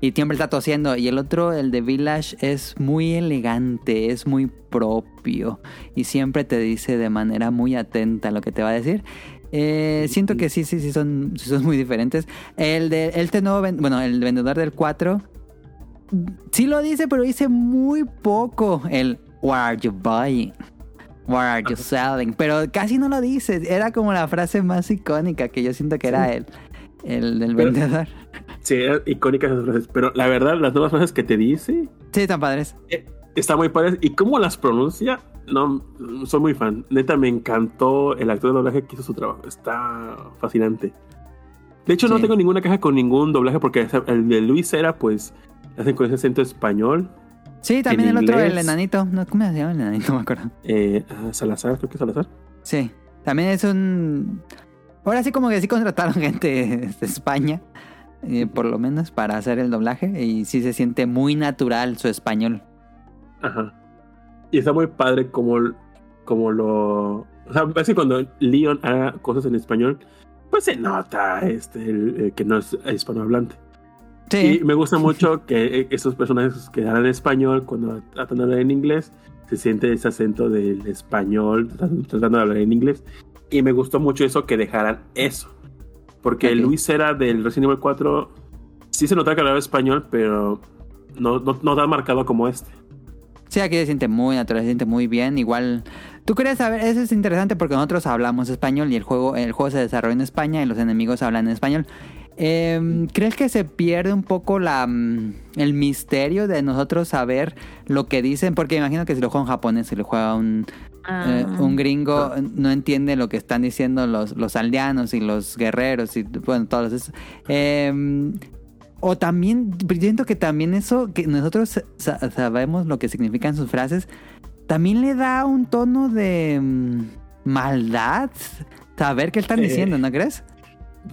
S4: Y siempre está tosiendo. Y el otro, el de Village, es muy elegante, es muy propio. Y siempre te dice de manera muy atenta lo que te va a decir. Eh, siento que sí, sí, sí son, sí son muy diferentes. El de este nuevo, bueno, el vendedor del 4 sí lo dice, pero dice muy poco. El What are you buying? What are you selling? Pero casi no lo dice. Era como la frase más icónica que yo siento que era el, el del vendedor.
S3: Sí, eran icónicas esas frases, pero la verdad, las nuevas frases que te dice
S4: Sí, están padres.
S3: eh, está muy padre. Y cómo las pronuncia, no, soy muy fan. Neta, me encantó el actor de doblaje que hizo su trabajo. Está fascinante. De hecho, no
S4: Sí.
S3: tengo ninguna caja con ningún doblaje porque el de Luis era, pues, hacen con ese acento español.
S4: Sí, también el otro, el enanito. No, ¿Cómo se llama el enanito? No me acuerdo.
S3: Eh, ah, Salazar, creo que es Salazar.
S4: Sí, también es un... Ahora sí como que sí contrataron gente de España, eh, por lo menos, para hacer el doblaje. Y sí se siente muy natural su español.
S3: Ajá. Y está muy padre como, como lo... O sea, parece que cuando Leon haga cosas en español, pues se nota este, el- el que no es hispanohablante.
S4: Sí,
S3: Y me gusta mucho que eh, esos personajes que hablan español, cuando tratan de hablar en inglés, se siente ese acento del español, tratando de hablar en inglés. Y me gustó mucho eso, que dejaran eso. Porque. Luis era del Resident Evil 4, sí se notaba que hablaba español, pero no, no, no tan marcado como este.
S4: Sí, aquí se siente muy natural, se siente muy bien. Igual, tú querías saber, eso es interesante porque nosotros hablamos español y el juego, el juego se desarrolla en España y los enemigos hablan en español. Em, ¿Crees que se pierde un poco la, mm, el misterio de nosotros saber lo que dicen? Porque imagino que si lo juega un japonés, si lo juega un, eh, un gringo, no entiende lo que están diciendo los, los aldeanos y los guerreros y bueno, todos esos. Em, o también, siento que también eso, que nosotros sa- sabemos lo que significan sus frases, también le da un tono de mm, maldad saber qué están
S3: Eh.
S4: diciendo, ¿no crees?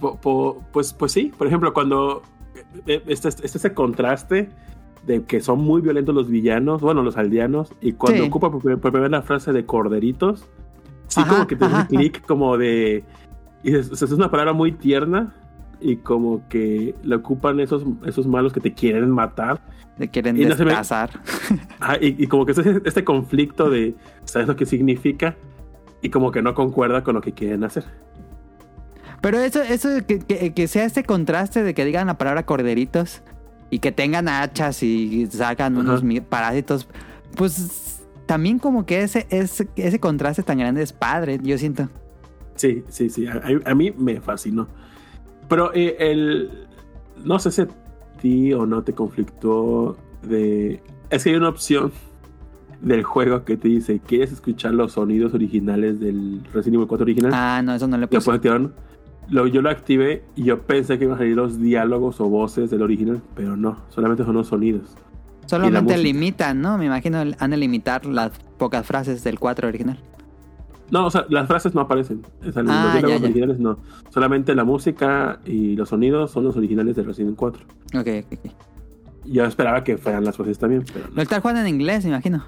S3: Po- po- pues, pues sí, por ejemplo, cuando eh, este, este ese contraste de que son muy violentos los villanos, bueno, los aldeanos, y cuando
S4: Sí.
S3: ocupa por, primera vez la frase de corderitos, sí
S4: Ajá,
S3: como que te hace
S4: ajá.
S3: clic como de... Y es, es una palabra muy tierna y como que le ocupan esos, esos malos que te quieren matar.
S4: De quieren
S3: Y no se me-
S4: destazar.
S3: Ah, y, y como que es este, este conflicto de, ¿sabes lo que significa? Y como que no concuerda con lo que quieren hacer.
S4: Pero eso, eso que, que- que sea este contraste de que digan la palabra corderitos y que tengan hachas y sacan unos parásitos, pues también como que ese, ese, ese contraste tan grande es padre, yo siento.
S3: Sí, sí, sí. A, mí me fascinó. Pero eh, el. No sé si a ti o no te conflictó de. Es que hay una opción del juego que te dice: ¿Quieres escuchar los sonidos originales del Resident Evil 4 original?
S4: Ah, no, eso no le
S3: Lo
S4: puse.
S3: puedes activar, ¿no? Lo- yo lo activé y yo pensé que iban a salir los diálogos o voces del original, pero no, solamente son los sonidos.
S4: Solamente limitan, ¿no? Me imagino han de limitar las pocas frases del 4 original.
S3: No, o sea, las frases no aparecen. O sea,
S4: Ah,
S3: los
S4: ya, ya.
S3: originales no. Solamente la música y los sonidos son los originales de Resident 4.
S4: Ok, ok, ok.
S3: Yo esperaba que fueran las voces también, pero
S4: Lo
S3: no.
S4: están jugando en inglés, me imagino.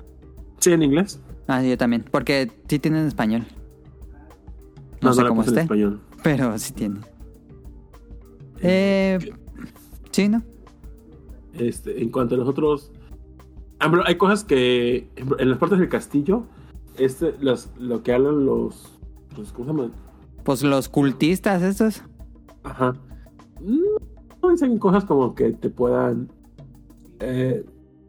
S3: Sí, en inglés.
S4: Ah, yo también. Porque sí tienen español. No,
S3: No,
S4: sé cómo
S3: en
S4: esté,
S3: español.
S4: Pero sí tiene. Eh, sí, ¿no?
S3: Este, en cuanto a los otros. Ah, hay cosas que. En las partes del castillo, este, las, lo que hablan los. los ¿Cómo se llama?
S4: Pues los cultistas estos.
S3: Ajá. No dicen cosas como que te puedan. Eh,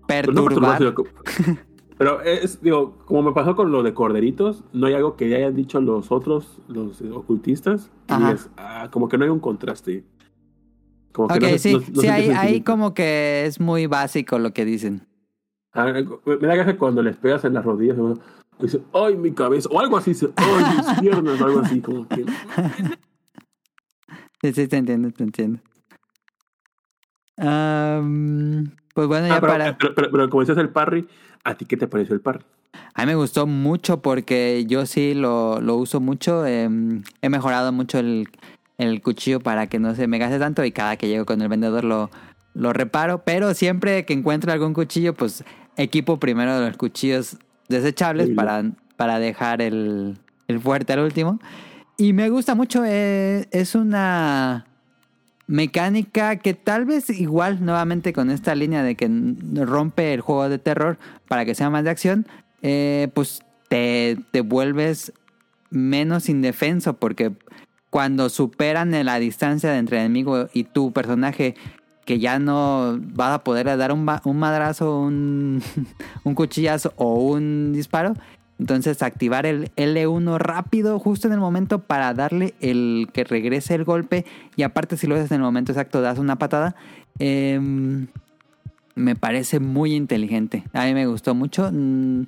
S3: pues no
S4: Perturbar.
S3: Pero es, digo, como me pasó con lo de corderitos, no hay algo que hayan dicho los otros, los ocultistas.
S4: Ajá.
S3: digas, ah, como que no hay un contraste. Como que no
S4: sí,
S3: no- no
S4: sí,
S3: se
S4: ahí, como que es muy básico lo que dicen.
S3: Ah, me da gracia cuando les pegas en las rodillas. Y dice, ¡ay, mi cabeza! O algo así, dice, ¡ay, mis piernas! O algo así, como que.
S4: Sí, sí, te entiendo, te entiendo. Am, pues bueno, ya
S3: Ah, pero,
S4: para...
S3: pero, pero- pero como decías el parry, ¿a ti qué te pareció el parry?
S4: A mí me gustó mucho porque yo sí lo, lo uso mucho. em, he mejorado mucho el, el cuchillo para que no se me gaste tanto y cada que llego con el vendedor lo, lo reparo. Pero siempre que encuentro algún cuchillo, pues equipo primero los cuchillos desechables
S3: Sí.
S4: para, para dejar el, el fuerte al último. Y me gusta mucho, eh, es una mecánica que tal vez igual nuevamente con esta línea de que rompe el juego de terror para que sea más de acción, eh, pues te, te vuelves menos indefenso porque cuando superan la distancia entre el enemigo y tu personaje que ya no vas a poder dar un, un madrazo, un, un cuchillazo o un disparo, entonces activar el L1 rápido justo en el momento para darle el que regrese el golpe y aparte si lo haces en el momento exacto das una patada, em, me parece muy inteligente. A mí me gustó mucho. Mm,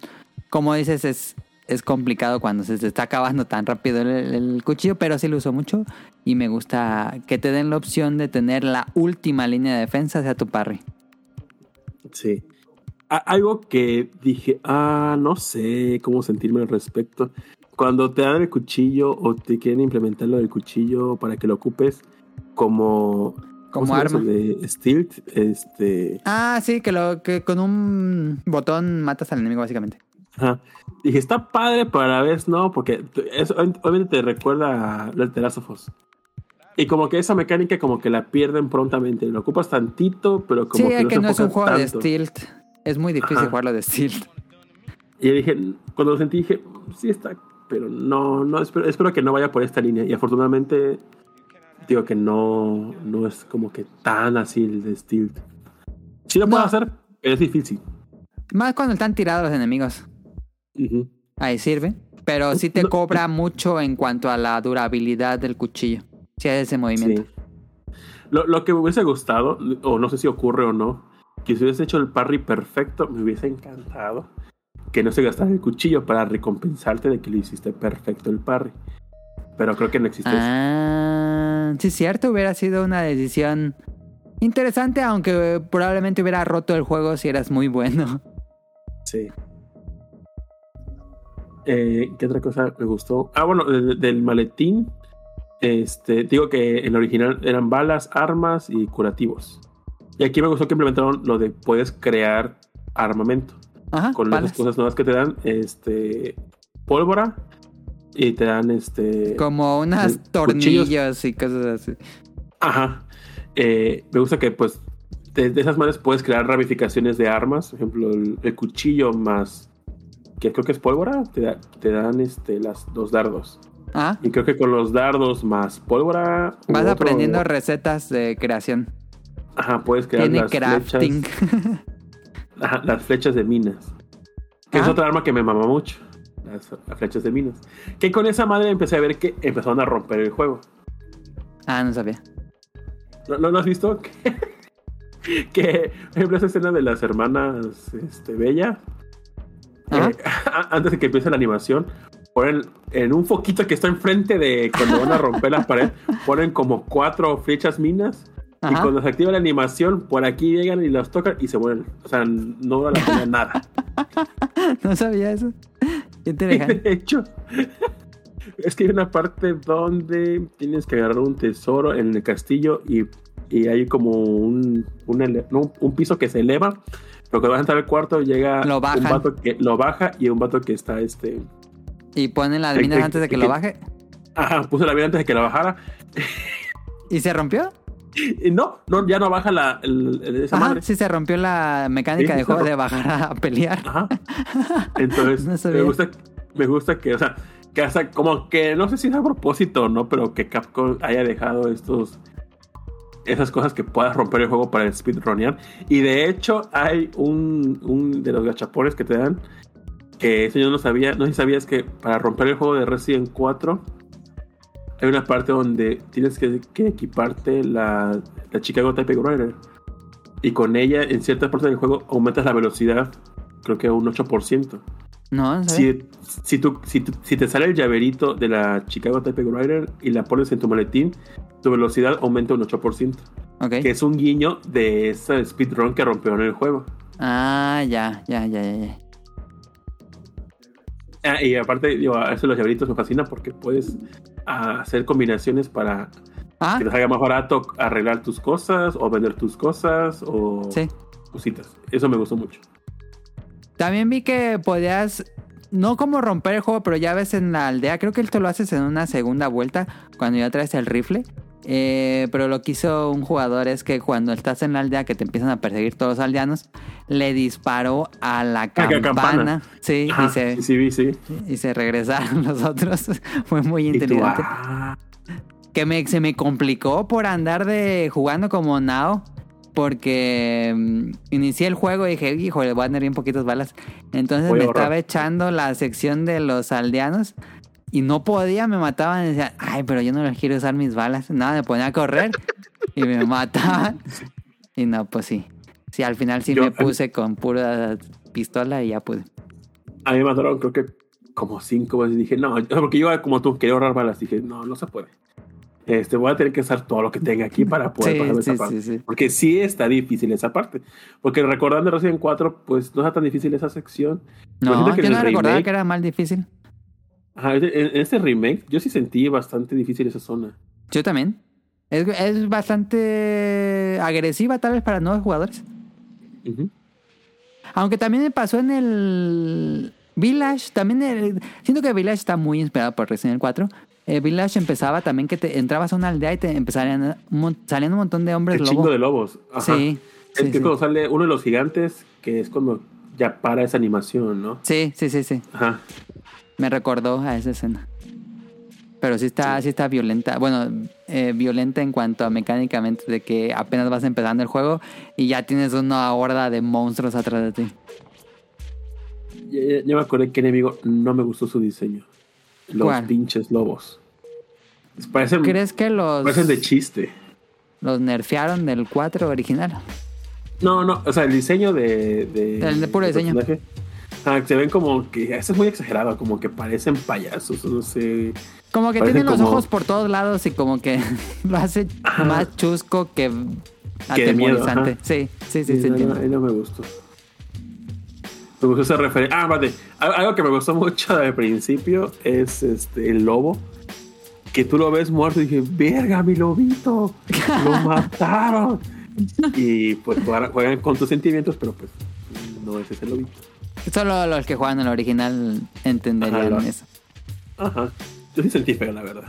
S4: Como dices, es, es complicado cuando se está acabando tan rápido el, el cuchillo, pero sí lo uso mucho y me gusta que te den la opción de tener la última línea de defensa hacia tu parry.
S3: Sí. Algo que dije, ah, no sé cómo sentirme al respecto. Cuando te dan el cuchillo o te quieren implementar lo del cuchillo para que lo ocupes como, ¿cómo
S4: Como arma.
S3: de Stilt, este,
S4: Ah, sí, que, lo, que con un botón matas al enemigo básicamente.
S3: ajá. Dije, está padre, pero a la vez no, porque eso obviamente te recuerda a el Terasofos. Y como que esa mecánica como que la pierden prontamente. Lo ocupas tantito, pero como
S4: sí,
S3: que
S4: es
S3: no
S4: que
S3: se
S4: no es un juego de. Stilt. Es muy difícil
S3: Ajá.
S4: jugarlo de Stilt.
S3: Y yo dije, cuando lo sentí, dije, sí está, pero no, no, espero, espero que no vaya por esta línea. Y afortunadamente, digo que no, no es como que tan así el de Steel. Sí lo puedo
S4: No.
S3: hacer, pero es difícil.
S4: Más cuando están tirados los enemigos. Ahí sirve. Pero sí te
S3: No.
S4: cobra mucho en cuanto a la durabilidad del cuchillo. Si haces ese movimiento.
S3: Sí. Lo, lo que me hubiese gustado, o no sé si ocurre o no, que si hubiese hecho el parry perfecto, me hubiese encantado que no se gastara el cuchillo para recompensarte de que lo hiciste perfecto el parry. Pero creo que no existe eso.
S4: Ah, sí, cierto, hubiera sido una decisión interesante, aunque probablemente hubiera roto el juego si eras muy bueno.
S3: Sí. Eh, ¿Qué otra cosa me gustó? Ah, bueno, de- del maletín. Este, digo que en el original eran balas, armas y curativos. Y aquí me gustó que implementaron lo de puedes crear armamento.
S4: Ajá,
S3: Con
S4: balas.
S3: las cosas nuevas que te dan, este, pólvora y te dan este.
S4: Como unas
S3: cuchillos.
S4: tornillos y cosas así.
S3: Ajá. Eh, me gusta que, pues, de, de esas maneras puedes crear ramificaciones de armas. Por ejemplo, el, el cuchillo más. que creo que es pólvora, te, da- te dan este, las, los dardos.
S4: Ah,
S3: Y creo que con los dardos más pólvora.
S4: vas
S3: otro-
S4: aprendiendo recetas de creación.
S3: Ajá, puedes crear
S4: Tiene
S3: las
S4: crafting.
S3: flechas. Ajá, las flechas de minas. Que es
S4: Ah.
S3: otra arma que me mama mucho. Las, las flechas de minas. Que con esa madre empecé a ver que empezaron a romper el juego.
S4: ah, no sabía.
S3: ¿No, no has visto? Que, que, por ejemplo, esa escena de las hermanas este, Bella. Eh, antes de que empiece la animación, ponen en un foquito que está enfrente de cuando van a romper la pared, ponen como cuatro flechas minas. Y
S4: Ajá.
S3: cuando se activa la animación, por aquí llegan y las tocan y se mueren. O sea, no dura la pena nada.
S4: No sabía eso. Qué interesante.
S3: De hecho, es que hay una parte donde tienes que agarrar un tesoro en el castillo y, y hay como un, un, no, un piso que se eleva. Pero cuando vas a entrar al cuarto, llega
S4: Lo
S3: un vato que lo baja y un vato que está este.
S4: Y ponen las minas antes de que
S3: eh,
S4: lo
S3: que-
S4: baje.
S3: Ajá, puse la vida antes de que la bajara.
S4: ¿Y se rompió?
S3: Y no, no, ya no baja la, el- el- esa
S4: Ajá,
S3: madre.
S4: sí se rompió la mecánica
S3: Sí,
S4: de juego de bajar a pelear.
S3: Ajá. Entonces,
S4: No
S3: me gusta, me gusta que, o sea, que hasta como que no sé si es a propósito o no, pero que Capcom haya dejado estos esas cosas que puedas romper el juego para speedrunear. Y de hecho, hay un, un de los gachapones que te dan. Que eso yo no sabía. No sé si sabías que para romper el juego de Resident 4 hay una parte donde tienes que, que equiparte la, la Chicago Type Rider. Y con ella, en ciertas partes del juego, aumentas la velocidad, creo que a un 8%.
S4: No.
S3: Si, si, tú- si, te sale el llaverito de la Chicago Type Rider y la pones en tu maletín, tu velocidad aumenta un 8%.
S4: Ok.
S3: Que es un guiño de esa speedrun que rompió en el juego.
S4: Ah, ya, ya, ya, ya. ya.
S3: Ah, y aparte, digo, a eso los llaveritos me fascinan porque puedes ah, hacer combinaciones para
S4: Ah,
S3: que te salga más barato arreglar tus cosas o vender tus cosas o
S4: sí.
S3: cositas. Eso me gustó mucho.
S4: También vi que podías, no como romper el juego, pero ya ves en la aldea, creo que esto lo haces en una segunda vuelta, cuando ya traes el rifle. Eh, pero lo que hizo un jugador es que cuando estás en la aldea, que te empiezan a perseguir todos los aldeanos, le disparó a la
S3: Ah,
S4: campana. Sí,
S3: Ajá,
S4: y, se,
S3: sí, sí,
S4: y se regresaron los otros. Fue muy
S3: tú,
S4: inteligente.
S3: ah,
S4: Que me, se me complicó por andar de jugando como Nao. Porque mm, inicié el juego y dije, híjole, voy a tener bien poquitas balas. Entonces
S3: Voy
S4: me estaba echando la sección de los aldeanos y no podía, me mataban. Y decía, ay, pero yo no les quiero usar mis balas. Nada, me ponía a correr y me mataban. Y no, pues sí. Sí, al final sí
S3: Yo-
S4: me puse con pura pistola y ya pude.
S3: a mí me mataron creo que como cinco veces. Dije, no, porque yo como tú quería ahorrar balas. Dije, no, no se puede. Este, voy a tener que usar todo lo que tenga aquí para poder
S4: Sí,
S3: pasar
S4: sí,
S3: esa parte.
S4: sí, sí.
S3: Porque sí está difícil esa parte. Porque recordando Resident 4, pues no está tan difícil esa sección. Pero
S4: No,
S3: que
S4: yo no recordaba
S3: remake-
S4: que era más difícil.
S3: Ajá, en, en este remake yo sí sentí bastante difícil esa zona.
S4: Yo también. Es, es bastante agresiva tal vez para nuevos jugadores. Aunque también me pasó en el Village. También el- siento que Village está muy inspirado por Resident Evil 4. Eh, Village empezaba también que te entrabas a una aldea y te empezarían salían un montón de hombres
S3: El
S4: lobo.
S3: chingo de lobos. Ajá.
S4: Sí,
S3: Es
S4: sí,
S3: que
S4: sí.
S3: cuando sale uno de los gigantes, que es cuando ya para esa animación, ¿no?
S4: Sí, sí, sí, sí.
S3: Ajá.
S4: Me recordó a esa escena. Pero sí está, sí está violenta. Bueno, eh, violenta en cuanto a mecánicamente de que apenas vas empezando el juego y ya tienes una horda de monstruos atrás de ti.
S3: Ya, ya- ya me acordé que enemigo no me gustó su diseño. Los
S4: ¿Cuál?
S3: pinches lobos. Parecen,
S4: ¿Crees que los,
S3: parecen de chiste.
S4: los nerfearon del 4 original?
S3: No, no, o sea, el diseño de. de
S4: El de puro
S3: del
S4: diseño.
S3: personaje, ah, se ven como que. Eso es muy exagerado, como que parecen payasos, no sé.
S4: Como que
S3: Parecen
S4: tienen los
S3: como-
S4: ojos por todos lados y como que lo hace
S3: Ajá.
S4: más chusco que
S3: Que
S4: atemorizante. sí, sí, sí,
S3: Sí, no, no, me gustó. Me gustó esa referencia. Ah, vale. Al- Algo que me gustó mucho al principio es este el lobo. Que tú lo ves muerto y dije, verga, mi lobito. Lo mataron. y pues juegan con tus sentimientos, pero pues no es ese lobito.
S4: Solo los que juegan el original entenderían
S3: Ajá,
S4: eso.
S3: Ajá. Yo sí sentí feo, la verdad.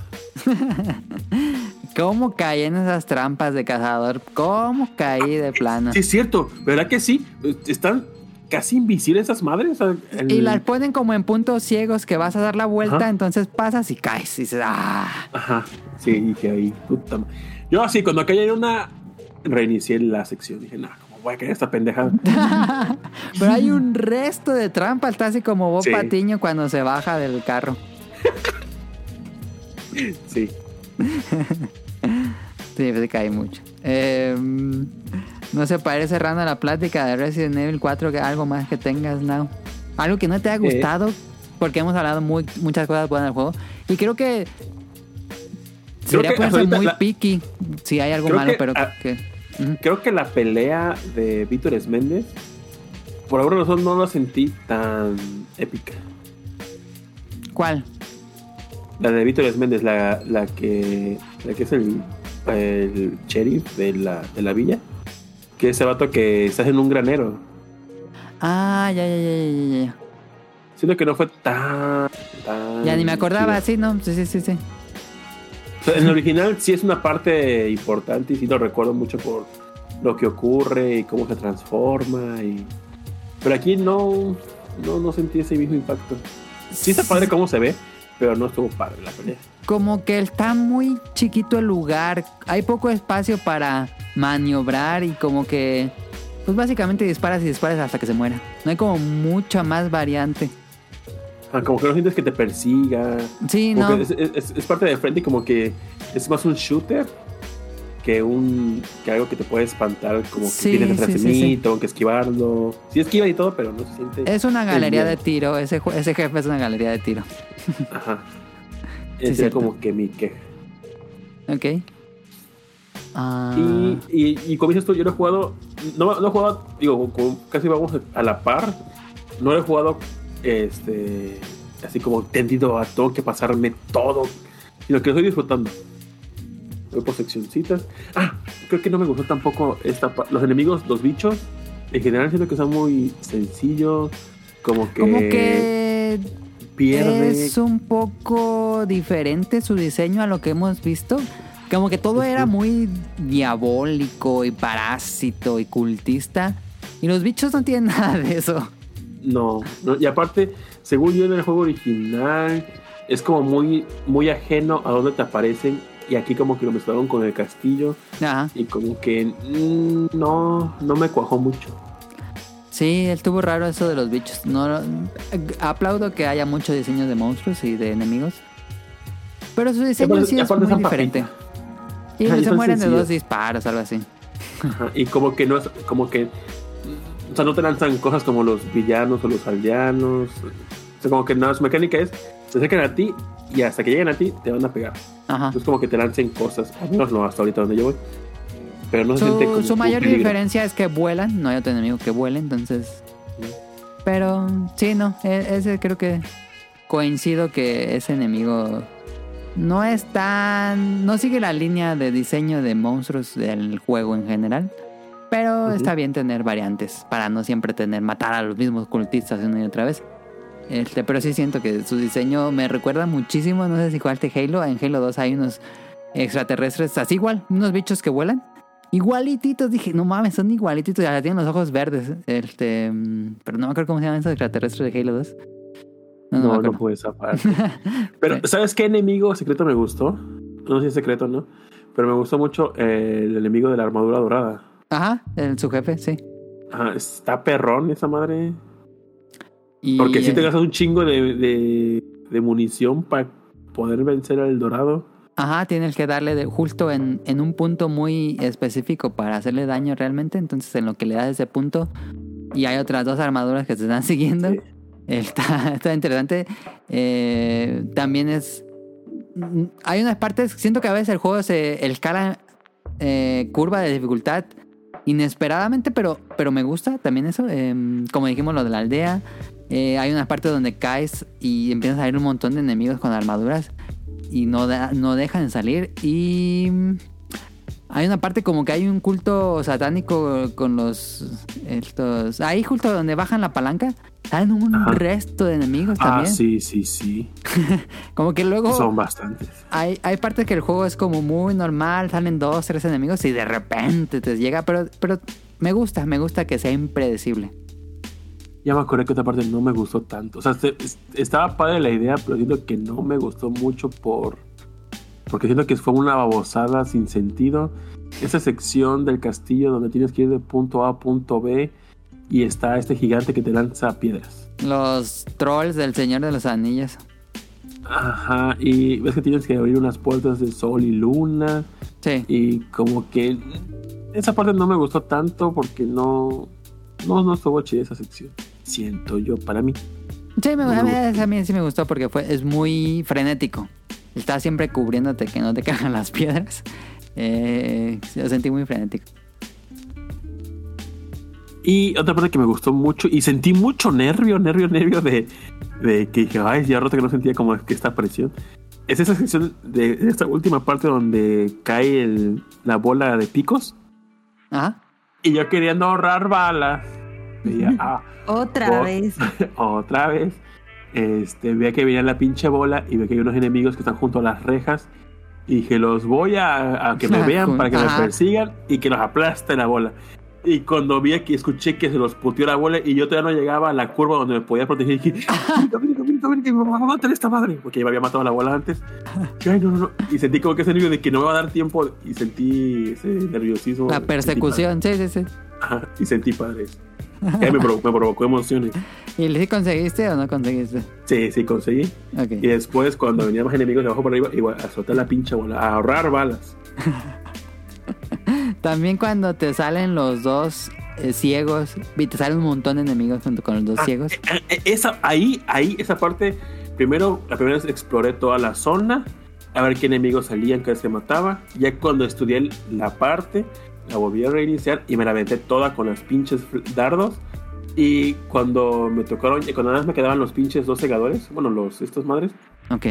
S4: ¿Cómo caí en esas trampas de cazador? ¿Cómo caí de plano?
S3: Sí, es cierto. ¿Verdad que sí? Están casi invisibles esas madres. el-
S4: Y las ponen como en puntos ciegos que vas a dar la vuelta,
S3: Ajá.
S4: entonces pasas y caes y dices, ¡ah!
S3: Ajá. Sí, dije ahí, puta Yo así, cuando caí en una, reinicié la sección. Dije, ¿cómo voy a caer en esta pendejada?
S4: Pero hay un resto de trampas, está así como Bob
S3: Sí.
S4: Patiño cuando se baja del carro.
S3: sí.
S4: Sí, se cae mucho. Eh, no sé, para ir cerrando la plática de Resident Evil 4, que algo más que tengas, Now. Algo que no te ha gustado, porque hemos hablado muy, muchas cosas buenas del juego. Y creo que sería ponerse muy
S3: la-
S4: picky si hay algo
S3: Creo
S4: malo,
S3: que,
S4: pero que...
S3: Creo que la pelea de Víctor Méndez, por alguna razón no la sentí tan épica.
S4: ¿Cuál?
S3: La de Víctor Méndez, la, la que la que es el, el sheriff de la, de la villa. Que ese vato que está en un granero.
S4: Ah, ya, ya, ya, ya, ya, ya.
S3: Siento que no fue tan. tan
S4: Ya ni me acordaba, sí, ¿no? Sí, sí, sí, sí.
S3: En el original sí es una parte importante y sí lo recuerdo mucho por lo que ocurre y cómo se transforma. Y... Pero aquí no, no, no sentí ese mismo impacto. Sí está padre cómo se ve, pero no estuvo padre la pelea.
S4: como que está muy chiquito el lugar. Hay poco espacio para maniobrar y como que... Pues básicamente disparas y disparas hasta que se muera. No hay como mucha más variante.
S3: Ah, como que no sientes que te persiga.
S4: Sí,
S3: Como
S4: no.
S3: que es, es- es parte de frente y como que es más un shooter que un que algo que te puede espantar como que
S4: Sí,
S3: tienes detrás
S4: sí,
S3: de
S4: sí,
S3: mí, tengo que esquivarlo. Sí esquiva y todo, pero no se siente.
S4: Es una galería de tiro. Ese, ese jefe es una galería de tiro.
S3: Ajá. Ese
S4: cierto.
S3: como que mi queja.
S4: Ok. Ah,
S3: Y, y, y como dices tú, yo no he jugado, no, no he jugado, digo, casi vamos a la par, no he jugado este así como tendido a tengo que pasarme todo, sino que lo estoy disfrutando. Voy por seccioncitas. Ah, creo que no me gustó tampoco esta los enemigos, los bichos, en general siento que son muy sencillos, como que,
S4: como que
S3: pierde.
S4: es un poco diferente su diseño a lo que hemos visto. Como que todo era muy diabólico y parásito y cultista. Y los bichos no tienen nada de eso.
S3: No, no, y aparte, según yo en el juego original, es como muy, muy ajeno a dónde te aparecen. Y aquí como que lo mezclaron con el castillo.
S4: Ajá.
S3: Y como que mm, no, no me cuajó mucho.
S4: Sí, estuvo raro eso de los bichos. No, aplaudo que haya muchos diseños de monstruos y de enemigos. Pero su diseño
S3: aparte-
S4: sí es muy diferente. Y
S3: Ajá,
S4: se mueren de dos disparos, algo así.
S3: Ajá, Y como que no es, como que, o sea, no te lanzan cosas como los villanos o los aldeanos. O sea, como que nada, su mecánica es, se acercan a ti y hasta que lleguen a ti te van a pegar.
S4: Ajá.
S3: No es como que te lancen cosas, al menos no hasta ahorita donde yo voy. Pero no se siente como
S4: su mayor
S3: peligro.
S4: diferencia es que vuelan. No hay otro enemigo que vuele, entonces. Pero sí, no. e- Ese creo que coincido que ese enemigo no es tan. No sigue la línea de diseño de monstruos del juego en general. Pero está bien tener variantes para no siempre tener matar a los mismos cultistas una y otra vez. Este, pero sí siento que su diseño me recuerda muchísimo. No sé si jugaste Halo. En Halo 2 hay unos extraterrestres así igual, unos bichos que vuelan. Igualititos, dije, no mames, son igualititos. Ya tienen los ojos verdes. Este, pero no me acuerdo cómo se llaman esos extraterrestres de Halo 2. No, no,
S3: No. Pero. ¿sabes qué enemigo secreto me gustó? No sé si es secreto no. Pero me gustó mucho el enemigo de la armadura dorada.
S4: Ajá, el, su jefe, sí.
S3: Ajá, está perrón esa madre.
S4: Y,
S3: Porque si
S4: eh,
S3: te gastas un chingo de, de, de munición para poder vencer al dorado.
S4: Ajá, tienes que darle de- justo en, en un punto muy específico para hacerle daño realmente. Entonces, en lo que le das ese punto, y hay otras dos armaduras que te están siguiendo.
S3: Sí.
S4: Está, está interesante. Eh, también es. Hay unas partes. Siento que a veces el juego se escala eh, curva de dificultad inesperadamente, pero, pero me gusta también eso. Eh, como dijimos, lo de la aldea. Eh, hay unas partes donde caes y empiezan a salir un montón de enemigos con armaduras y no, no dejan de salir. Y hay una parte como que hay un culto satánico con los estos. Ahí justo donde bajan la palanca, salen un
S3: Ajá.
S4: resto de enemigos
S3: Ah,
S4: también.
S3: sí, sí, sí.
S4: Como que luego
S3: Son bastantes.
S4: hay, hay partes que el juego es como muy normal, salen dos, tres enemigos y de repente te llega, pero, pero me gusta, me gusta que sea impredecible.
S3: Ya me acordé que otra parte no me gustó tanto. O sea, es- estaba padre la idea, pero siento que no me gustó mucho por. Porque siento que fue una babosada sin sentido. Esa sección del castillo donde tienes que ir de punto A a punto B y está este gigante que te lanza piedras.
S4: Los trolls del Señor de los Anillos.
S3: Ajá, y ves que tienes que abrir unas puertas de sol y luna.
S4: Sí.
S3: Y como que esa parte no me gustó tanto porque no. No, no estuvo chida esa sección. Siento yo, para mí.
S4: Sí, me,
S3: No
S4: a,
S3: me
S4: mí, a mí sí me gustó porque fue, es muy frenético. Está siempre cubriéndote que no te cagan las piedras. Eh, lo sentí muy frenético.
S3: Y otra parte que me gustó mucho y sentí mucho nervio, nervio, nervio de, de que dije, ay, ya rato que no sentía como que esta presión. Es esa sección de de esta última parte donde cae el- la bola de picos
S4: Ajá.
S3: y yo queriendo ahorrar balas. Veía, ah,
S2: Otra
S3: Oh.
S2: vez.
S3: otra vez. Este, veía que venía la pinche bola y veía que hay unos enemigos que están junto a las rejas. Y dije, los voy a, a que me vean para que
S4: ajá.
S3: me persigan y que los aplaste la bola. Y cuando vi que escuché que se los puteó la bola y yo todavía no llegaba a la curva donde me podía proteger, dije, "Brinca, brinca, brinca". siento güey, que me va a matar esta madre. Porque ya me había matado la abuela antes. Y, ay, no, no, no. Y sentí como que ese nervio de que no me va a dar tiempo. Y sentí ese nerviosismo.
S4: La persecución, sí, sí, sí.
S3: Ajá, y sentí padre. Me, provo- me provocó emociones.
S4: ¿Y sí conseguiste o no conseguiste?
S3: Sí, sí, conseguí. Y después, cuando venían más enemigos de abajo para arriba, igual a soltar la pincha bola, a ahorrar balas.
S4: También cuando te salen los dos eh, ciegos y te salen un montón de enemigos junto con los dos
S3: Ah,
S4: ciegos.
S3: eh, eh, Esa, ahí, ahí, esa parte. Primero, la primera vez exploré toda la zona, a ver qué enemigos salían, qué se mataba. Ya cuando estudié la parte, la volví a reiniciar y me la aventé toda con las pinches dardos. Y cuando me tocaron, cuando nada más me quedaban los pinches dos segadores, bueno, los estos madres,
S4: Ok.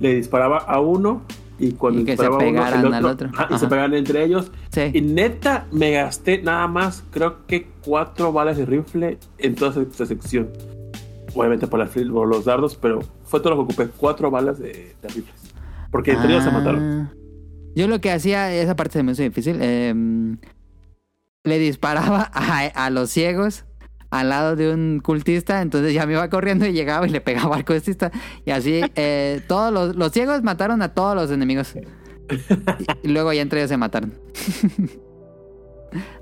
S3: le disparaba a uno y cuando
S4: Y que se
S3: disparaba uno,
S4: pegaran
S3: el
S4: al otro.
S3: ajá, y se pegaban entre ellos.
S4: Sí.
S3: Y neta, me gasté nada más, creo que cuatro balas de rifle en toda esa sección. Obviamente por, las por los dardos, pero fue todo lo que ocupé, cuatro balas de, de rifles. Porque entre ellos se mataron.
S4: Yo lo que hacía, esa parte se me hizo difícil, em, le disparaba a, a los ciegos al lado de un cultista, entonces ya me iba corriendo y llegaba y le pegaba al cultista. Y así, eh, todos los, los ciegos mataron a todos los enemigos. Y, y luego ya entre ellos se mataron.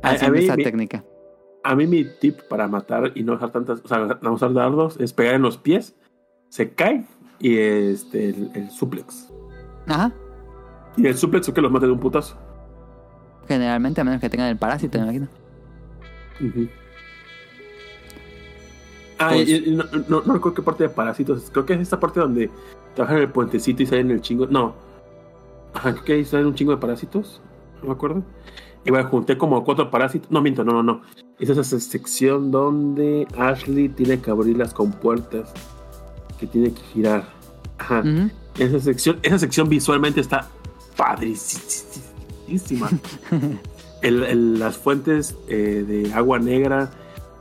S4: Haciendo esa técnica.
S3: A mí mi tip para matar y no usar tantas, o sea, no usar dardos es pegar en los pies, se cae y este, el, el suplex.
S4: Ajá.
S3: Y el suplex es que los mate de un putazo.
S4: Generalmente, a menos que tengan el parásito, me imagino.
S3: Ujú. Ah,
S4: Pues-
S3: y- y no, no, no recuerdo qué parte de Parásitos. Creo que es esta parte donde trabajan en el puentecito y salen el chingo. No. Ajá, creo que ahí salen un chingo de parásitos. No me acuerdo. Y bueno, junté como cuatro parásitos. No, miento, no, no, no. Esa es esa sección donde Ashley tiene que abrir las compuertas. Que tiene que girar. Ajá. Esa sección, esa sección visualmente está padrísima. El- el- las fuentes eh, de agua negra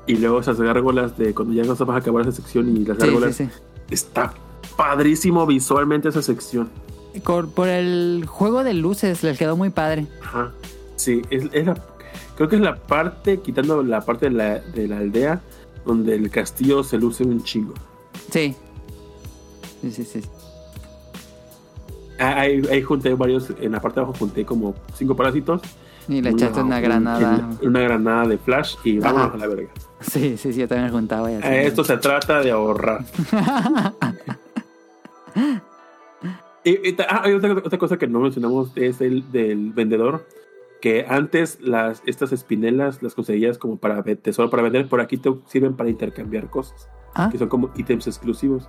S3: y luego esas gárgolas de cuando ya no vas a acabar esa sección y las
S4: Sí,
S3: gárgolas.
S4: sí, sí.
S3: Está padrísimo visualmente esa sección.
S4: Por, por el juego de luces les quedó muy padre.
S3: Ajá. Sí, es, es la, creo que es la parte, quitando la parte de la, de la aldea, donde el castillo se luce un chingo.
S4: Sí. Sí, sí, sí.
S3: Ah, Ahí, ahí junté varios, en la parte de abajo junté como cinco parásitos.
S4: Y le echaste una
S3: un-
S4: granada.
S3: Una granada de flash y
S4: Ajá.
S3: vámonos a la verga.
S4: Sí, sí, sí, yo también juntaba. y así.
S3: Eh, Esto se trata de ahorrar. Y- y ah, hay otra, otra cosa que no mencionamos es el del vendedor. Que antes las, estas espinelas las conseguías como para tesoro para vender, por aquí te sirven para intercambiar cosas,
S4: Ah,
S3: que son como ítems exclusivos.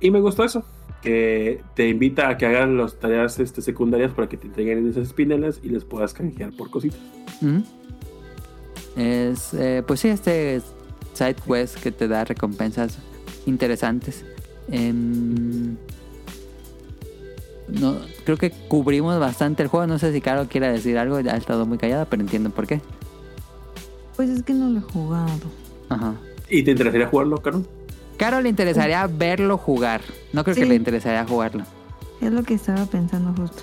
S3: Y me gustó eso, que te invita a que hagas las tareas este, secundarias para que te entreguen esas espinelas y les puedas canjear por cositas.
S4: Es, eh, pues sí, este side quest que te da recompensas interesantes. Em, no, creo que cubrimos bastante el juego. No sé si Caro quiere decir algo. Ha estado muy callada, pero entiendo por qué.
S2: Pues es que no lo he jugado.
S4: Ajá.
S3: ¿Y te interesaría jugarlo, Caro?
S4: Caro le interesaría verlo jugar. No creo que le interesaría jugarlo.
S2: Es lo que estaba pensando justo.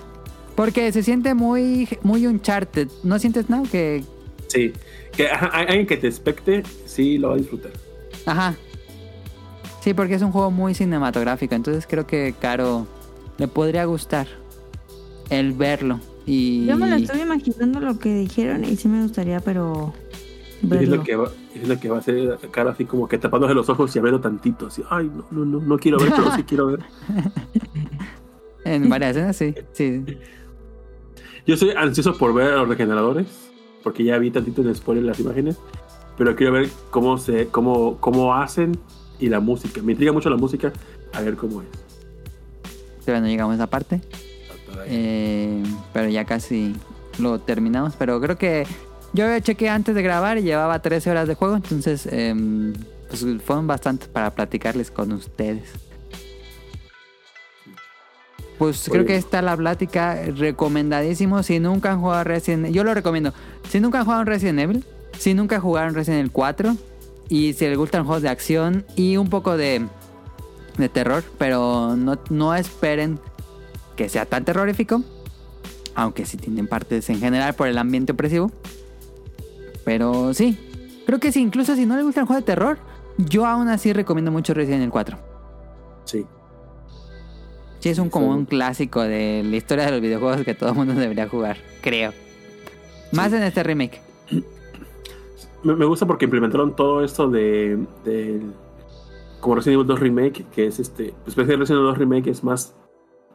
S4: Porque se siente muy, muy Uncharted. ¿No sientes nada? Que,
S3: Sí. Que alguien que te expecte, sí lo va a disfrutar.
S4: Ajá. Sí, porque es un juego muy cinematográfico. Entonces creo que Caro le podría gustar el verlo. Y.
S2: Yo me lo estoy imaginando lo que dijeron y sí me gustaría, pero
S3: Es
S2: verlo.
S3: lo, que va, es lo que va a hacer cara así como que tapándose los ojos y abriendo tantito. Así, ay, no, no, no, no quiero ver, pero sí quiero ver.
S4: En varias escenas, sí. sí.
S3: Yo soy ansioso por ver a los regeneradores, porque ya vi tantito en spoiler las imágenes, pero quiero ver cómo se, cómo, cómo hacen y la música. Me intriga mucho la música, a ver cómo es.
S4: Todavía no llegamos a esa parte. Eh, pero ya casi lo terminamos. Pero creo que yo chequé antes de grabar y llevaba 13 horas de juego. Entonces, em, pues fueron bastantes para platicarles con ustedes. Pues creo que esta la plática recomendadísimo. Si nunca han jugado Resident yo lo recomiendo. Si nunca han jugado Resident Evil, si nunca jugaron Resident Evil 4 y si les gustan juegos de acción y un poco de, de terror, pero no, no esperen que sea tan terrorífico, aunque sí tienen partes en general por el ambiente opresivo. Pero sí, creo que sí, incluso si no les gusta el juego de terror, yo aún así recomiendo mucho Resident Evil 4.
S3: Sí.
S4: Sí, es un como un clásico de la historia de los videojuegos que todo el mundo debería jugar, creo. Más en este remake.
S3: Me, me gusta porque implementaron todo esto de, de como Resident Evil 2 Remake, que es este, especialmente Resident Evil 2 Remake es más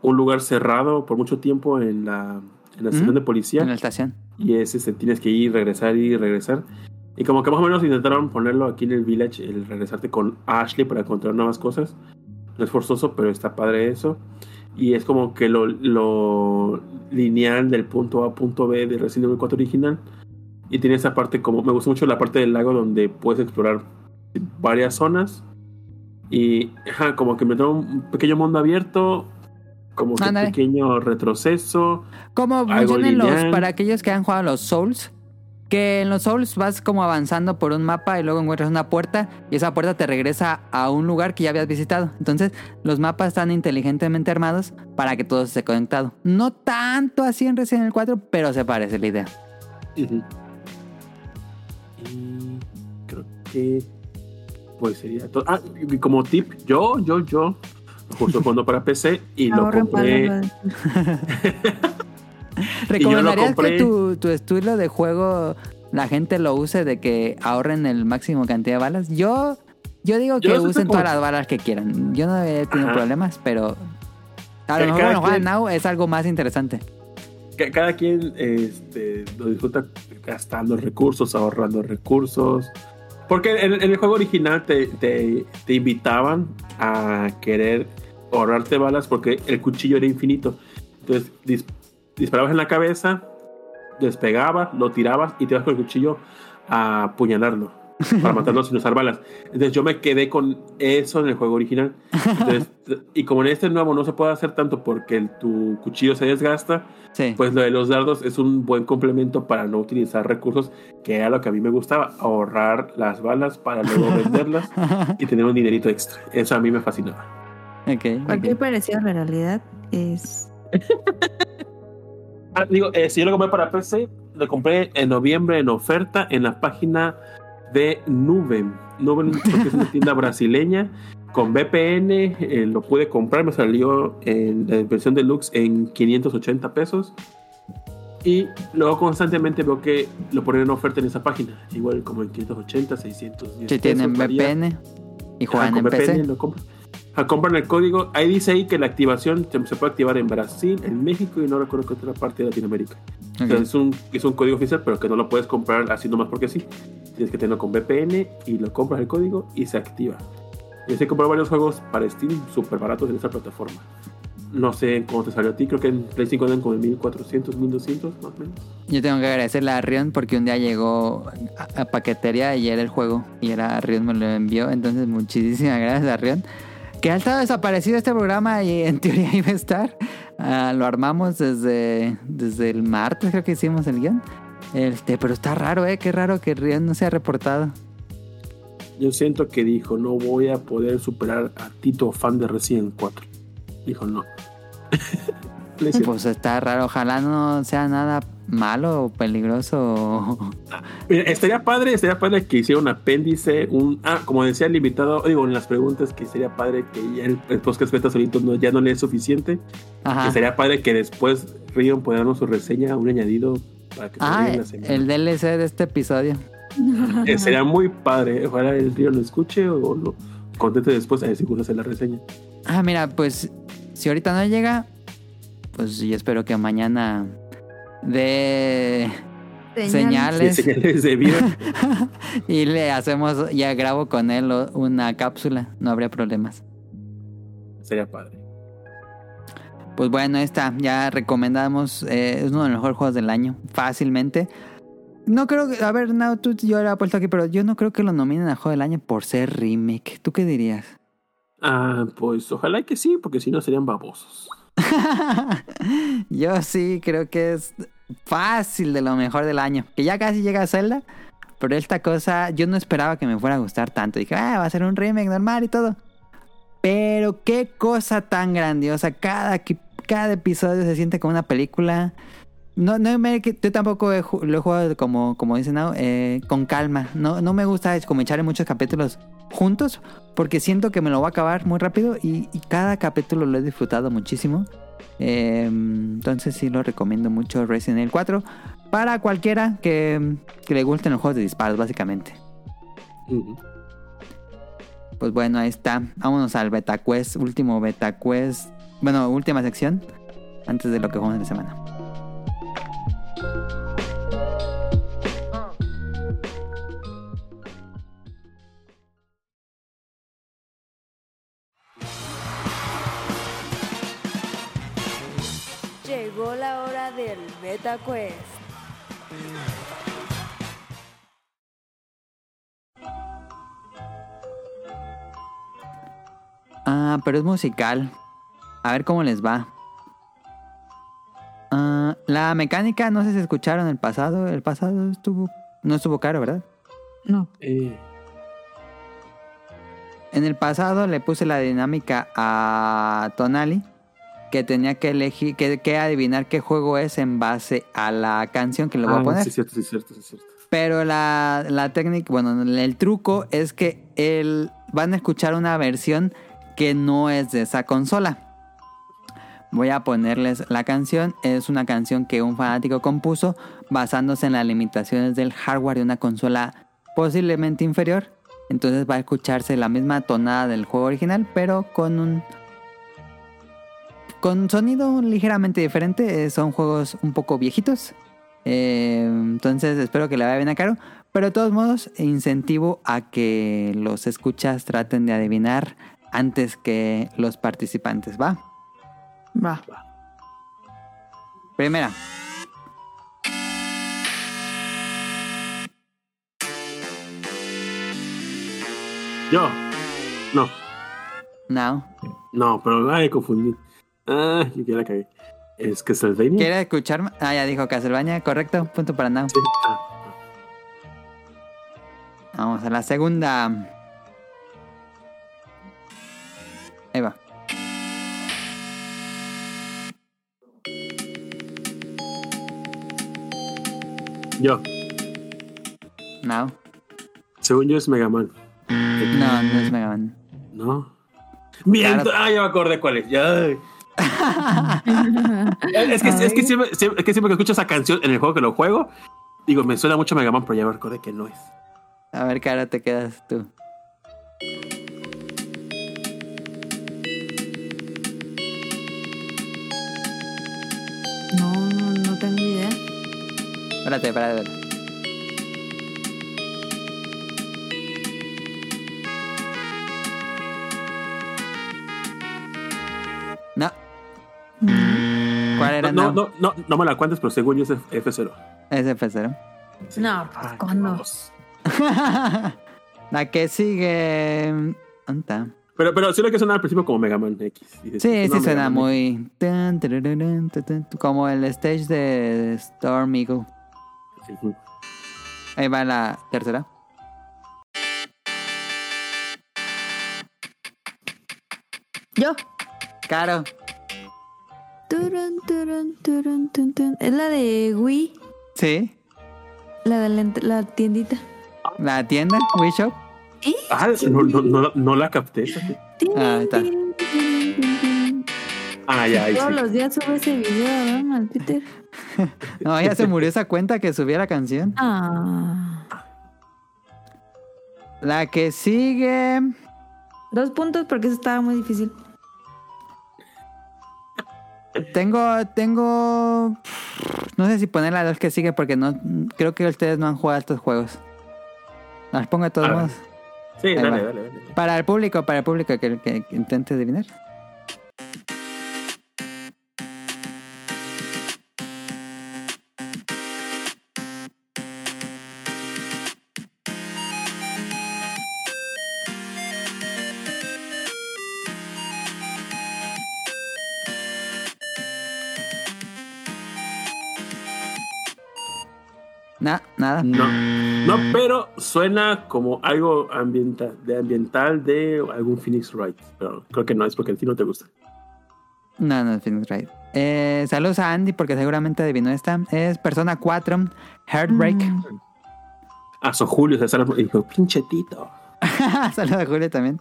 S3: un lugar cerrado por mucho tiempo en la, en la estación
S4: Ujú.
S3: de policía.
S4: En la estación.
S3: Y es este, tienes que ir, regresar, ir y regresar. Y como que más o menos intentaron ponerlo aquí en el village, el regresarte con Ashley para encontrar nuevas cosas. No es forzoso, pero está padre eso. Y es como que lo, lo lineal del punto A a punto B de Resident Evil 4 original. Y tiene esa parte como, me gusta mucho la parte del lago donde puedes explorar varias zonas. Y ajá, como que me da un pequeño mundo abierto, como que un pequeño retroceso.
S4: ¿Cómo
S3: Algo
S4: funcionan los, para aquellos que han jugado los Souls? Que en los Souls vas como avanzando por un mapa y luego encuentras una puerta y esa puerta te regresa a un lugar que ya habías visitado. Entonces los mapas están inteligentemente armados para que todo esté conectado. No tanto así en Resident Evil 4, pero se parece la idea.
S3: Y creo que pues sería todo. Ah, y como tip, yo, yo, yo, justo cuando para PC y lo compré.
S4: ¿Recomendarías
S3: compré.
S4: que tu, tu estilo de juego la gente lo use de que ahorren el máximo cantidad de balas? Yo, yo digo que
S3: Yo
S4: usen todas las balas que quieran. Yo no he tenido
S3: Ajá.
S4: problemas, pero a lo mejor juegan
S3: quien-
S4: Now es algo más interesante.
S3: Ca- Cada quien este, lo disfruta gastando recursos, ahorrando recursos. Porque en, en el juego original te, te- te invitaban a querer ahorrarte balas porque el cuchillo era infinito. Entonces dis- disparabas en la cabeza, despegabas, lo tirabas y te ibas con el cuchillo a apuñalarlo para matarlo sin usar balas. Entonces yo me quedé con eso en el juego original. Entonces, y como en este nuevo no se puede hacer tanto porque el- tu cuchillo se desgasta,
S4: Sí.
S3: pues lo de los dardos es un buen complemento para no utilizar recursos, que era lo que a mí me gustaba, ahorrar las balas para luego venderlas y tener un dinerito extra. Eso a mí me fascinaba.
S4: Ok,
S2: Cualquier
S4: ok.
S2: parecido a la realidad es.
S3: Ah, digo, eh, si yo lo compré para PC, lo compré en noviembre en oferta en la página de Nuben. Nuben es una tienda brasileña con VPN, eh, lo pude comprar, me salió en la versión deluxe en 580 pesos. Y luego constantemente veo que lo ponen en oferta en esa página, igual como en 580, 610
S4: Si tienen
S3: pesos, varía.
S4: VPN y juegan
S3: Ah, con
S4: en
S3: VPN
S4: PC.
S3: lo compran. Ah, compran el código. Ahí dice ahí que la activación se, puede activar en Brasil, en México y no recuerdo qué otra parte de Latinoamérica. Sea, es, un, es un código oficial, pero que no lo puedes comprar así nomás porque sí. Tienes que tenerlo con VPN y lo compras el código y se activa. Yo sé comprar varios juegos para Steam súper baratos en esa plataforma. No sé cómo te salió a ti, creo que en Play 5 andan como en 1400, 1200 más o menos.
S4: Yo tengo que agradecerle a Rion porque un día llegó a, a paquetería y era el juego y era Rion me lo envió. Entonces, muchísimas gracias a Rion. Que ha estado desaparecido este programa y en teoría iba a estar. Ah, lo armamos desde, desde el martes, creo que hicimos el guion. Este, pero está raro, ¿eh? Qué raro que Rion no se ha reportado.
S3: Yo siento que dijo, no voy a poder superar a Tito, fan de Resident 4. Dijo, no.
S4: Pues está raro. Ojalá no sea nada malo o peligroso.
S3: Estaría padre, estaría padre que hiciera un apéndice, un ah, como decía el invitado, digo, en las preguntas que sería padre que ya el, el podcast beta solito no, ya no le es suficiente. Que sería padre que después Rion pueda darnos su reseña, un añadido para que
S4: Ah,
S3: la semana.
S4: el DLC de este episodio.
S3: Eh, sería muy padre. Ojalá el Rion lo escuche o lo contente después a ver si gusta hacer la reseña.
S4: Ah, mira, pues si ahorita no llega, pues yo espero que mañana de señales
S3: Sí, señales de vida.
S4: y le hacemos, ya grabo con él una cápsula, no habría problemas.
S3: sería padre.
S4: Pues bueno, esta ya recomendamos, eh, es uno de los mejores juegos del año, fácilmente. No creo que, a ver, no, tú, yo lo he puesto aquí, pero yo no creo que lo nominen a juego del año por ser remake. ¿Tú qué dirías?
S3: Ah, pues ojalá que sí, porque si no serían babosos.
S4: Yo sí creo que es fácil de lo mejor del año. Que ya casi llega Zelda. Pero esta cosa, yo no esperaba que me fuera a gustar tanto. Dije, ah, va a ser un remake normal y todo. Pero qué cosa tan grandiosa. Cada, cada episodio se siente como una película. No, no me- yo tampoco he lo he jugado como, como dicen, ¿no? Eh, con calma. No, no me gusta como echarle muchos capítulos juntos porque siento que me lo voy a acabar muy rápido y, y cada capítulo lo he disfrutado muchísimo. Eh, entonces sí lo recomiendo mucho Resident Evil 4 para cualquiera que, que le gusten los juegos de disparos, básicamente. Pues bueno, ahí está. Vámonos al Beta Quest, último Beta Quest. Bueno, última sección antes de lo que jugamos en la semana.
S9: Llegó la hora del Beta Quest.
S4: Ah, pero es musical. A ver cómo les va. Ah, la mecánica, no sé si escucharon el pasado. El pasado estuvo. No estuvo caro, ¿verdad?
S2: No.
S3: Eh,
S4: En el pasado le puse la dinámica a Tonali. Que tenía que elegir, que, que adivinar qué juego es en base a la canción que le voy
S3: ah,
S4: a poner.
S3: Sí, cierto, sí, cierto, sí, cierto.
S4: Pero la, la técnica, bueno, el truco es que el, van a escuchar una versión que no es de esa consola. Voy a ponerles la canción. Es una canción que un fanático compuso basándose en las limitaciones del hardware de una consola posiblemente inferior. Entonces va a escucharse la misma tonada del juego original, pero con un con sonido ligeramente diferente. Eh, Son juegos un poco viejitos. Eh, entonces espero que le vaya bien a Caro. Pero de todos modos, incentivo a que los escuchas traten de adivinar antes que los participantes. ¿Va?
S2: Va.
S4: Primera.
S3: Yo. No,
S4: Now.
S3: no, pero ay, confundí. Ah, yo ya la cagué. Es que Castlevania.
S4: ¿Quiere escuchar? Ah, ya dijo Castlevania. Correcto. Punto para Now.
S3: Sí. Ah,
S4: Vamos a la segunda. Ahí va.
S3: yo.
S4: Now.
S3: Según yo es Mega Man.
S4: No, no es Mega Man.
S3: ¿No? Bien,
S4: Claro.
S3: ah, ya me acordé cuál es. Ya. Es, que, es, que siempre, siempre- es que siempre que escucho esa canción en el juego que lo juego, digo, me suena mucho a Mega Man, pero ya me acordé que no es.
S4: A ver, cara, te quedas tú.
S2: No, no, no tengo idea.
S4: Espérate, espérate. espérate. ¿Cuál era?
S3: No,
S4: No,
S3: no, no, no me la cuentes, pero según yo es F0.
S4: Es F0.
S2: No, pues ¿cuándo?
S4: La que sigue. ¿Dónde está?
S3: Pero, pero sí lo que suena al principio como Mega Man X.
S4: Sí, sí suena muy. Como el stage de Storm Eagle. Ahí va la tercera.
S2: Yo.
S4: Caro.
S2: Turun. Es la de Wii,
S4: Sí.
S2: la de la, tiendita.
S4: La tienda, Wii Shop.
S3: Ah, no, no, no, no la capté.
S4: Ah, ahí está.
S3: Ah, ya, ahí
S2: Todos
S3: sí.
S2: los días sube ese video, ¿verdad? Al Twitter.
S4: No, ya se murió esa cuenta que subía la canción.
S2: Ah.
S4: La que sigue.
S2: Dos puntos porque eso estaba muy difícil.
S4: Tengo, tengo. No sé si poner la dos que sigue porque no. Creo que ustedes no han jugado estos juegos. Las pongo de todos modos.
S3: Sí, dale, dale, dale.
S4: Para el público, para el público que, que- que intente adivinar. Nada.
S3: No, no, pero suena como algo ambiental, de ambiental de algún Phoenix Wright. Pero creo que no es porque a ti no te gusta.
S4: No, no es Phoenix Wright. Eh, saludos a Andy porque seguramente adivinó esta. Es Persona 4, Heartbreak.
S2: Mm.
S3: Ah, so Julio se sale y dijo, pinche Tito.
S4: Saludos a Julio también.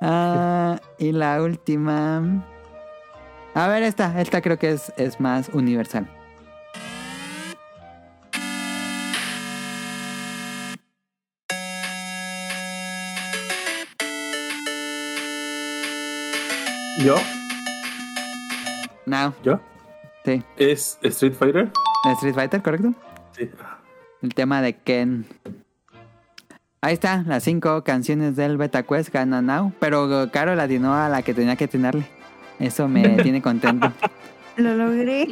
S4: Ah, y la última. A ver, esta. Esta creo que es, es más universal.
S3: ¿Yo?
S4: Now.
S3: ¿Yo?
S4: Sí.
S3: ¿Es Street Fighter?
S4: Street Fighter, ¿correcto?
S3: Sí.
S4: El tema de Ken. Ahí está, las cinco canciones del Beta Quest gana Now. Pero Caro la atinó a la que tenía que atinarle. Eso me tiene contento.
S2: Lo logré.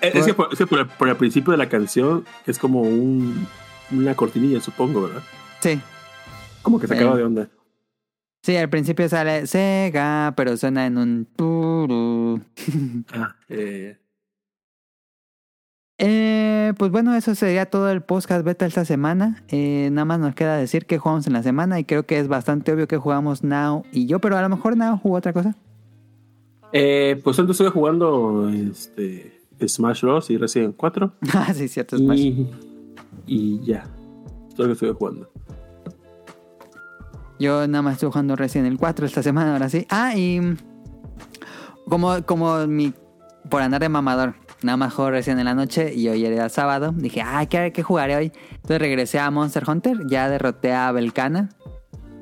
S3: Eh, Es que, por, es que por el, por el principio de la canción es como un, una cortinilla, supongo, ¿verdad?
S4: Sí.
S3: Como que se
S4: Eh.
S3: acaba de onda.
S4: Sí, al principio sale Sega, pero suena en un turu.
S3: Ah, eh,
S4: Eh, pues bueno, eso sería todo el podcast beta esta semana. Eh, nada más nos queda decir que jugamos en la semana y creo que es bastante obvio que jugamos Now y yo, pero a lo mejor Now jugó otra cosa.
S3: eh, pues entonces estuve jugando este, Smash Bros. y Resident 4.
S4: ah, sí, cierto, Smash.
S3: Y, y ya. Todo lo que estuve jugando.
S4: Yo nada más estuve jugando Resident Evil 4 esta semana, ahora sí. Ah, y como, como mi por andar de mamador, nada más juego Resident en la noche y hoy era sábado. Dije, ah, ¿qué, qué jugaré hoy? Entonces regresé a Monster Hunter, ya derroté a Belcana.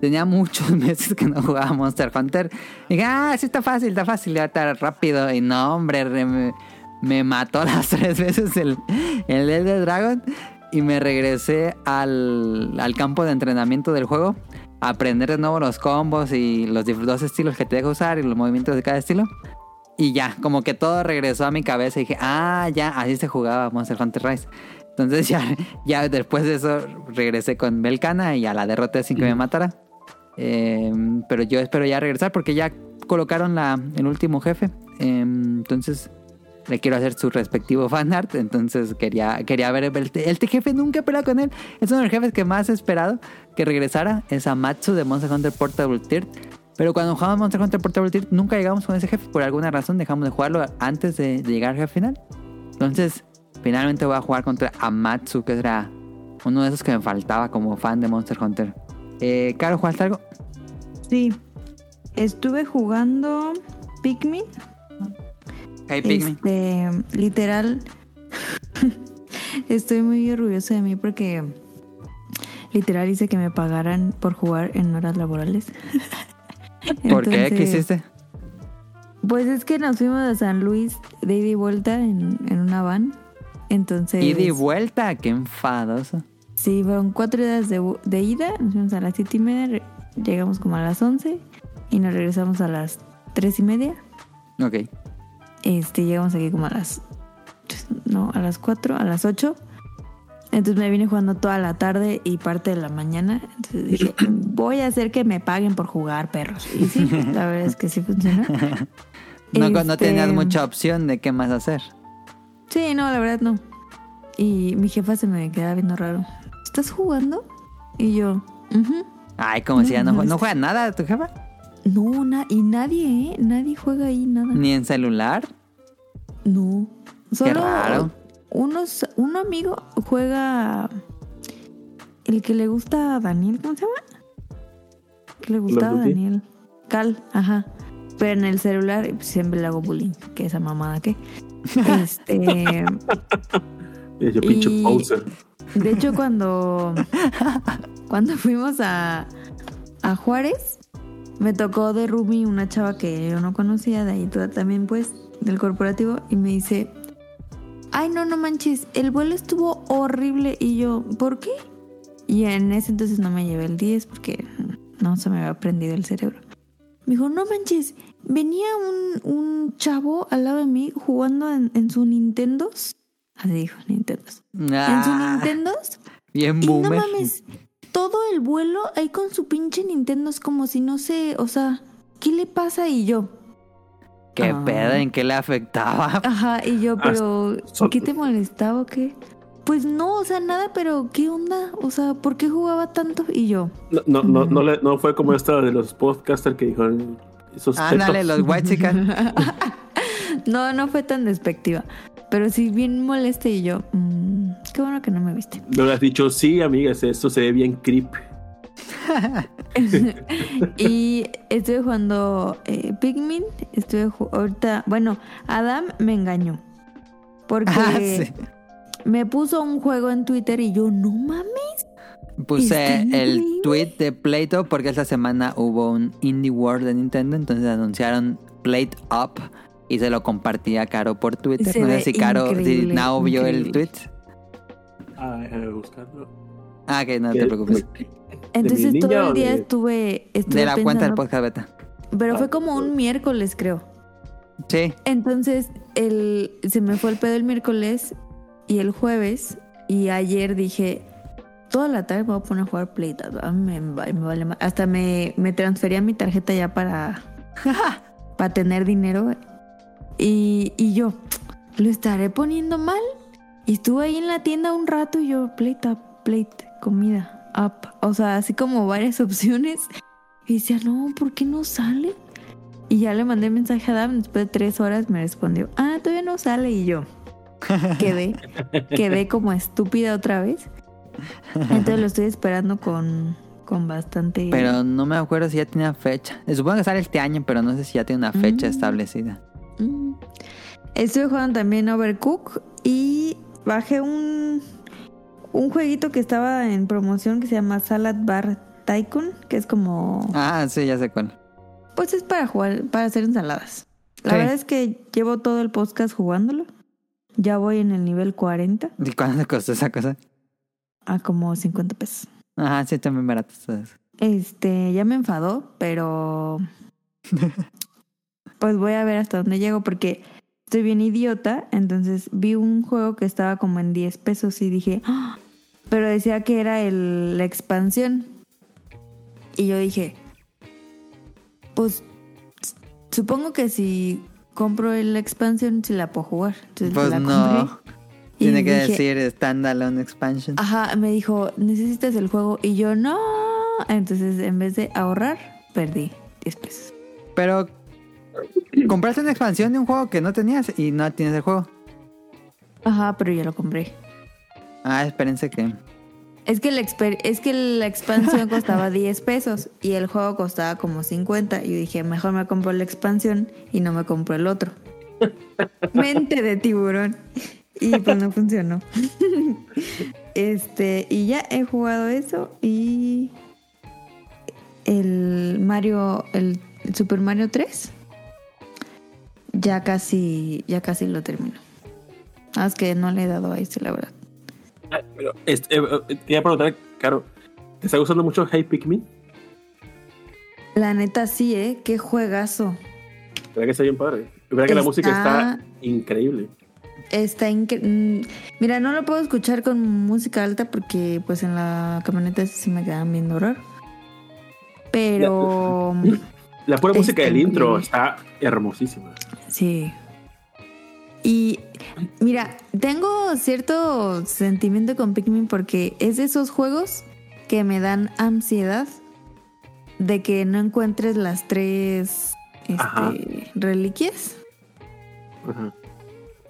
S4: Tenía muchos meses que no jugaba Monster Hunter. Dije, ah, sí está fácil, está fácil, ya está rápido. Y no, hombre, re- me, me mató las tres veces el, el Elder Dragon. Y me regresé al, al campo de entrenamiento del juego. A aprender de nuevo los combos y los dos estilos que te deja usar y los movimientos de cada estilo. Y ya, como que todo regresó a mi cabeza y dije, ah, ya, así se jugaba Monster Hunter Rise. Entonces ya, ya después de eso regresé con Belcana y ya la derroté sin que me matara. Eh, pero yo espero ya regresar porque ya colocaron la, el último jefe. Eh, entonces le quiero hacer su respectivo fanart. Entonces quería, quería ver el, este jefe. Nunca he peleado con él. Es uno de los jefes que más he esperado que regresara. Es Amatsu de Monster Hunter Portable Tier. Pero cuando jugamos Monster Hunter Portable Tier nunca llegamos con ese jefe. Por alguna razón dejamos de jugarlo antes de, llegar al final. Entonces finalmente voy a jugar contra Amatsu, que era uno de esos que me faltaba como fan de Monster Hunter. Eh, Caro, ¿jugaste algo?
S2: Sí. Estuve jugando Pikmin. Este, literal. Estoy muy orgullosa de mí porque literal hice que me pagaran por jugar en horas laborales.
S4: ¿Por qué? ¿Qué hiciste?
S2: Pues es que nos fuimos a San Luis de ida y vuelta en, en una van. Entonces.
S4: Ida y vuelta, qué enfadoso.
S2: Sí, fueron cuatro días de, de ida. Nos fuimos a las siete y media. Llegamos como a las 11 y nos regresamos a las tres y media.
S4: Ok.
S2: Este, llegamos aquí como a las. No, a las 4, a las 8. Entonces me vine jugando toda la tarde y parte de la mañana. Entonces dije, voy a hacer que me paguen por jugar, perros. Y sí, la verdad es que sí funcionó.
S4: No, no
S2: Este-
S4: tenías mucha opción de qué más hacer.
S2: Sí, no, la verdad no. Y mi jefa se me queda viendo raro. ¿Estás jugando? Y yo, "Ujú".
S4: Ay, como si ya no,
S2: No,
S4: no juega nada tu jefa.
S2: No, na- y nadie, ¿eh? Nadie juega ahí, nada.
S4: Ni en celular.
S2: No. Solo
S4: raro.
S2: Unos, un amigo juega el que le gusta a Daniel, ¿cómo se llama? Que le gustaba a? Daniel. Cal, ajá. Pero en el celular pues, siempre le hago bullying, que esa mamada que. Este,
S3: yo, pinche
S2: Y-
S3: poser.
S2: de hecho, cuando, cuando fuimos a, a Juárez, me tocó de Rumi una chava que yo no conocía, de ahí toda también, pues, del corporativo, y me dice: Ay, no, no manches, el vuelo estuvo horrible. Y yo, ¿por qué? Y en ese entonces no me llevé el 10 porque no se me había prendido el cerebro. Me dijo, no manches, venía un, un chavo al lado de mí jugando en, en su Nintendo. Así dijo, Nintendo. En su
S4: Ah,
S2: Nintendo.
S4: bien
S2: Y no mames, todo el vuelo ahí con su pinche Nintendo es como si no sé, o sea, ¿qué le pasa? Y yo,
S4: ¿Qué
S2: Ah.
S4: pedo? ¿En qué le afectaba?
S2: ajá, y yo,
S3: Ah,
S2: pero, ¿qué te molestaba o qué? Pues no, o sea, nada, pero ¿qué onda? O sea, ¿por qué jugaba tanto? Y yo,
S3: No, no, no, no, le- no fue como esta de los podcasters que dijeron Esos
S4: Ándale, los white chicken.
S2: No, no fue tan despectiva. Pero sí bien molesta y yo, mm, qué bueno que no me viste.
S3: No le has dicho, sí, amigas, esto se ve bien creep.
S2: y estuve jugando eh, Pikmin. Estuve ahorita. Bueno, Adam me engañó. Porque
S4: Ah, sí.
S2: me puso un juego en Twitter y yo, no mames.
S4: Puse el tweet de Playto porque esta semana hubo un Indie World de Nintendo, entonces anunciaron Plate Up y se lo compartía Caro por Twitter.
S2: Se
S4: no sé si Caro, si Nao vio el tweet.
S3: Ah, déjame buscarlo.
S4: Ah, que no te
S3: ¿De-
S4: preocupes.
S2: Entonces todo el día
S3: de-
S2: estuve, estuve
S4: De la cuenta del podcast beta.
S2: Pero
S3: Ah,
S2: fue como un miércoles, creo.
S4: Sí.
S2: Entonces, el, se me fue el pedo el miércoles y el jueves. Y ayer dije, toda la tarde me voy a poner a jugar. A mí me, va- me vale más. Hasta me, me transfería mi tarjeta ya para, para tener dinero. Y, y yo, ¿lo estaré poniendo mal? Y estuve ahí en la tienda un rato y yo, plate up, plate, comida, up. O sea, así como varias opciones. Y decía, no, ¿por qué no sale? Y ya le mandé mensaje a Adam, después de tres horas me respondió, ah, todavía no sale. Y yo quedé, quedé como estúpida otra vez. Entonces lo estoy esperando con, con bastante...
S4: Pero no me acuerdo si ya tenía fecha. Supongo que sale este año, pero no sé si ya tiene una fecha
S2: Mm.
S4: establecida.
S2: Mm. Estuve jugando también Overcook y bajé un, un jueguito que estaba en promoción que se llama Salad Bar Tycoon, que es como...
S4: Ah, sí, ya sé cuál.
S2: Pues es para jugar, para hacer ensaladas. La
S4: Sí.
S2: verdad es que llevo todo el podcast jugándolo. Ya voy en el nivel 40
S4: ¿Y cuánto te costó esa cosa?
S2: a como 50 pesos.
S4: Ajá, sí, también barato.
S2: Este, ya me enfadó, pero pues voy a ver hasta dónde llego porque estoy bien idiota. Entonces vi un juego que estaba como en 10 pesos y dije, "Ah", pero decía que era el, la expansión. Y yo dije, pues supongo que si compro la expansión, si la puedo jugar. Entonces
S4: Pues
S2: la
S4: no.
S2: compré. Y
S4: Tiene que
S2: dije,
S4: decir Standalone Expansion.
S2: Ajá, me dijo, necesitas el juego. Y yo, no. Entonces, en vez de ahorrar, perdí 10 pesos.
S4: Pero compraste una expansión de un juego que no tenías y no tienes el juego.
S2: Ajá, pero ya lo compré.
S4: Ah, espérense que.
S2: Es que la, es que la expansión costaba 10 pesos y el juego costaba como 50. Y yo dije, mejor me compro la expansión y no me compro el otro. Mente de tiburón. Y pues no funcionó. este, y ya he jugado eso y el Mario, el Super Mario 3. Ya casi, ya casi lo termino. Ah, es que no le he dado a este, la verdad.
S3: Pero, este, eh, eh, te iba a preguntar, Caro, ¿te está gustando mucho Hey Pikmin?
S2: La neta sí, ¿eh? Qué juegazo.
S3: ¿Verdad que está bien padre? ¿Verdad que la música está increíble?
S2: Está increíble. Mira, no lo puedo escuchar con música alta porque pues en la camioneta sí se me quedan viendo horror. Pero
S3: La pura música
S2: Está
S3: del intro está hermosísima.
S2: Sí. Y mira, tengo cierto sentimiento con Pikmin porque es de esos juegos que me dan ansiedad de que no encuentres las tres
S3: Ajá.
S2: este, reliquias.
S3: Ajá.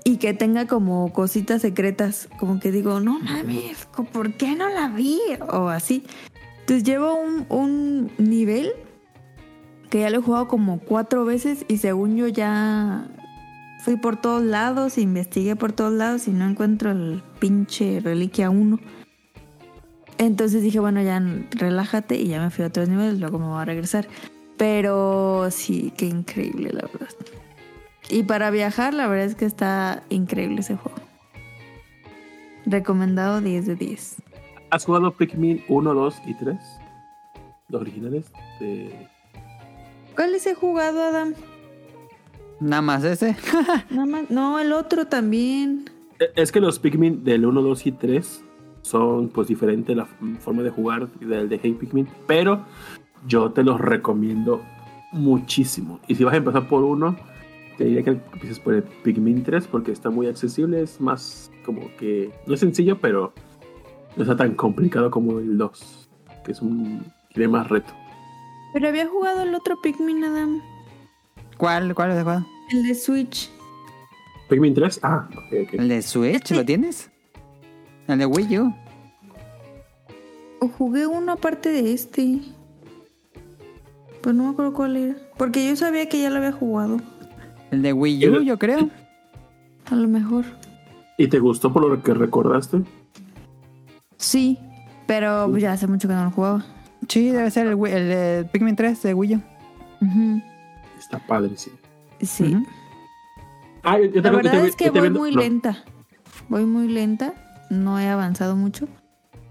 S2: y que tenga como cositas secretas, como que digo, no mames, ¿por qué no la vi? O así. Entonces llevo un, un nivel que ya lo he jugado como cuatro veces y según yo ya fui por todos lados, investigué por todos lados y no encuentro el pinche reliquia 1. Entonces dije, bueno, ya relájate y ya me fui a otros niveles, luego me voy a regresar. Pero sí, qué increíble, la verdad. Y para viajar, la verdad es que está increíble ese juego. Recomendado 10 de 10.
S3: ¿Has jugado Pikmin 1, 2 y 3? Los originales de...
S2: ¿Cuáles he jugado, Adam?
S4: Nada más ese.
S2: Nada más. No, el otro también.
S3: Eh, Es que los Pikmin del 1, 2 y 3 son pues diferentes la forma de jugar del de Hey Pikmin, pero yo te los recomiendo muchísimo. Y si vas a empezar por uno, te diría que empieces por el Pikmin 3 porque está muy accesible, es más como que no es sencillo, pero no está tan complicado como el 2, que es un tiene más reto.
S2: Pero había jugado el otro Pikmin, Adam.
S4: ¿Cuál, cuál has jugado?
S2: El de Switch.
S3: Pikmin 3. Ah, ok, ok.
S4: ¿El de Switch lo tienes? ¿El de Wii U?
S2: O jugué uno aparte de este. Pues no me acuerdo cuál era. Porque yo sabía que ya lo había jugado.
S4: El de Wii U,
S3: ¿El-
S4: yo creo.
S2: A lo mejor.
S3: ¿Y te gustó por lo que recordaste?
S2: Sí. Pero pues, ya hace mucho que no lo jugaba.
S4: Sí, debe ser el, de Pikmin 3 de Wii U.
S3: Está padre, sí.
S2: Sí.
S3: Ah, yo, yo
S2: La verdad es que voy muy
S3: no.
S2: lenta. Voy muy lenta. No he avanzado mucho.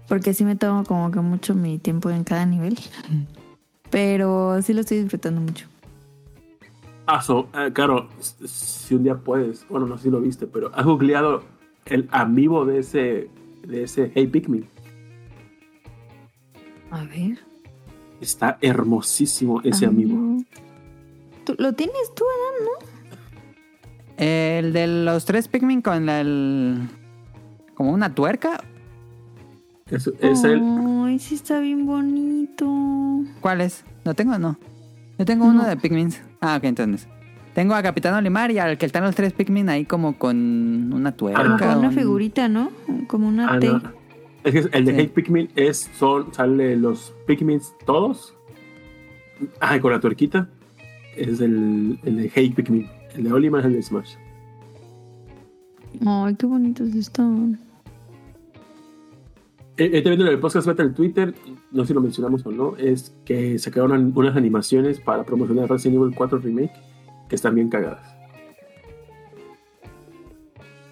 S2: Porque sí me tomo como que mucho mi tiempo en cada nivel. Pero sí lo estoy disfrutando mucho.
S3: Ah, so, eh, claro, si un día puedes, bueno, no sé si lo viste, pero has googleado el amiibo de ese, de ese Hey Pikmin.
S2: A ver.
S3: Está hermosísimo ese amiibo.
S2: ¿Tú- ¿Lo tienes tú, Adam, no?
S4: El de los tres Pikmin con la- el... Como una tuerca.
S3: Es, es el,
S2: Ay, sí está bien bonito.
S4: ¿Cuál es? ¿Lo tengo o no? Yo tengo uno
S2: No.
S4: de Pikmin. Ah, ok, entonces. Tengo a Capitán Olimar y al que están los tres Pikmin ahí como con una tuerca.
S2: Como con una
S4: un-
S2: figurita, ¿no? Como una
S3: ah,
S2: T.
S3: no. Es que el de
S4: Sí.
S3: Hey Pikmin es, son, sale los Pikmin todos. Ah, con la tuerquita. Es el, el de Hey Pikmin. El de Olimar es el de Smash.
S2: Ay, qué bonitos están.
S3: Eh, eh, en el podcast beta en Twitter, no sé si lo mencionamos o no, es que sacaron unas animaciones para promocionar Resident Evil 4 Remake que están bien cagadas.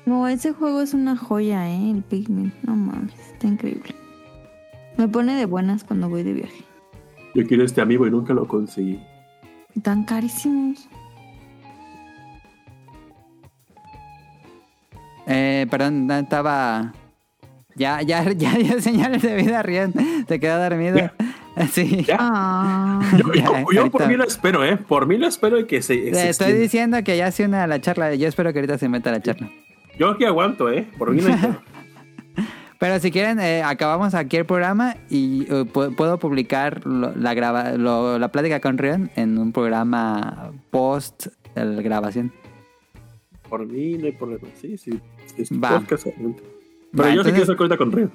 S2: No, ese juego es una joya, ¿eh? El Pikmin. No mames, está increíble. Me pone de buenas cuando voy de viaje.
S3: Yo quiero este amigo y nunca lo conseguí.
S2: Tan carísimos.
S4: Eh, perdón, estaba... Ya, ya, ya dio señales de vida, Rion. Te quedó dormido. Sí.
S3: ¿Ya?
S2: Ah.
S3: Yo, yo-
S4: Ya,
S3: yo por mí lo espero, ¿eh? Por mí lo espero y que se,
S4: estoy
S3: extienda.
S4: diciendo que ya se une a la charla. Yo espero que ahorita se meta a la charla.
S3: Yo aquí aguanto, ¿eh? Por mí no.
S4: Pero si quieren, eh, acabamos aquí el programa y eh, pu- puedo publicar lo- la, graba, lo- la plática con Rion en un programa post grabación.
S3: Por mí no hay problema. Sí, sí. Es
S4: Va.
S3: podcast. Pero
S4: Va,
S3: yo sí
S4: entonces-
S3: quiero hacer ahorita con Río.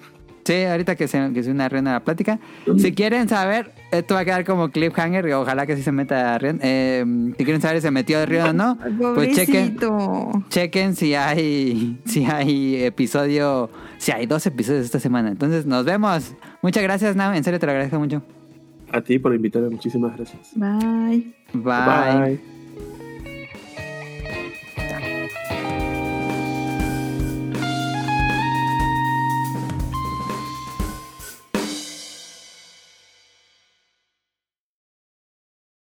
S4: Sí, ahorita que se, que se una Rion a la plática. Si quieren saber, esto va a quedar como cliffhanger. y Ojalá que sí se meta a Rion. Eh, si quieren saber si se metió Rion o no, pues chequen, chequen si hay si hay episodio, si hay dos episodios esta semana. Entonces nos vemos. Muchas gracias, Nao. En serio te lo agradezco mucho.
S3: A ti por invitarme. Muchísimas gracias.
S2: Bye.
S4: Bye.
S3: Bye.